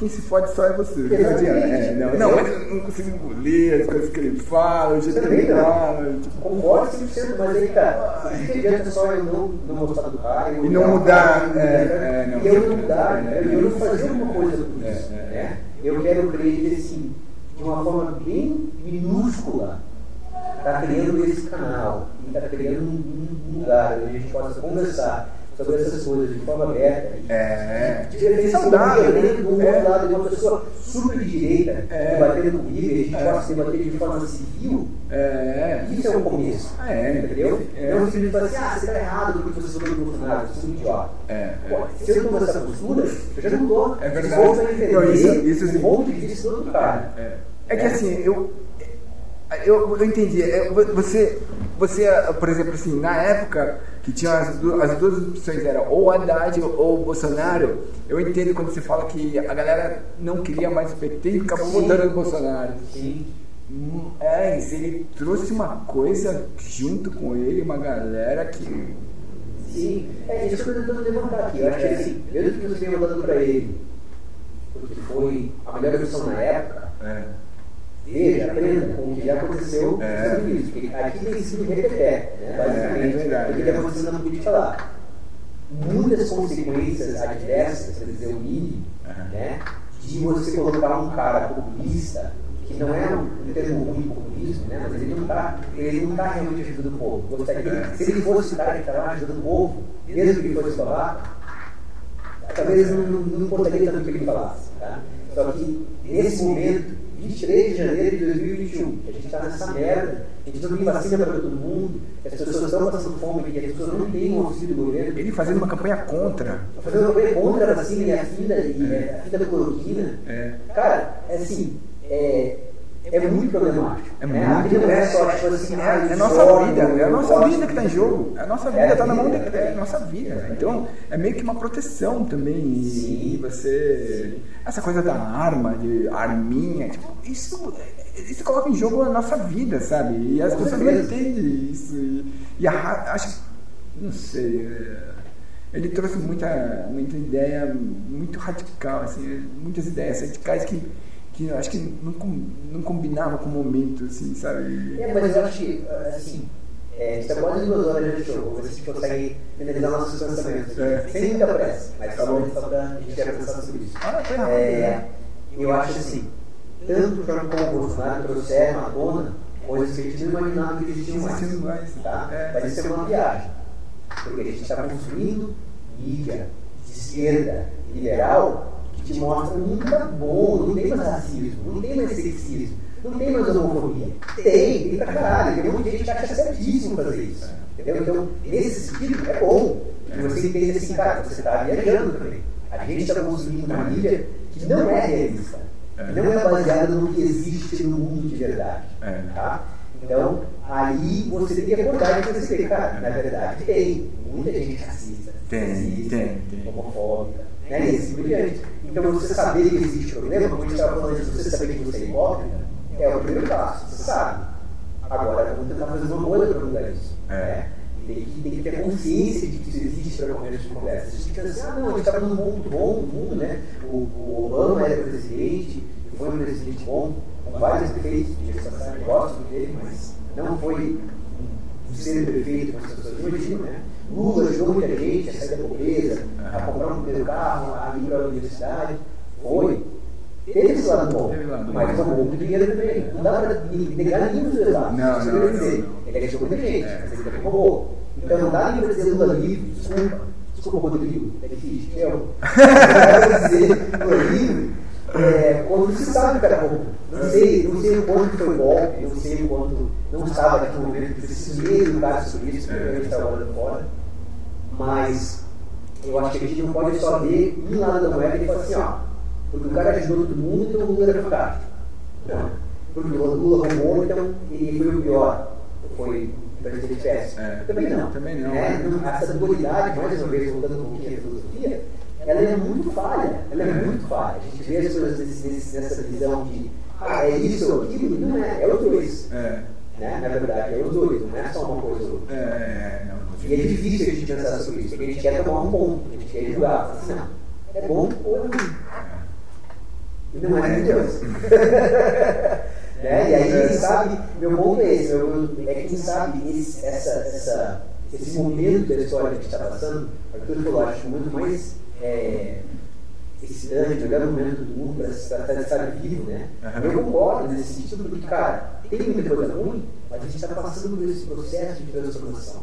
Quem se fode só é você. É, não, não, mas eu não consigo engolir as coisas que ele fala, o jeito que ele fala. Tipo, Concordo 100%, mas aí, cara, o que adianta só eu não, não gostar do cara E não mudar, é, é, não. e eu não mudar, É, é, eu não fazer alguma coisa É, isso. é, né? Eu quero crer assim, de uma forma bem minúscula, está criando esse canal, está criando um lugar onde a gente possa conversar sobre essas coisas de forma aberta. e- É. de repente, Saudável, dentro do é. outro lado de uma pessoa super de direita, É. debatendo comigo, a gente É. possa debater de forma civil. É. Isso é o começo. É, Entendeu? é. Não simplesmente falar assim, ah, você está errado porque você falou do Bolsonaro, você é um idiota. É, Pô, é. se eu tomo essa postura, eu já não estou É verdade. Não, isso- isso sim. um monte disso do outro cara. É, é que assim, eu, eu, eu entendi. É, vo- Você, você, por exemplo, assim, na época que tinha as, du- as duas opções, era ou Haddad ou Bolsonaro, eu entendo quando você fala que a galera não queria mais o PT e ficava Sim. votando no Bolsonaro. Sim. Hum, É, ele trouxe uma coisa junto com ele, uma galera que. Sim. É isso que eu estou tentando levantar aqui. Eu acho que assim, mesmo que você tenha mandado para ele, porque foi a melhor opção na época, É, veja, aprenda com o que já aconteceu É. Unidos. Porque aqui tem sido repeté, né, basicamente, É, é verdade, o que é. está acontecendo na política lá. Muitas consequências adversas, quer dizer, o Aham. né, de você colocar um cara populista, que não é um termo ruim populismo, né, mas ele não está ele não tá realmente ajudando o povo. Gostaria, É. Se ele fosse o cara que estava ajudando o povo, mesmo que ele fosse babaca, talvez não, não, não importaria tanto o que ele falasse. Tá? Só que, nesse momento, 23 de janeiro de 2021, que a gente está nessa merda, a gente não tem vacina para todo mundo, as pessoas estão passando fome, que as pessoas não têm um auxílio do governo. Ele fazendo uma campanha contra. Fazendo uma campanha contra a vacina e a fina, e É. a fina da cloroquina. É. Cara, é assim, é, é muito problemático. É né? muito vida não é só tipo assim, ah, É nossa discordo, vida, é a nossa vida que está em jogo. A nossa vida É está na mão de, é a nossa vida. Então é meio que uma proteção também. E, Sim. você. Essa coisa da arma, de arminha, tipo, isso, isso coloca em jogo a nossa vida, sabe? E as pessoas não entendem isso. E, e a, acho. Não sei. é, Ele trouxe muita, muita ideia muito radical, assim, muitas ideias radicais que, que eu acho que não, não combinava com o momento, assim, sabe? É, mas eu acho que, assim, é, está quase duas horas de show, vamos ver se a gente consegue finalizar nossos pensamentos. É. Sem muita pressa, mas Tá só, só para a gente já pensar sobre isso. Ah, foi rápido, É, né? eu acho assim, tanto o Trump como o Bolsonaro trouxeram à tona coisas que a gente não imaginava que existiam mais. Mais. Tá? É. Vai ser uma viagem. Porque a gente está construindo mídia de esquerda liberal te mostra um mundo tá bom, não tem mais racismo, não tem mais sexismo, não tem mais homofobia. Tem, tem pra caralho. Tem um gente que acha certíssimo fazer isso. Entendeu? Então, nesse sentido, é bom. E você entende assim, cara, você está viajando também. A gente está construindo uma mídia que não é realista. que Não é baseada no que existe no mundo de verdade. É. Tá? Então, aí você tem que acordar e perceber, cara, na verdade tem muita gente racista, Tem, sexista, tem, tem. homofóbica, né? E assim por diante. Então, você saber que existe problema, como a gente estava falando antes, você saber que você é hipócrita, é o primeiro passo, você sabe. Agora, vamos tentar fazer uma coisa para mudar isso. É. Né? Tem que, tem que ter consciência de que isso existe para começo de conversa. A gente pensa assim, ah, não, a gente está num mundo bom, no mundo, né? O, o Obama era presidente, foi um presidente bom, com vários defeitos, de gestação, eu gosto dele, mas não foi um ser perfeito como as pessoas imaginam, né? Lula ajudou muita gente a sair da pobreza, a comprar um primeiro carro, a ir para a universidade. Foi. Teve esse lado bom, Teve lado bom. mas roubou muito dinheiro também. Não dá para negar nenhum dos dois lados. Não, não, que eu quero não, dizer. não. Ele ajudou muita gente, É. mas ele também roubou. Então não dá nem para dizer Lula livre, desculpa. Desculpa, Rodrigo, é difícil. Eu. Não dá para dizer Lula livre é, quando se sabe que era roubou. Não sei, não sei o quanto foi golpe, não sei o quanto não estava naquele momento, preciso ler educar sobre isso, porque gente estava olhando fora. Mas eu acho que a gente não pode só ver um lado da moeda e falar assim, ó, porque o cara ajudou todo mundo, então o Lula era fantástico. Não. Porque o Lula roubou, então ele foi o pior. Foi o presidente péssimo. É. Também não. Também não. Né? Não- Essa dualidade, mais uma vez, voltando um pouquinho à filosofia, ela é muito falha. Ela é muito falha. A gente vê as coisas nessa visão de, ah, é isso ou aquilo, não é, é os dois. É, Né? Na verdade, é os dois, não é só uma coisa ou outra. é, é, com E é difícil a gente pensar sobre isso, porque a gente quer tomar um ponto, a gente quer julgar, assim, não, é bom ou é ruim. E não é de Deus. né? E aí, quem sabe, meu ponto é esse, meu- é quem sabe esse, essa, essa, esse momento da história que a gente está passando, Arthur falou, acho muito mais é, excitante, o melhor momento do mundo para estar vivo, né? Aham. Eu concordo nesse sentido, porque, cara, tem muita coisa ruim, mas a gente está passando por esse processo de transformação.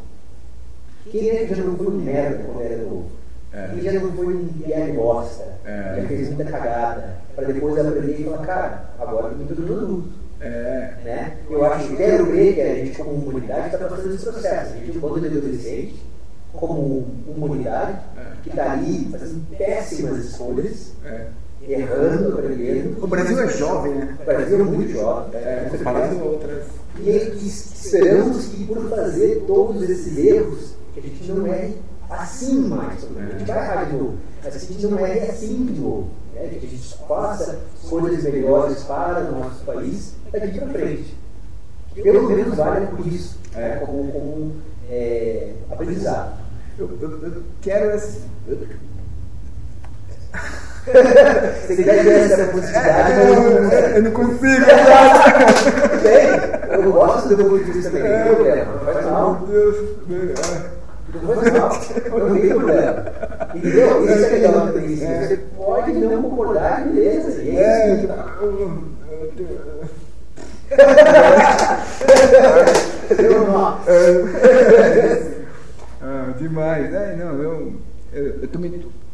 Quem é que já não foi um merda quando era novo? É. Quem já não foi um piada bosta? É. Já fez muita cagada? Para depois aprender e falar, cara, agora eu me tornando adulto. É, Né? Eu acho que quero ver que a gente, como comunidade, está passando esse processo. A gente, quando é adolescente, como comunidade, que está ali fazendo péssimas escolhas, é. errando, aprendendo. O Brasil é jovem, né? O Brasil é muito jovem. É, com comparado com outras. E esperamos que por fazer todos esses erros, que a gente não erre assim mais. A gente vai errar de novo, mas a gente não erre assim de novo. Né? Que a gente faça escolhas melhores para o nosso país daqui para frente. Pelo menos valha por isso, né? como, como é, aprendizado. Eu, eu, eu quero esse. Se quiser ter essa possibilidade, É, eu não consigo. bem. Eu gosto do ponto de vista também, não tem problema, faz mal. Meu Deus. Não não tem problema. Entendeu? Isso é legal também. isso. Você pode não concordar, beleza. É, é isso. Nó. Ah, demais. É, não, eu, eu, eu tô me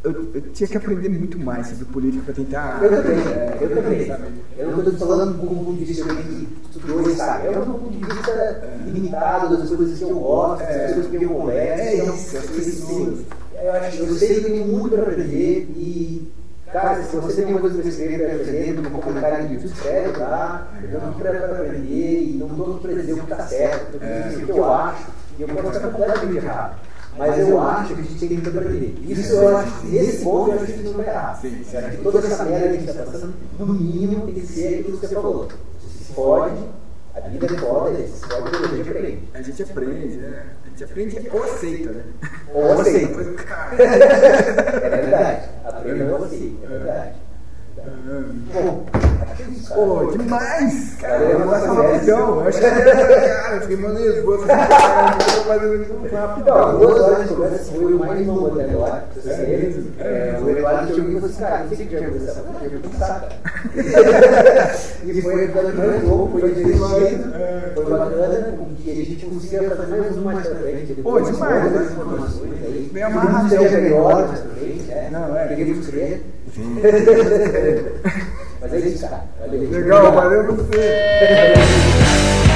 eu, eu tinha que aprender muito mais sobre política para tentar. Eu também, é, eu também. sabe? Eu não estou falando com um ponto de vista que estudou e sabe. Eu não ponto de vista limitado das coisas que eu gosto, das coisas que eu converso. É então, isso, as pessoas. Eu, acho, eu sei que eu tenho muito para aprender e, cara, se você tem uma coisa para escrever para aprender, no comentário no YouTube, escreve lá. Eu não estou para aprender e não estou para dizer o que está certo, estou o que eu acho. E eu posso estar completamente errado. Mas eu acho que a gente tem para aprender. Isso eu acho que nesse ponto eu acho que a gente não vai errar. Sim, sim. Que toda essa merda que a gente está passando, no mínimo, tem que ser aquilo que você falou. Você se fode, a vida é foda, você se fode, a gente aprende. A gente aprende, né? A gente aprende ou aceita, né? Ou aceita. É verdade. Aprenda ou aceita, é verdade. Pô, demais! Cara, Cara, eu eu vou passar rapidão. Eu acho que cara, eu fiquei tô fazendo isso muito. Não, duas horas de conversa foi o mais longo até agora. É, o Eduardo tinha ouvido e falou assim, cara, não sei o que tinha conversado. Eu falei, "Eu saca." E foi mais longo, foi divertido, foi bacana, e a gente conseguia fazer mais um mais pra frente. Pô, demais. Bem amarrado. Frente, é. Não, é. Queríamos crer. Mas é isso, cara. Valeu. Legal, valeu você.